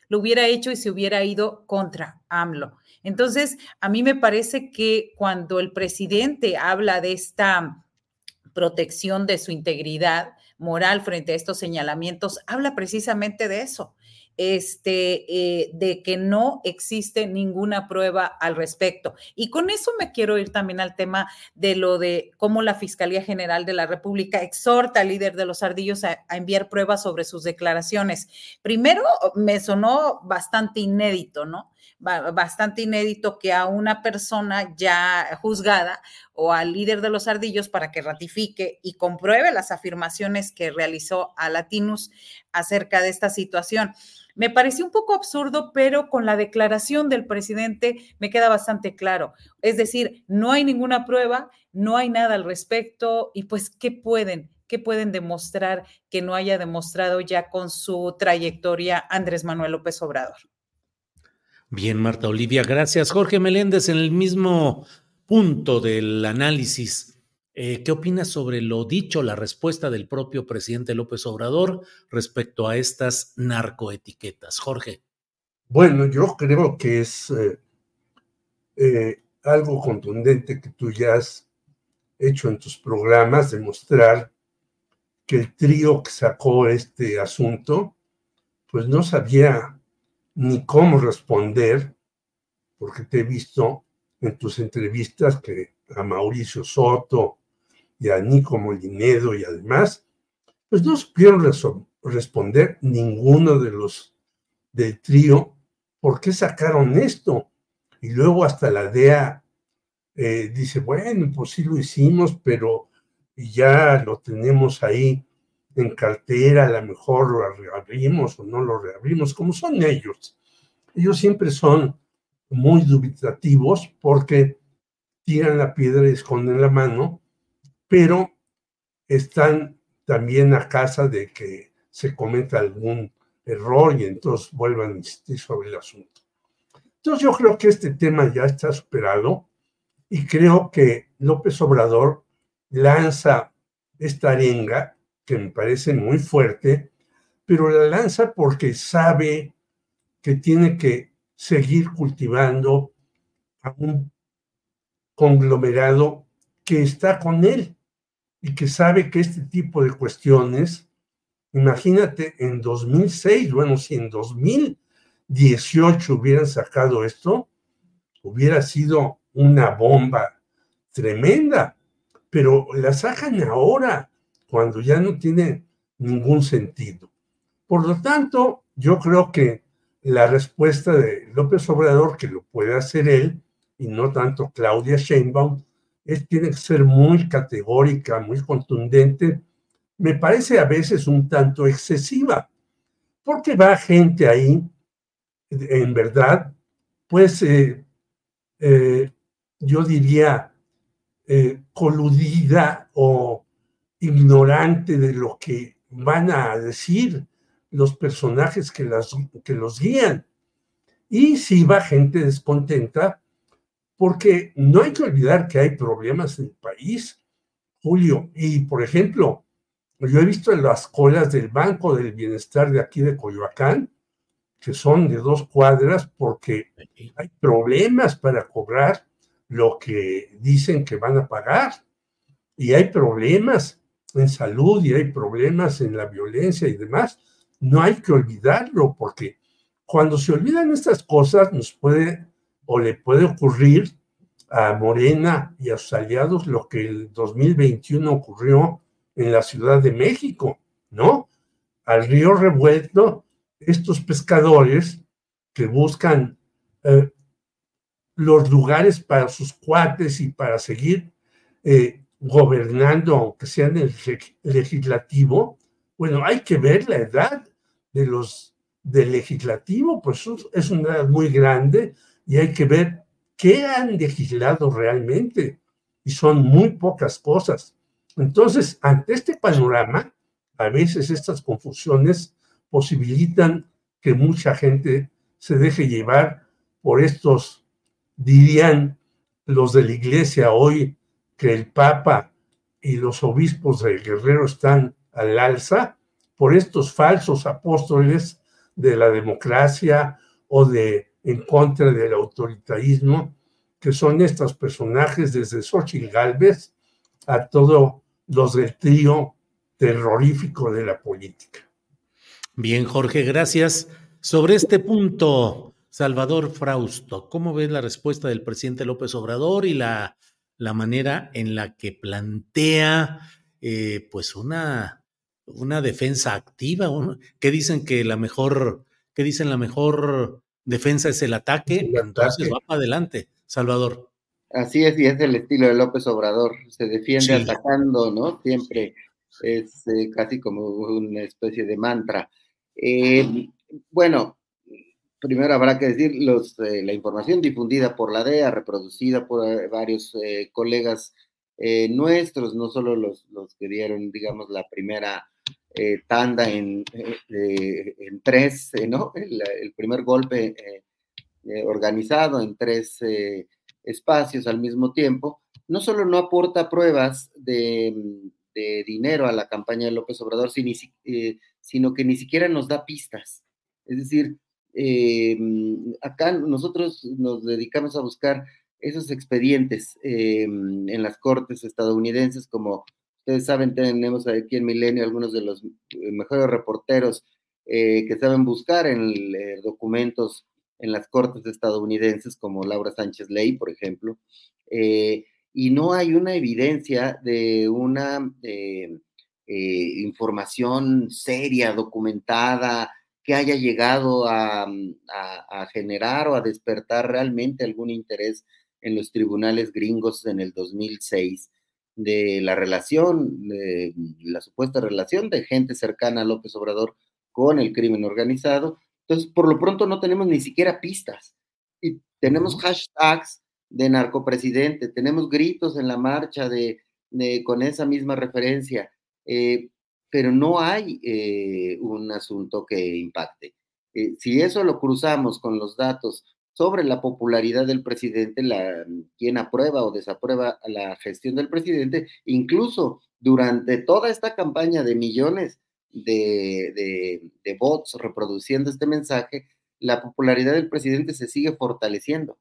lo hubiera hecho y se hubiera ido contra AMLO. Entonces, a mí me parece que cuando el presidente habla de esta protección de su integridad, moral frente a estos señalamientos habla precisamente de eso, este, eh, de que no existe ninguna prueba al respecto. Y con eso me quiero ir también al tema de lo de cómo la Fiscalía General de la República exhorta al líder de los ardillos a, a enviar pruebas sobre sus declaraciones. Primero, me sonó bastante inédito, ¿no? Bastante inédito que a una persona ya juzgada o al líder de los ardillos para que ratifique y compruebe las afirmaciones que realizó a Latinus acerca de esta situación. Me pareció un poco absurdo, pero con la declaración del presidente me queda bastante claro. Es decir, no hay ninguna prueba, no hay nada al respecto y pues, ¿qué pueden? ¿Qué pueden demostrar que no haya demostrado ya con su trayectoria Andrés Manuel López Obrador? Bien, Marta Olivia, gracias. Jorge Meléndez, en el mismo punto del análisis, eh, ¿qué opinas sobre lo dicho, la respuesta del propio presidente López Obrador respecto a estas narcoetiquetas? Jorge. Bueno, yo creo que es eh, eh, algo contundente que tú ya has hecho en tus programas, demostrar que el trío que sacó este asunto, pues no sabía ni cómo responder, porque te he visto en tus entrevistas que a Mauricio Soto y a Nico Molinedo y además, pues no supieron responder ninguno de los del trío por qué sacaron esto. Y luego hasta la DEA eh, dice, bueno, pues sí lo hicimos, pero ya lo tenemos ahí en cartera, a lo mejor lo reabrimos o no lo reabrimos, como son ellos. Ellos siempre son muy dubitativos porque tiran la piedra y esconden la mano, pero están también a casa de que se cometa algún error y entonces vuelvan a insistir sobre el asunto. Entonces yo creo que este tema ya está superado y creo que López Obrador lanza esta arenga que me parece muy fuerte, pero la lanza porque sabe que tiene que seguir cultivando a un conglomerado que está con él y que sabe que este tipo de cuestiones, imagínate en 2006, bueno, si en 2018 hubieran sacado esto, hubiera sido una bomba tremenda, pero la sacan ahora, cuando ya no tiene ningún sentido. Por lo tanto, yo creo que la respuesta de López Obrador, que lo puede hacer él, y no tanto Claudia Sheinbaum, es, tiene que ser muy categórica, muy contundente. Me parece a veces un tanto excesiva, porque va gente ahí, en verdad, pues eh, eh, yo diría eh, coludida o ignorante de lo que van a decir los personajes que, las, que los guían. Y si va gente descontenta, porque no hay que olvidar que hay problemas en el país, Julio. Y, por ejemplo, yo he visto en las colas del Banco del Bienestar de aquí de Coyoacán, que son de dos cuadras, porque hay problemas para cobrar lo que dicen que van a pagar. Y hay problemas en salud y hay problemas en la violencia y demás. No hay que olvidarlo, porque cuando se olvidan estas cosas nos puede o le puede ocurrir a Morena y a sus aliados lo que el 2021 ocurrió en la Ciudad de México, ¿no? Al río revuelto, estos pescadores que buscan eh, los lugares para sus cuates y para seguir eh, gobernando, aunque sea en el legislativo, bueno, hay que ver la edad de los del legislativo, pues es una edad muy grande y hay que ver qué han legislado realmente. Y son muy pocas cosas. Entonces, ante este panorama, a veces estas confusiones posibilitan que mucha gente se deje llevar por estos, dirían los de la iglesia hoy, que el Papa y los obispos del Guerrero están al alza, por estos falsos apóstoles de la democracia o de en contra del autoritarismo, que son estos personajes desde Xochitl Galvez a todos los del trío terrorífico de la política. Bien, Jorge, gracias. Sobre este punto, Salvador Frausto, ¿cómo ves la respuesta del presidente López Obrador y la, la manera en la que plantea eh, pues una, una defensa activa? ¿Qué dicen que la mejor, qué dicen la mejor defensa es el ataque? Entonces va para adelante. Salvador. Así es, y es el estilo de López Obrador, se defiende atacando, ¿no? Siempre es eh, casi como una especie de mantra. Eh, bueno, primero habrá que decir los, eh, la información difundida por la DEA, reproducida por varios colegas nuestros, no solo los, los, que dieron, digamos, la primera tanda en, en tres, ¿no? El, primer golpe eh, organizado en tres eh, espacios al mismo tiempo, no solo no aporta pruebas de, dinero a la campaña de López Obrador, eh, sino que ni siquiera nos da pistas. Es decir, acá nosotros nos dedicamos a buscar esos expedientes en las cortes estadounidenses, como ustedes saben, tenemos aquí en Milenio algunos de los mejores reporteros que saben buscar en documentos en las cortes estadounidenses, como Laura Sánchez Ley, por ejemplo. Eh, y no hay una evidencia de una eh, eh, información seria, documentada, que haya llegado a, a, generar o a despertar realmente algún interés en los tribunales gringos en el 2006 de la relación, de la supuesta relación de gente cercana a López Obrador con el crimen organizado. Entonces, por lo pronto no tenemos ni siquiera pistas. Y tenemos hashtags de narcopresidente, tenemos gritos en la marcha de, con esa misma referencia, eh, pero no hay eh, un asunto que impacte. Eh, si eso lo cruzamos con los datos sobre la popularidad del presidente, la, quien aprueba o desaprueba la gestión del presidente, incluso durante toda esta campaña de millones de, bots reproduciendo este mensaje, la popularidad del presidente se sigue fortaleciendo.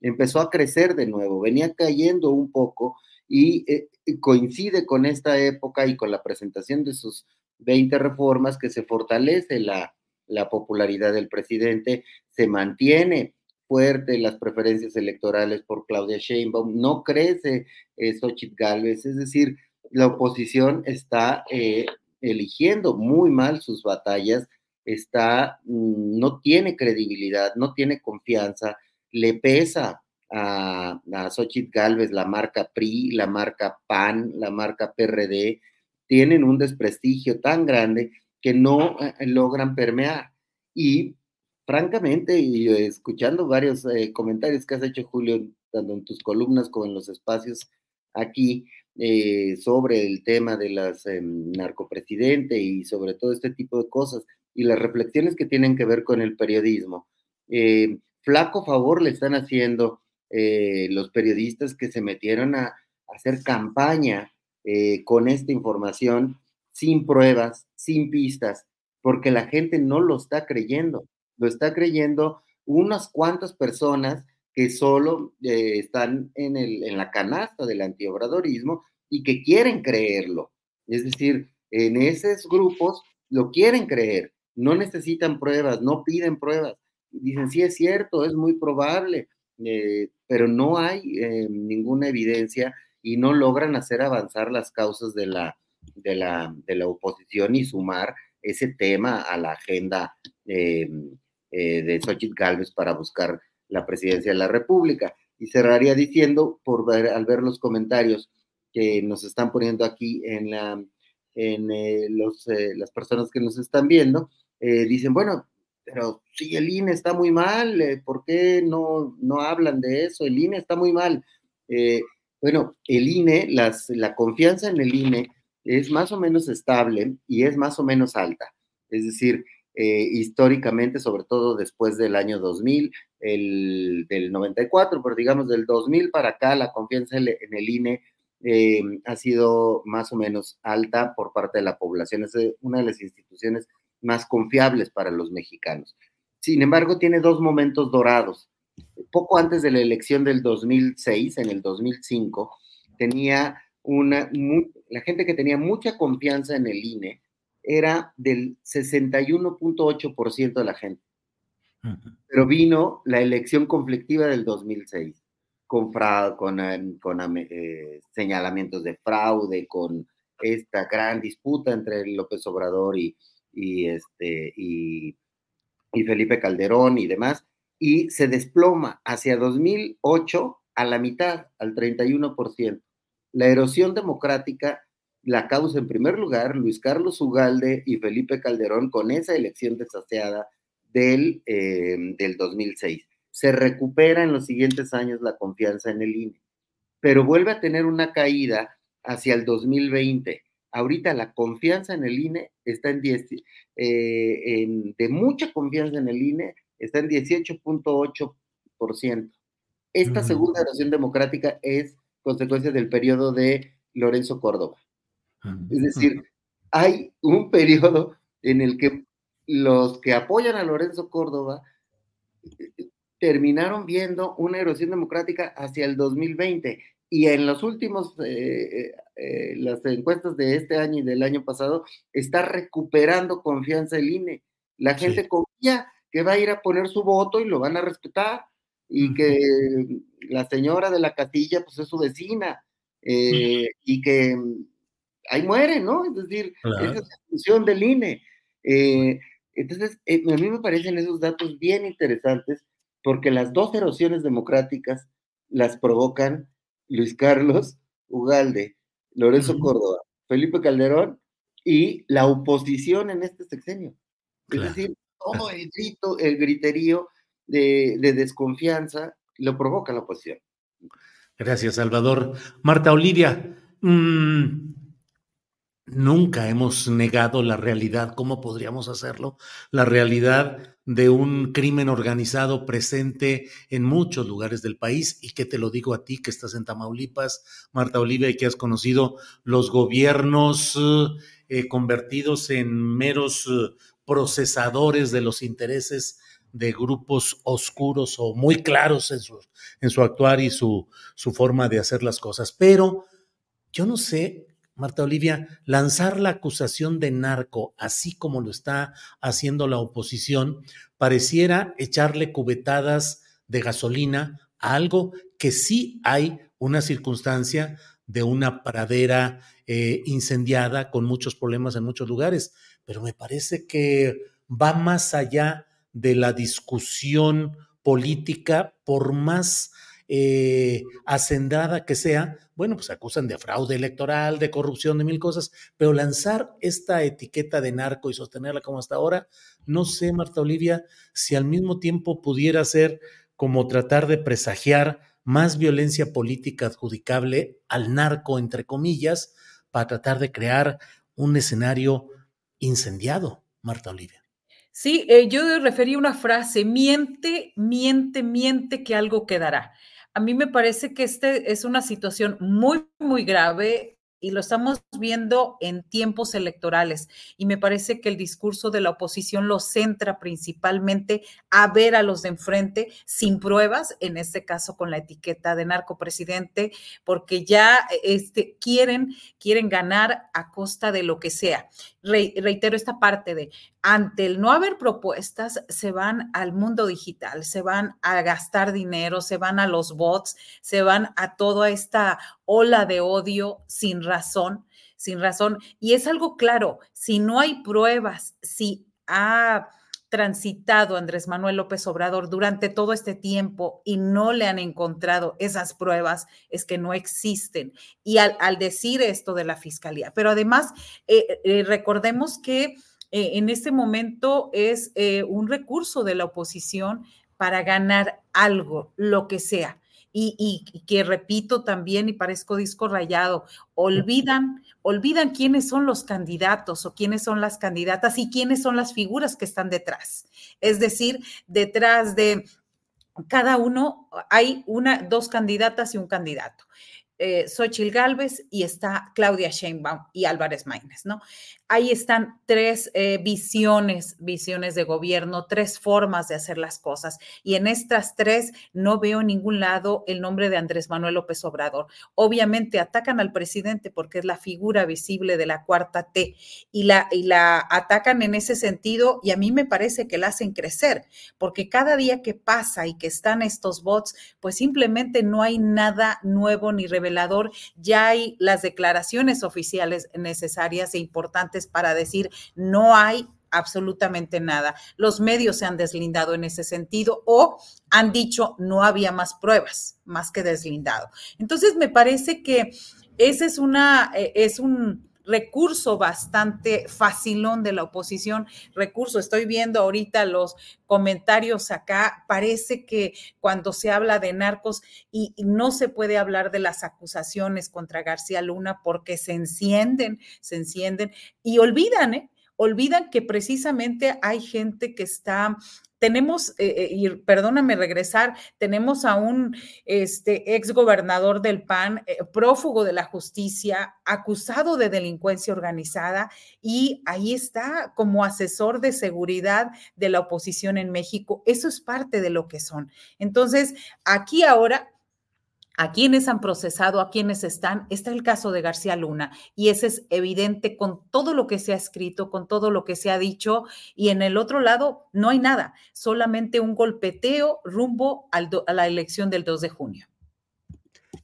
Empezó a crecer de nuevo, venía cayendo un poco y eh, coincide con esta época y con la presentación de sus 20 reformas que se fortalece la, la popularidad del presidente, se mantiene fuerte las preferencias electorales por Claudia Sheinbaum, no crece eh, Xochitl Gálvez, es decir, la oposición está eh, eligiendo muy mal sus batallas, está, mm, no tiene credibilidad, no tiene confianza, le pesa a, a Xochitl Galvez la marca PRI, la marca PAN, la marca PRD, tienen un desprestigio tan grande que no eh, logran permear. Y francamente, y escuchando varios eh, comentarios que has hecho, Julio, tanto en tus columnas como en los espacios aquí, eh, sobre el tema de las em, narcopresidente y sobre todo este tipo de cosas y las reflexiones que tienen que ver con el periodismo. flaco favor le están haciendo eh, los periodistas que se metieron a, hacer campaña eh, con esta información sin pruebas, sin pistas, porque la gente no lo está creyendo, lo está creyendo unas cuantas personas que solo eh, están en, el, en la canasta del antiobradorismo y que quieren creerlo. Es decir, en esos grupos lo quieren creer, no necesitan pruebas, no piden pruebas. Dicen, sí es cierto, es muy probable, eh, pero no hay eh, ninguna evidencia y no logran hacer avanzar las causas de la, de la, de la oposición y sumar ese tema a la agenda eh, de Xochitl Gálvez para buscar la presidencia de la República. Y cerraría diciendo, por ver, al ver los comentarios que nos están poniendo aquí en, la, en los, las personas que nos están viendo, dicen, bueno, pero si el INE está muy mal, eh, ¿por qué no, no hablan de eso? El INE está muy mal. Eh, bueno, el INE, las, la confianza en el INE es más o menos estable y es más o menos alta. Es decir, eh, históricamente, sobre todo después del año 2000, el, del 94, pero digamos del 2000 para acá, la confianza en el INE ha sido más o menos alta por parte de la población. Es una de las instituciones más confiables para los mexicanos. Sin embargo, tiene dos momentos dorados. Poco antes de la elección del 2006, en el 2005, tenía una, la gente que tenía mucha confianza en el INE era del 61.8% de la gente. Pero vino la elección conflictiva del 2006, con, con, eh, con eh, señalamientos de fraude, con esta gran disputa entre López Obrador y, y, este, y, Felipe Calderón y demás, y se desploma hacia 2008 a la mitad, al 31%. La erosión democrática la causa en primer lugar Luis Carlos Ugalde y Felipe Calderón con esa elección desaseada del, eh, del 2006. Se recupera en los siguientes años la confianza en el INE, pero vuelve a tener una caída hacia el 2020 ahorita la confianza en el INE está en 10, eh, de mucha confianza en el INE está en 18.8%. Esta segunda erosión democrática es consecuencia del periodo de Lorenzo Córdoba. Es decir, hay un periodo en el que los que apoyan a Lorenzo Córdoba eh, terminaron viendo una erosión democrática hacia el 2020 y en los últimos, eh, eh, las encuestas de este año y del año pasado, está recuperando confianza el INE. La gente confía que va a ir a poner su voto y lo van a respetar. y que la señora de la casilla pues es su vecina eh, y que ahí muere, ¿no? Es decir, esa es la función del INE. Eh, entonces, eh, a mí me parecen esos datos bien interesantes porque las dos erosiones democráticas las provocan Luis Carlos Ugalde, Lorenzo Córdoba, Felipe Calderón y la oposición en este sexenio. Es decir, todo el grito, el griterío de, desconfianza lo provoca la oposición. Gracias, Salvador. Marta Olivia, mmm, Nunca hemos negado la realidad, ¿cómo podríamos hacerlo? La realidad de un crimen organizado presente en muchos lugares del país y que te lo digo a ti que estás en Tamaulipas, Marta Olivia, y que has conocido los gobiernos eh, convertidos en meros eh, procesadores de los intereses de grupos oscuros o muy claros en su, en su actuar y su, su forma de hacer las cosas. Pero yo no sé Marta Olivia, lanzar la acusación de narco, así como lo está haciendo la oposición, pareciera echarle cubetadas de gasolina a algo que sí hay una circunstancia de una pradera eh, incendiada con muchos problemas en muchos lugares, pero me parece que va más allá de la discusión política, por más eh, hacendada que sea, bueno, pues acusan de fraude electoral, de corrupción, de mil cosas, pero lanzar esta etiqueta de narco y sostenerla como hasta ahora, no sé, Marta Olivia, si al mismo tiempo pudiera ser como tratar de presagiar más violencia política adjudicable al narco, entre comillas, para tratar de crear un escenario incendiado, Marta Olivia. Sí, eh, yo referí una frase, miente, miente, miente que algo quedará. A mí me parece que este es una situación muy, muy grave y lo estamos viendo en tiempos electorales. Y me parece que el discurso de la oposición lo centra principalmente a ver a los de enfrente sin pruebas, en este caso con la etiqueta de narcopresidente, porque ya este, quieren, quieren ganar a costa de lo que sea. Reitero esta parte de ante el no haber propuestas, se van al mundo digital, se van a gastar dinero, se van a los bots, se van a toda esta ola de odio sin razón, sin razón. Y es algo claro, si no hay pruebas, si ha transitado Andrés Manuel López Obrador durante todo este tiempo y no le han encontrado esas pruebas, es que no existen. Y al, decir esto de la fiscalía, pero además, eh, eh, recordemos que eh, en este momento es un recurso de la oposición para ganar algo, lo que sea. Y, que repito también, y parezco disco rayado, olvidan, olvidan quiénes son los candidatos o quiénes son las candidatas y quiénes son las figuras que están detrás. Es decir, detrás de cada uno hay una, dos candidatas y un candidato. Eh, Xochitl Galvez y está Claudia Sheinbaum y Álvarez Maínez, ¿no? ahí están tres eh, visiones, visiones de gobierno, tres formas de hacer las cosas. Y en estas tres no veo en ningún lado el nombre de Andrés Manuel López Obrador. Obviamente atacan al presidente porque es la figura visible de la cuarta T y la, y la atacan en ese sentido y a mí me parece que la hacen crecer porque cada día que pasa y que están estos bots, pues simplemente no hay nada nuevo ni Ya hay las declaraciones oficiales necesarias e importantes para decir no hay absolutamente nada. Los medios se han deslindado en ese sentido o han dicho no había más pruebas, más que deslindado. Entonces, me parece que ese es una, eh, es un recurso bastante facilón de la oposición, recurso. Estoy viendo ahorita los comentarios acá, parece que cuando se habla de narcos y, no se puede hablar de las acusaciones contra García Luna porque se encienden, se encienden y olvidan, ¿eh? Olvidan que precisamente hay gente que está tenemos, eh, eh, y perdóname regresar, tenemos a un este, ex gobernador del PAN, eh, prófugo de la justicia, acusado de delincuencia organizada, y ahí está como asesor de seguridad de la oposición en México. Eso es parte de lo que son. Entonces, aquí ahora a quienes han procesado, a quienes están. Está el caso de García Luna y ese es evidente con todo lo que se ha escrito, con todo lo que se ha dicho y en el otro lado no hay nada, solamente un golpeteo rumbo a la elección del 2 de junio.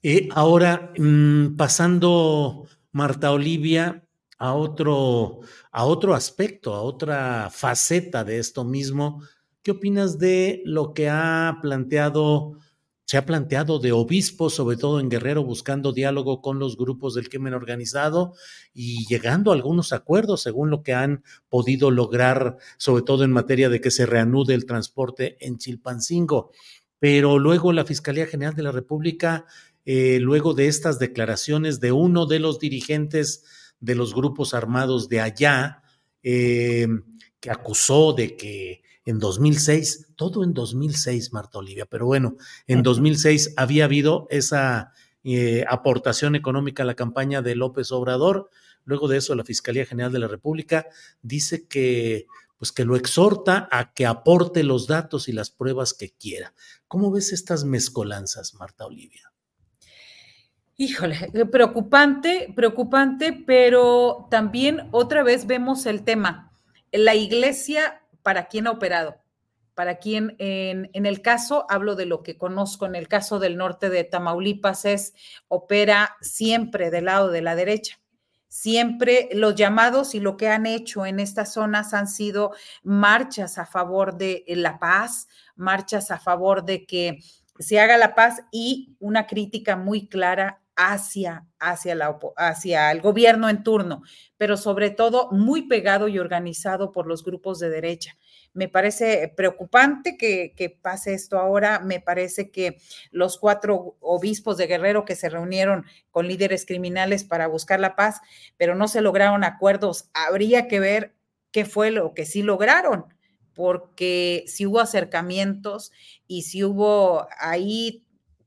Eh, ahora, mm, pasando, Marta Olivia, a otro, a otro aspecto, a otra faceta de esto mismo, ¿qué opinas de lo que ha planteado se ha planteado de obispos, sobre todo en Guerrero, buscando diálogo con los grupos del crimen organizado y llegando a algunos acuerdos según lo que han podido lograr, sobre todo en materia de que se reanude el transporte en Chilpancingo. Pero luego la Fiscalía General de la República, eh, luego de estas declaraciones de uno de los dirigentes de los grupos armados de allá, eh, que acusó de que en 2006, todo en 2006, Marta Olivia, pero bueno, en 2006 había habido esa eh, aportación económica a la campaña de López Obrador. Luego de eso, la Fiscalía General de la República dice que, pues que lo exhorta a que aporte los datos y las pruebas que quiera. ¿Cómo ves estas mezcolanzas, Marta Olivia? Híjole, eh, preocupante, preocupante, pero también otra vez vemos el tema. La iglesia para quién ha operado, para quién, en, el caso, hablo de lo que conozco, en el caso del norte de Tamaulipas es, opera siempre del lado de la derecha. Siempre los llamados y lo que han hecho en estas zonas han sido marchas a favor de la paz, marchas a favor de que se haga la paz y una crítica muy clara hacia, hacia, la, hacia el gobierno en turno, pero sobre todo muy pegado y organizado por los grupos de derecha. Me parece preocupante que, que, pase esto ahora. Me parece que los cuatro obispos de Guerrero que se reunieron con líderes criminales para buscar la paz, pero no se lograron acuerdos, habría que ver qué fue lo que sí lograron, porque si hubo acercamientos y si hubo ahí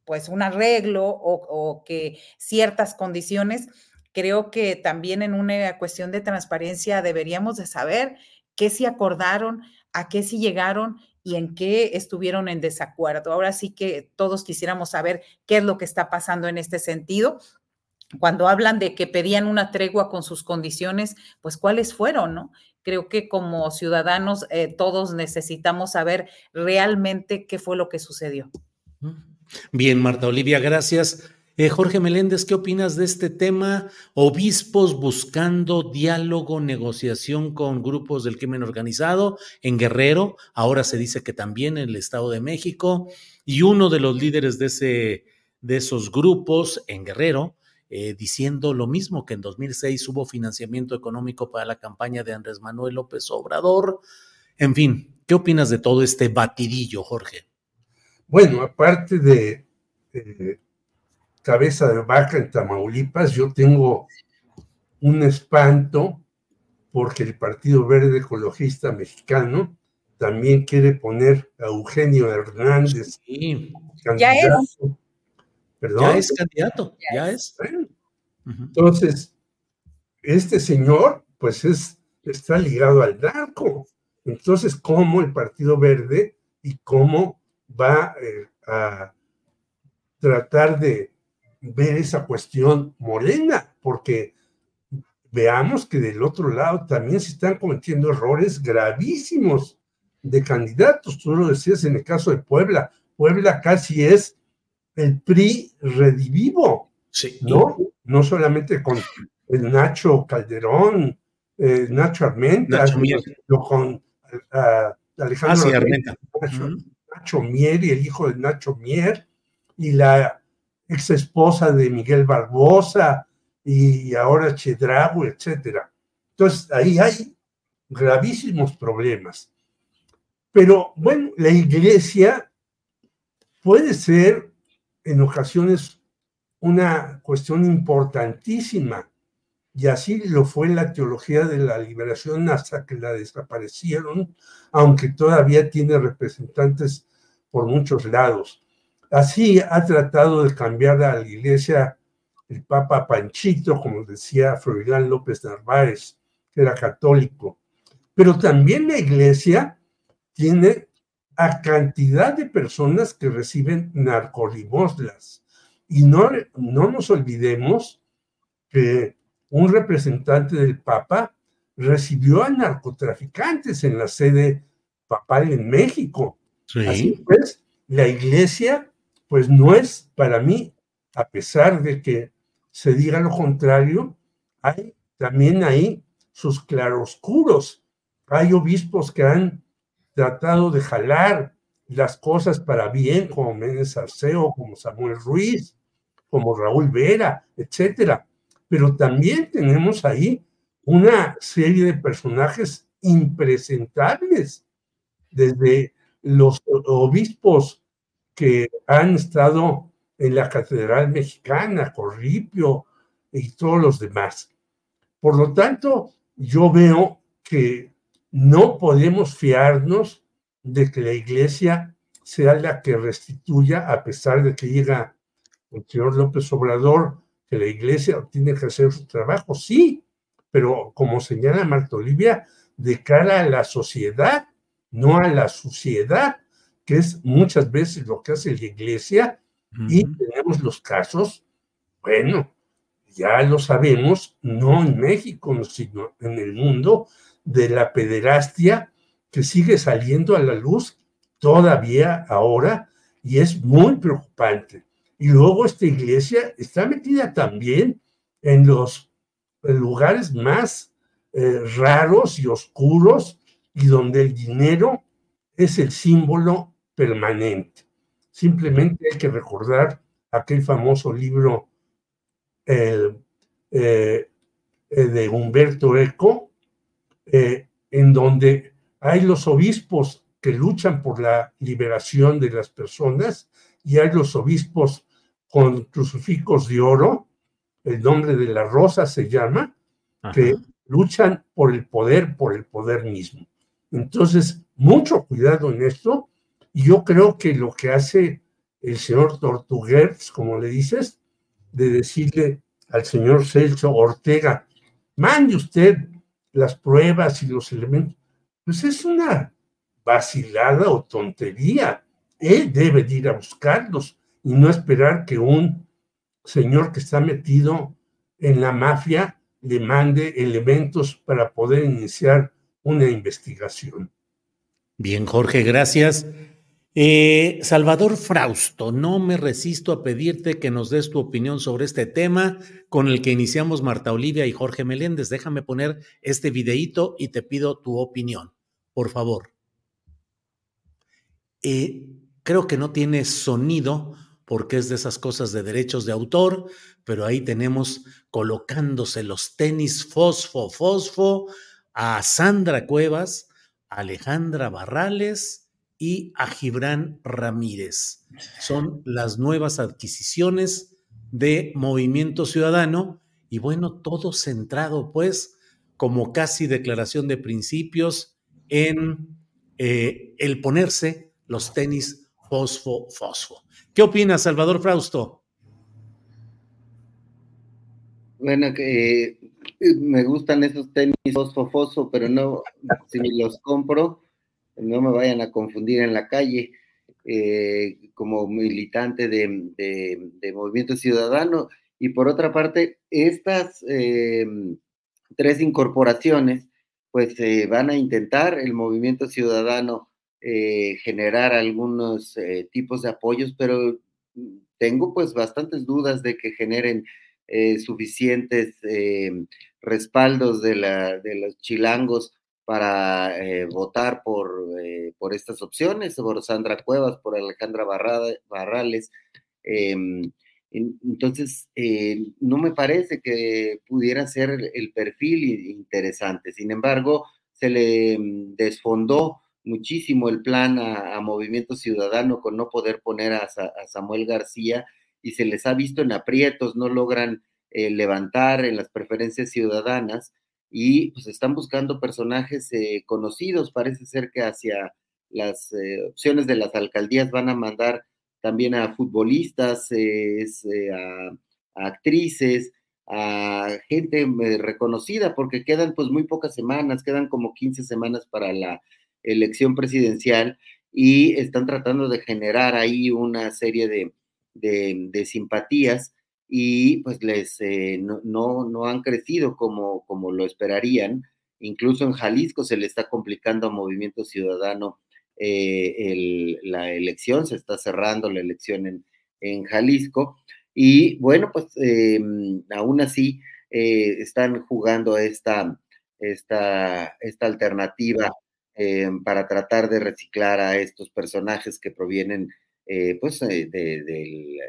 pues un arreglo o, que ciertas condiciones, creo que también en una cuestión de transparencia deberíamos de saber qué sí acordaron, a qué sí llegaron y en qué estuvieron en desacuerdo. Ahora sí que todos quisiéramos saber qué es lo que está pasando en este sentido. Cuando hablan de que pedían una tregua con sus condiciones, pues cuáles fueron, ¿no? Creo que como ciudadanos eh, todos necesitamos saber realmente qué fue lo que sucedió. Bien, Marta Olivia, gracias. Eh, Jorge Meléndez, ¿qué opinas de este tema? Obispos buscando diálogo, negociación con grupos del crimen organizado en Guerrero, ahora se dice que también en el Estado de México, y uno de los líderes de, ese, de esos grupos en Guerrero, eh, diciendo lo mismo que en 2006 hubo financiamiento económico para la campaña de Andrés Manuel López Obrador. En fin, ¿qué opinas de todo este batidillo, Jorge? Bueno, aparte de cabeza de vaca en Tamaulipas, yo tengo un espanto porque el Partido Verde Ecologista Mexicano también quiere poner a Eugenio Hernández. Sí. Ya es. ¿Perdón? Ya es candidato, ya, es. Entonces, este señor, pues es, está ligado al narco. Entonces, ¿cómo el Partido Verde y cómo va eh, a tratar de ver esa cuestión morena, porque veamos que del otro lado también se están cometiendo errores gravísimos de candidatos. Tú lo decías en el caso de Puebla. Puebla casi es el PRI redivivo, ¿no? No solamente con el Nacho Calderón, eh, Nacho Armenta, sino con uh, Alejandro ah, Armenta. Nacho Mier y el hijo de Nacho Mier y la ex esposa de Miguel Barbosa y ahora Chedrago, etcétera. Entonces ahí hay gravísimos problemas. Pero bueno, la iglesia puede ser en ocasiones una cuestión importantísima y así lo fue la teología de la liberación hasta que la desaparecieron, aunque todavía tiene representantes por muchos lados. Así ha tratado de cambiar a la iglesia el Papa Panchito, como decía Froilán López Narváez, que era católico. Pero también la iglesia tiene a cantidad de personas que reciben narcolimoslas Y no, no nos olvidemos que un representante del Papa recibió a narcotraficantes en la sede papal en México. Así pues, la iglesia, pues no es para mí, a pesar de que se diga lo contrario, hay también ahí sus claroscuros. Hay obispos que han tratado de jalar las cosas para bien, como Méndez Arceo, como Samuel Ruiz, como Raúl Vera, etcétera. Pero también tenemos ahí una serie de personajes impresentables, desde los obispos que han estado en la Catedral Mexicana, Corripio y todos los demás. Por lo tanto, yo veo que no podemos fiarnos de que la iglesia sea la que restituya, a pesar de que diga el señor López Obrador que la iglesia tiene que hacer su trabajo, sí, pero como señala Marta Olivia, de cara a la sociedad, no a la suciedad, que es muchas veces lo que hace la iglesia, y tenemos los casos, bueno, ya lo sabemos, no en México, sino en el mundo, de la pederastia que sigue saliendo a la luz todavía ahora y es muy preocupante. Y luego esta iglesia está metida también en los lugares más eh, raros y oscuros y donde el dinero es el símbolo permanente. Simplemente hay que recordar aquel famoso libro eh, eh, de Humberto Eco, en donde hay los obispos que luchan por la liberación de las personas y hay los obispos con crucifijos de oro, el nombre de la rosa se llama, que luchan por el poder, por el poder mismo. Entonces, mucho cuidado en esto. Y yo creo que lo que hace el señor Tortuguers, como le dices, de decirle al señor Celso Ortega, mande usted las pruebas y los elementos, pues es una vacilada o tontería. Él debe ir a buscarlos y no esperar que un señor que está metido en la mafia le mande elementos para poder iniciar una investigación. Bien, Jorge, gracias. Eh, Salvador Frausto, no me resisto a pedirte que nos des tu opinión sobre este tema con el que iniciamos Marta Olivia y Jorge Meléndez. Déjame poner este videíto y te pido tu opinión, por favor. Eh, creo que no tiene sonido porque es de esas cosas de derechos de autor, pero ahí tenemos colocándose los tenis fosfo, fosfo a Sandra Cuevas, a Alejandra Barrales y a Gibran Ramírez. Son las nuevas adquisiciones de Movimiento Ciudadano y bueno, todo centrado pues como casi declaración de principios en eh, el ponerse los tenis fosfo, fosfo. ¿Qué opinas, Salvador Frausto? Bueno, eh, me gustan esos tenis fosfo, pero no, si los compro, no me vayan a confundir en la calle. Eh, como militante de, Movimiento Ciudadano. Y por otra parte, estas eh, tres incorporaciones, pues van a intentar el Movimiento Ciudadano eh, generar algunos tipos de apoyos, pero tengo pues bastantes dudas de que generen eh, suficientes respaldos de, la, de, los chilangos para votar por, por estas opciones, por Sandra Cuevas, por Alejandra Barrales. Em, entonces, no me parece que pudiera ser el perfil interesante. Sin embargo, se le mm, desfondó muchísimo el plan a, Movimiento Ciudadano con no poder poner a, Samuel García y se les ha visto en aprietos, no logran eh, levantar en las preferencias ciudadanas y pues están buscando personajes eh, conocidos. Parece ser que hacia las eh, opciones de las alcaldías van a mandar también a futbolistas, a, a actrices, a gente reconocida, porque quedan pues muy pocas semanas, quedan como 15 semanas para la elección presidencial y están tratando de generar ahí una serie de, de, simpatías y pues les eh, no, no, han crecido como, como lo esperarían. Incluso en Jalisco se le está complicando a Movimiento Ciudadano eh, la elección, se está cerrando la elección en, en Jalisco. Y bueno, pues em, aún así están jugando esta, esta, esta alternativa em, para tratar de reciclar a estos personajes que provienen, eh, pues, eh, de,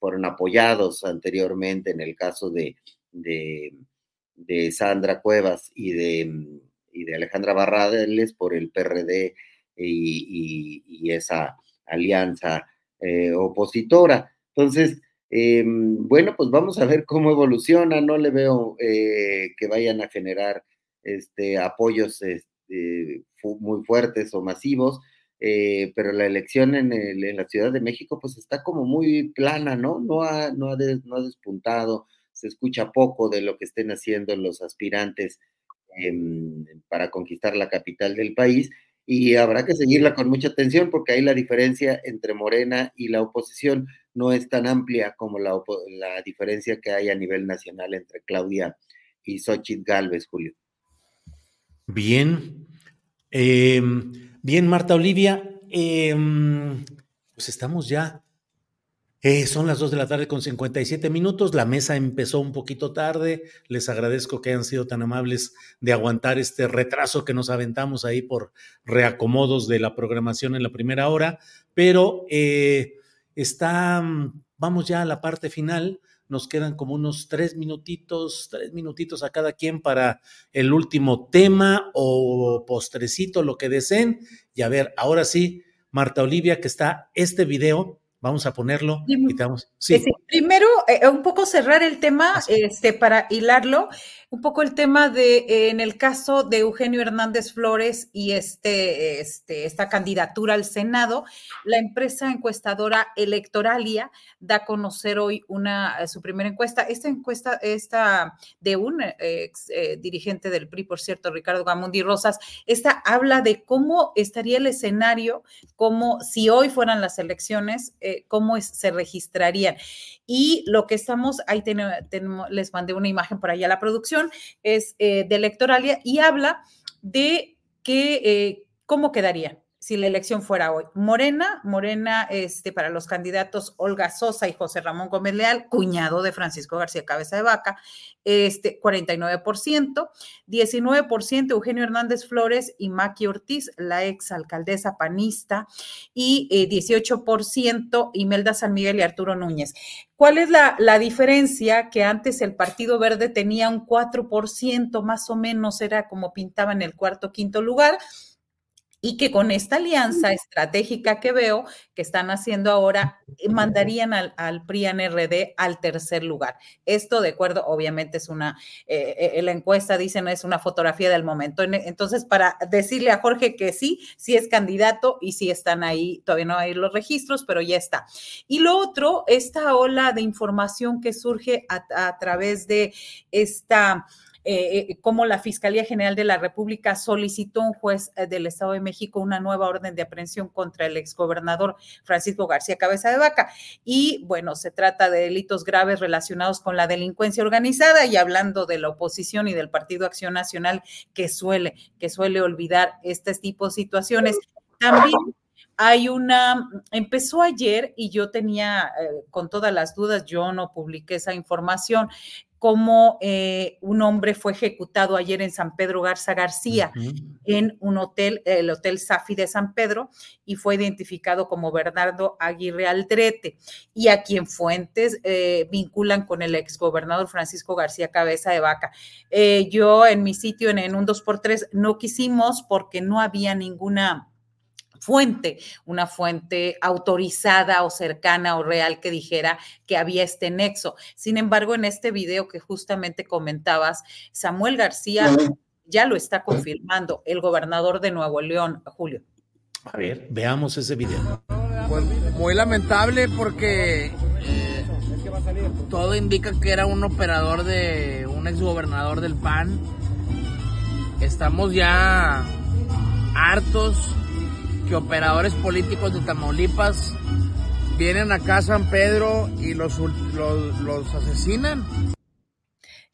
fueron apoyados anteriormente en el caso de, de, Sandra Cuevas y de, y de Alejandra Barrales por el PRD y, esa alianza eh, opositora. Entonces, em, bueno, pues vamos a ver cómo evoluciona. No le veo que vayan a generar este, apoyos este, muy fuertes o masivos, eh, pero la elección en, la Ciudad de México pues está como muy plana, ¿no? No ha, no, ha no ha despuntado, se escucha poco de lo que estén haciendo los aspirantes para conquistar la capital del país y habrá que seguirla con mucha atención porque ahí la diferencia entre Morena y la oposición no es tan amplia como la, la diferencia que hay a nivel nacional entre Claudia y Xochitl Galvez, Julio. Bien. Em, bien, Marta Olivia. Em, pues estamos ya. Eh, son las 2 de la tarde con 57 minutos. La mesa empezó un poquito tarde. Les agradezco que hayan sido tan amables de aguantar este retraso que nos aventamos ahí por reacomodos de la programación en la primera hora. Pero eh, está, vamos ya a la parte final nos quedan como unos tres minutitos, tres minutitos a cada quien para el último tema o postrecito, lo que deseen. Y a ver, ahora sí, Marta Olivia, que está este video, vamos a ponerlo y Sí. Primero, eh, un poco cerrar el tema este, para hilarlo un poco el tema de, eh, en el caso de Eugenio Hernández Flores y este, este, esta candidatura al Senado, la empresa encuestadora Electoralia da a conocer hoy una, eh, su primera encuesta. Esta encuesta, esta de un ex eh, dirigente del PRI, por cierto, Ricardo Gamundi Rosas, esta habla de cómo estaría el escenario, cómo si hoy fueran las elecciones, cómo se registrarían. Y lo que estamos, ahí tenemos, les mandé una imagen por allá a la producción, es eh, de electoralia y habla de que, eh, cómo quedaría si la elección fuera hoy. Morena, Morena, este, para los candidatos Olga Sosa y José Ramón Gómez Leal, cuñado de Francisco García Cabeza de Vaca, este, 49%, 19% Eugenio Hernández Flores y Maki Ortiz, la ex alcaldesa panista, y 18% eh, Imelda San Miguel y Arturo Núñez. ¿Cuál es la, la, diferencia? Que antes el Partido Verde tenía un 4%, más o menos era como pintaba en el cuarto, quinto lugar y que con esta alianza estratégica que veo que están haciendo ahora, eh, mandarían al, al PRI-NRD al tercer lugar. Esto, de acuerdo, obviamente es una, eh, eh, la encuesta dicen es una fotografía del momento. Entonces, para decirle a Jorge que sí, sí es candidato y sí están ahí, todavía no hay los registros, pero ya está. Y lo otro, esta ola de información que surge a través de esta eh, eh, cómo la Fiscalía General de la República solicitó a un juez eh, del Estado de México una nueva orden de aprehensión contra el exgobernador Francisco García Cabeza de Vaca. Y bueno, se trata de delitos graves relacionados con la delincuencia organizada y hablando de la oposición y del Partido Acción Nacional que suele, que suele olvidar este tipo de situaciones. También hay una, empezó ayer y yo tenía con todas las dudas, yo no publiqué esa información, cómo eh, un hombre fue ejecutado ayer en San Pedro Garza García, en un hotel, el Hotel Safi de San Pedro, y fue identificado como Bernardo Aguirre Aldrete, y a quien fuentes eh, vinculan con el exgobernador Francisco García Cabeza de Vaca. Eh, yo en mi sitio, en, en un 2x3, no quisimos porque no había ninguna fuente, una fuente autorizada o cercana o real que dijera que había este nexo. Sin embargo, en este video que justamente comentabas, Samuel García ya lo está confirmando, el gobernador de Nuevo León, Julio. A ver, veamos ese video. Pues muy lamentable porque eh, todo indica que era un operador de un exgobernador del PAN. Estamos ya hartos que operadores políticos de Tamaulipas vienen acá a San Pedro y los, los, los asesinan.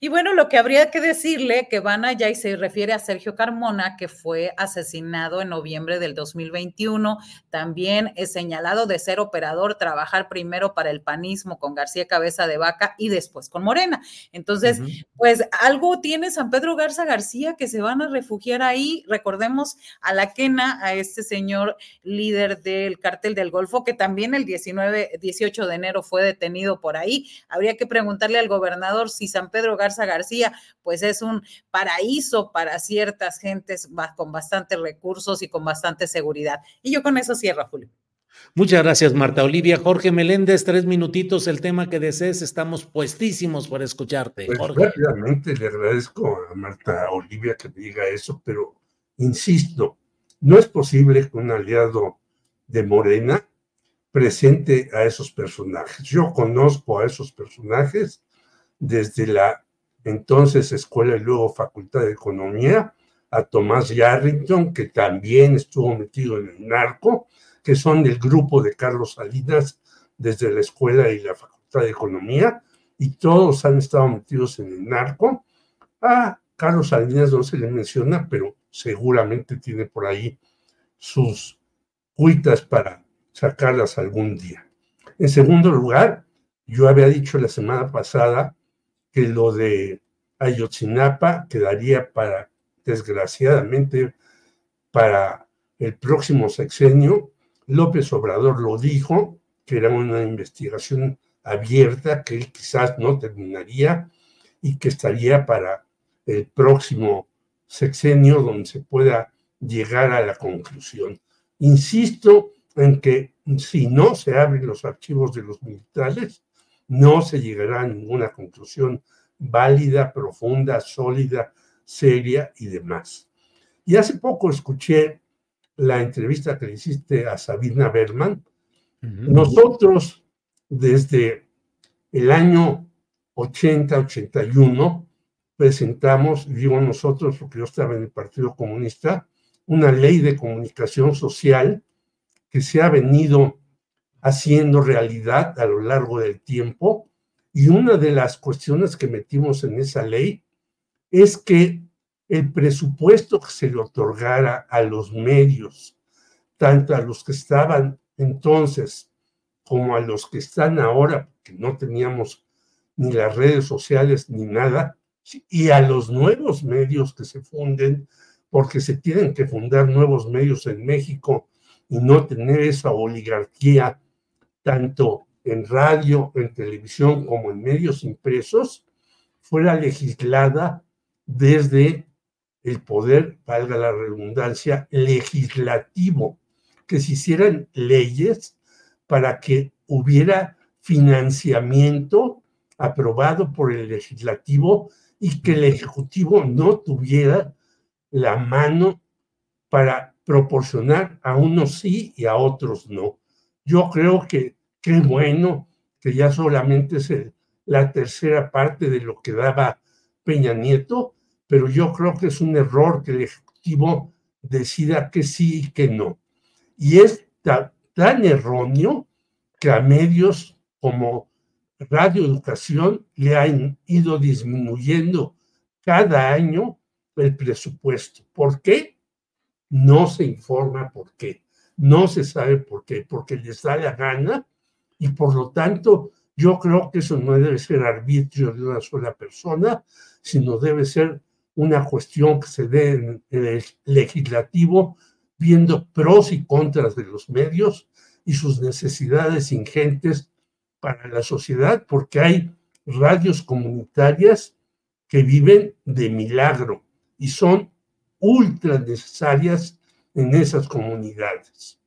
Y bueno, lo que habría que decirle que van allá y se refiere a Sergio Carmona, que fue asesinado en noviembre del 2021, también es señalado de ser operador, trabajar primero para el panismo con García Cabeza de Vaca y después con Morena. Entonces, pues algo tiene San Pedro Garza García que se van a refugiar ahí. Recordemos a la quena, a este señor líder del cártel del Golfo, que también el 19, 18 de enero fue detenido por ahí. Habría que preguntarle al gobernador si San Pedro Garza García, pues es un paraíso para ciertas gentes con bastantes recursos y con bastante seguridad. Y yo con eso cierro, Julio. Muchas gracias, Marta Olivia. Jorge Meléndez, tres minutitos, el tema que desees, estamos puestísimos para escucharte. Pues Jorge. rápidamente le agradezco a Marta Olivia que me diga eso, pero insisto, no es posible que un aliado de Morena presente a esos personajes. Yo conozco a esos personajes desde la entonces Escuela y luego Facultad de Economía, a Tomás Yarrington, que también estuvo metido en el narco, que son del grupo de Carlos Salinas desde la Escuela y la Facultad de Economía, y todos han estado metidos en el narco. A Carlos Salinas no se le menciona, pero seguramente tiene por ahí sus cuitas para sacarlas algún día. En segundo lugar, yo había dicho la semana pasada que lo de Ayotzinapa quedaría para, desgraciadamente, para el próximo sexenio. López Obrador lo dijo, que era una investigación abierta, que él quizás no terminaría y que estaría para el próximo sexenio donde se pueda llegar a la conclusión. Insisto en que si no se abren los archivos de los militares, no se llegará a ninguna conclusión válida, profunda, sólida, seria y demás. Y hace poco escuché la entrevista que le hiciste a Sabina Berman. Nosotros, desde el año 80-81, presentamos, digo nosotros, porque yo estaba en el Partido Comunista, una ley de comunicación social que se ha venido haciendo realidad a lo largo del tiempo. Y una de las cuestiones que metimos en esa ley es que el presupuesto que se le otorgara a los medios, tanto a los que estaban entonces como a los que están ahora, porque no teníamos ni las redes sociales ni nada, y a los nuevos medios que se funden, porque se tienen que fundar nuevos medios en México y no tener esa oligarquía tanto en radio, en televisión como en medios impresos, fuera legislada desde el poder, valga la redundancia, legislativo, que se hicieran leyes para que hubiera financiamiento aprobado por el legislativo y que el ejecutivo no tuviera la mano para proporcionar a unos sí y a otros no. Yo creo que qué bueno que ya solamente es la tercera parte de lo que daba Peña Nieto, pero yo creo que es un error que el Ejecutivo decida que sí y que no. Y es tan erróneo que a medios como Radio Educación le han ido disminuyendo cada año el presupuesto. ¿Por qué? No se informa por qué. No se sabe por qué, porque les da la gana y por lo tanto yo creo que eso no debe ser arbitrio de una sola persona, sino debe ser una cuestión que se dé en el legislativo viendo pros y contras de los medios y sus necesidades ingentes para la sociedad, porque hay radios comunitarias que viven de milagro y son ultra necesarias en esas comunidades.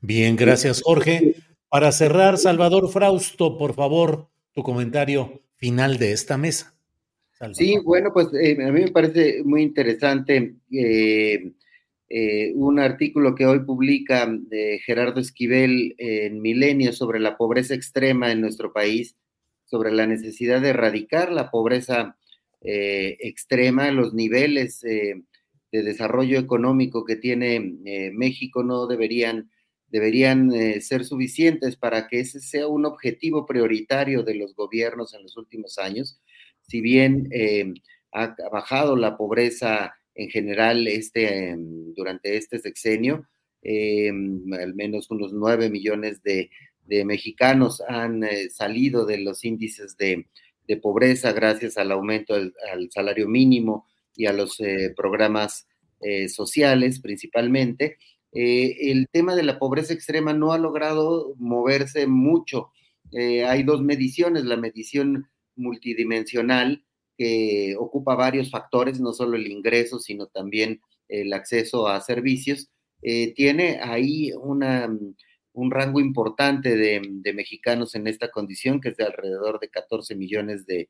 Bien, gracias Jorge. Para cerrar, Salvador Frausto, por favor, tu comentario final de esta mesa. Sí, bueno, pues eh, a mí me parece muy interesante eh, eh, un artículo que hoy publica Gerardo Esquivel en Milenio sobre la pobreza extrema en nuestro país, sobre la necesidad de erradicar la pobreza extrema, los niveles de desarrollo económico que tiene México no deberían deberían eh, ser suficientes para que ese sea un objetivo prioritario de los gobiernos en los últimos años. Si bien eh, ha bajado la pobreza en general este, em, durante este sexenio, em, al menos unos 9 millones de, mexicanos han eh, salido de los índices de, pobreza gracias al aumento del, al salario mínimo y a los programas sociales principalmente. Eh, el tema de la pobreza extrema no ha logrado moverse mucho. Eh, hay dos mediciones, la medición multidimensional, que ocupa varios factores, no solo el ingreso, sino también el acceso a servicios. Eh, tiene ahí una, un rango importante de, mexicanos en esta condición, que es de alrededor de 14 millones de,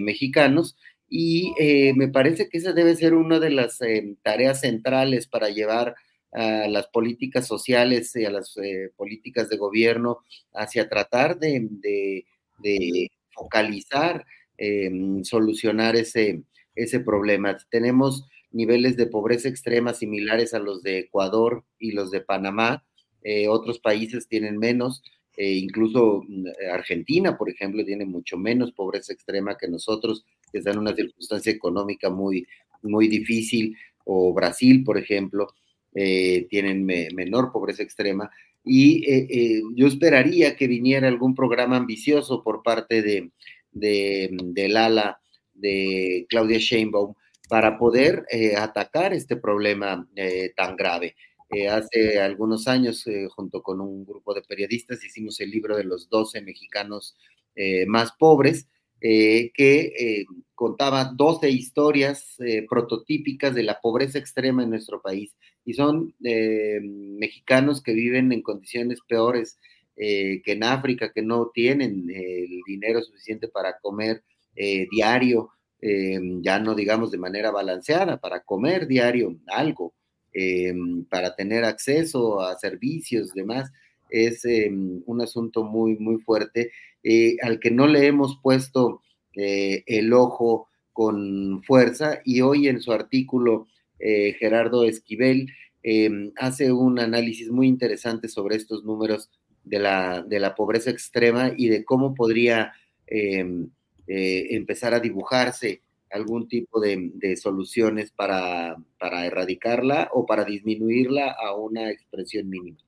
mexicanos. Y me parece que esa debe ser una de las tareas centrales para llevar a las políticas sociales y a las eh, políticas de gobierno hacia tratar de, focalizar, em, solucionar ese, ese problema. Tenemos niveles de pobreza extrema similares a los de Ecuador y los de Panamá. Eh, otros países tienen menos, eh, incluso mm, Argentina, por ejemplo, tiene mucho menos pobreza extrema que nosotros, que está en una circunstancia económica muy, muy difícil, o Brasil, por ejemplo. Eh, tienen menor pobreza extrema. Y eh, eh, yo esperaría que viniera algún programa ambicioso por parte de, del ala de Claudia Sheinbaum para poder atacar este problema tan grave. hace algunos años, junto con un grupo de periodistas, hicimos el libro de los 12 mexicanos más pobres, que contaba 12 historias prototípicas de la pobreza extrema en nuestro país y son eh, mexicanos que viven en condiciones peores eh, que en África, que no tienen el dinero suficiente para comer eh, diario, ya no digamos de manera balanceada, para comer diario algo, para tener acceso a servicios, demás. Es un asunto muy, muy fuerte al que no le hemos puesto el ojo con fuerza y hoy en su artículo eh, Gerardo Esquivel, em, hace un análisis muy interesante sobre estos números de la, de la pobreza extrema y de cómo podría em, eh, empezar a dibujarse algún tipo de, soluciones para, para, erradicarla o para disminuirla a una expresión mínima.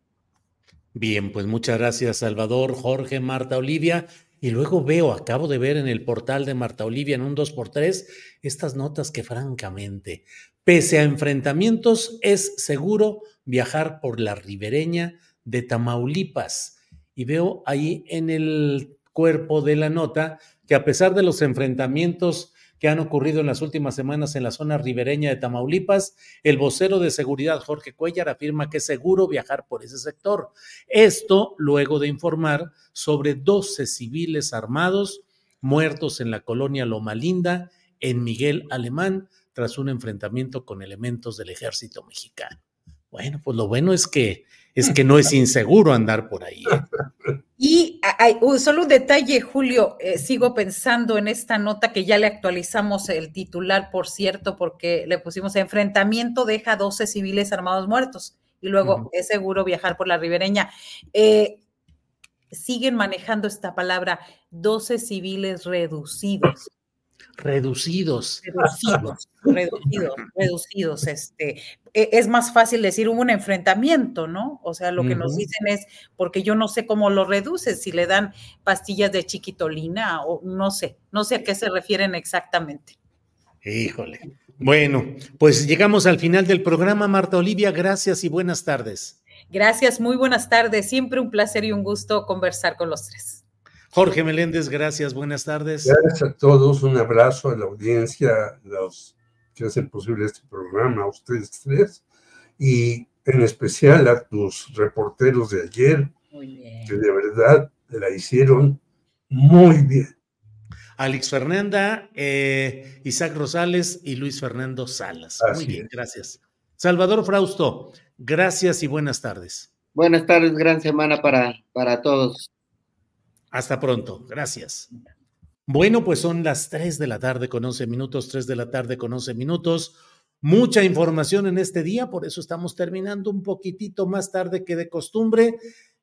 Bien, pues muchas gracias Salvador, Jorge, Marta, Olivia. Y luego veo, acabo de ver en el portal de Marta Olivia en un 2x3 estas notas que francamente Pese a enfrentamientos, es seguro viajar por la ribereña de Tamaulipas. Y veo ahí en el cuerpo de la nota que a pesar de los enfrentamientos que han ocurrido en las últimas semanas en la zona ribereña de Tamaulipas, el vocero de seguridad Jorge Cuellar afirma que es seguro viajar por ese sector. Esto luego de informar sobre 12 civiles armados muertos en la colonia Loma Linda, en Miguel Alemán, tras un enfrentamiento con elementos del ejército mexicano. Bueno, pues lo bueno es que es que no es inseguro andar por ahí. ¿eh? <laughs> Y hay, solo un detalle, Julio, eh, sigo pensando en esta nota que ya le actualizamos el titular, por cierto, porque le pusimos enfrentamiento deja 12 civiles armados muertos y luego es seguro viajar por la ribereña. Eh, siguen manejando esta palabra, 12 civiles reducidos reducidos. Reducidos, reducidos, reducidos. Este, e, es más fácil decir hubo un enfrentamiento, ¿no? O sea, lo que nos dicen es, porque yo no sé cómo lo reduces, si le dan pastillas de chiquitolina o no sé, no sé a qué se refieren exactamente. Híjole. Bueno, pues llegamos al final del programa, Marta Olivia, gracias y buenas tardes. Gracias, muy buenas tardes. Siempre un placer y un gusto conversar con los tres. Jorge Meléndez, gracias, buenas tardes. Gracias a todos, un abrazo a la audiencia, a los que hacen posible este programa, a ustedes tres, y en especial a tus reporteros de ayer, que de verdad la hicieron muy bien. Alex Fernanda, eh, Isaac Rosales y Luis Fernando Salas. muy bien, gracias. Salvador Frausto, gracias y buenas tardes. Buenas tardes, gran semana para, para todos. Hasta pronto. Gracias. Bueno, pues son las 3 de la tarde con 11 minutos, 3 de la tarde con 11 minutos. Mucha información en este día, por eso estamos terminando un poquitito más tarde que de costumbre.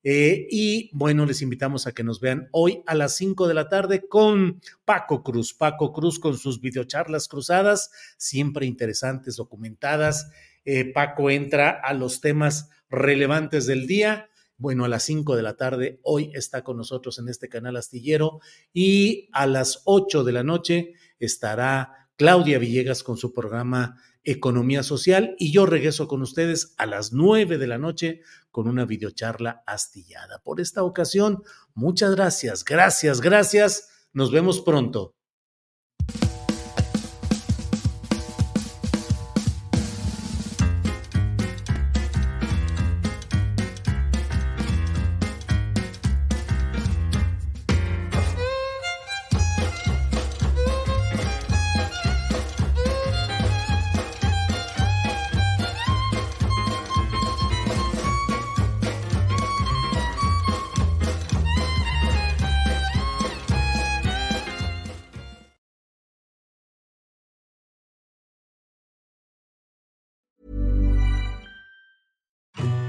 Eh, y bueno, les invitamos a que nos vean hoy a las 5 de la tarde con Paco Cruz. Paco Cruz con sus videocharlas cruzadas, siempre interesantes, documentadas. Eh, Paco entra a los temas relevantes del día. Bueno, a las 5 de la tarde hoy está con nosotros en este canal astillero y a las 8 de la noche estará Claudia Villegas con su programa Economía Social y yo regreso con ustedes a las 9 de la noche con una videocharla astillada. Por esta ocasión, muchas gracias, gracias, gracias. Nos vemos pronto.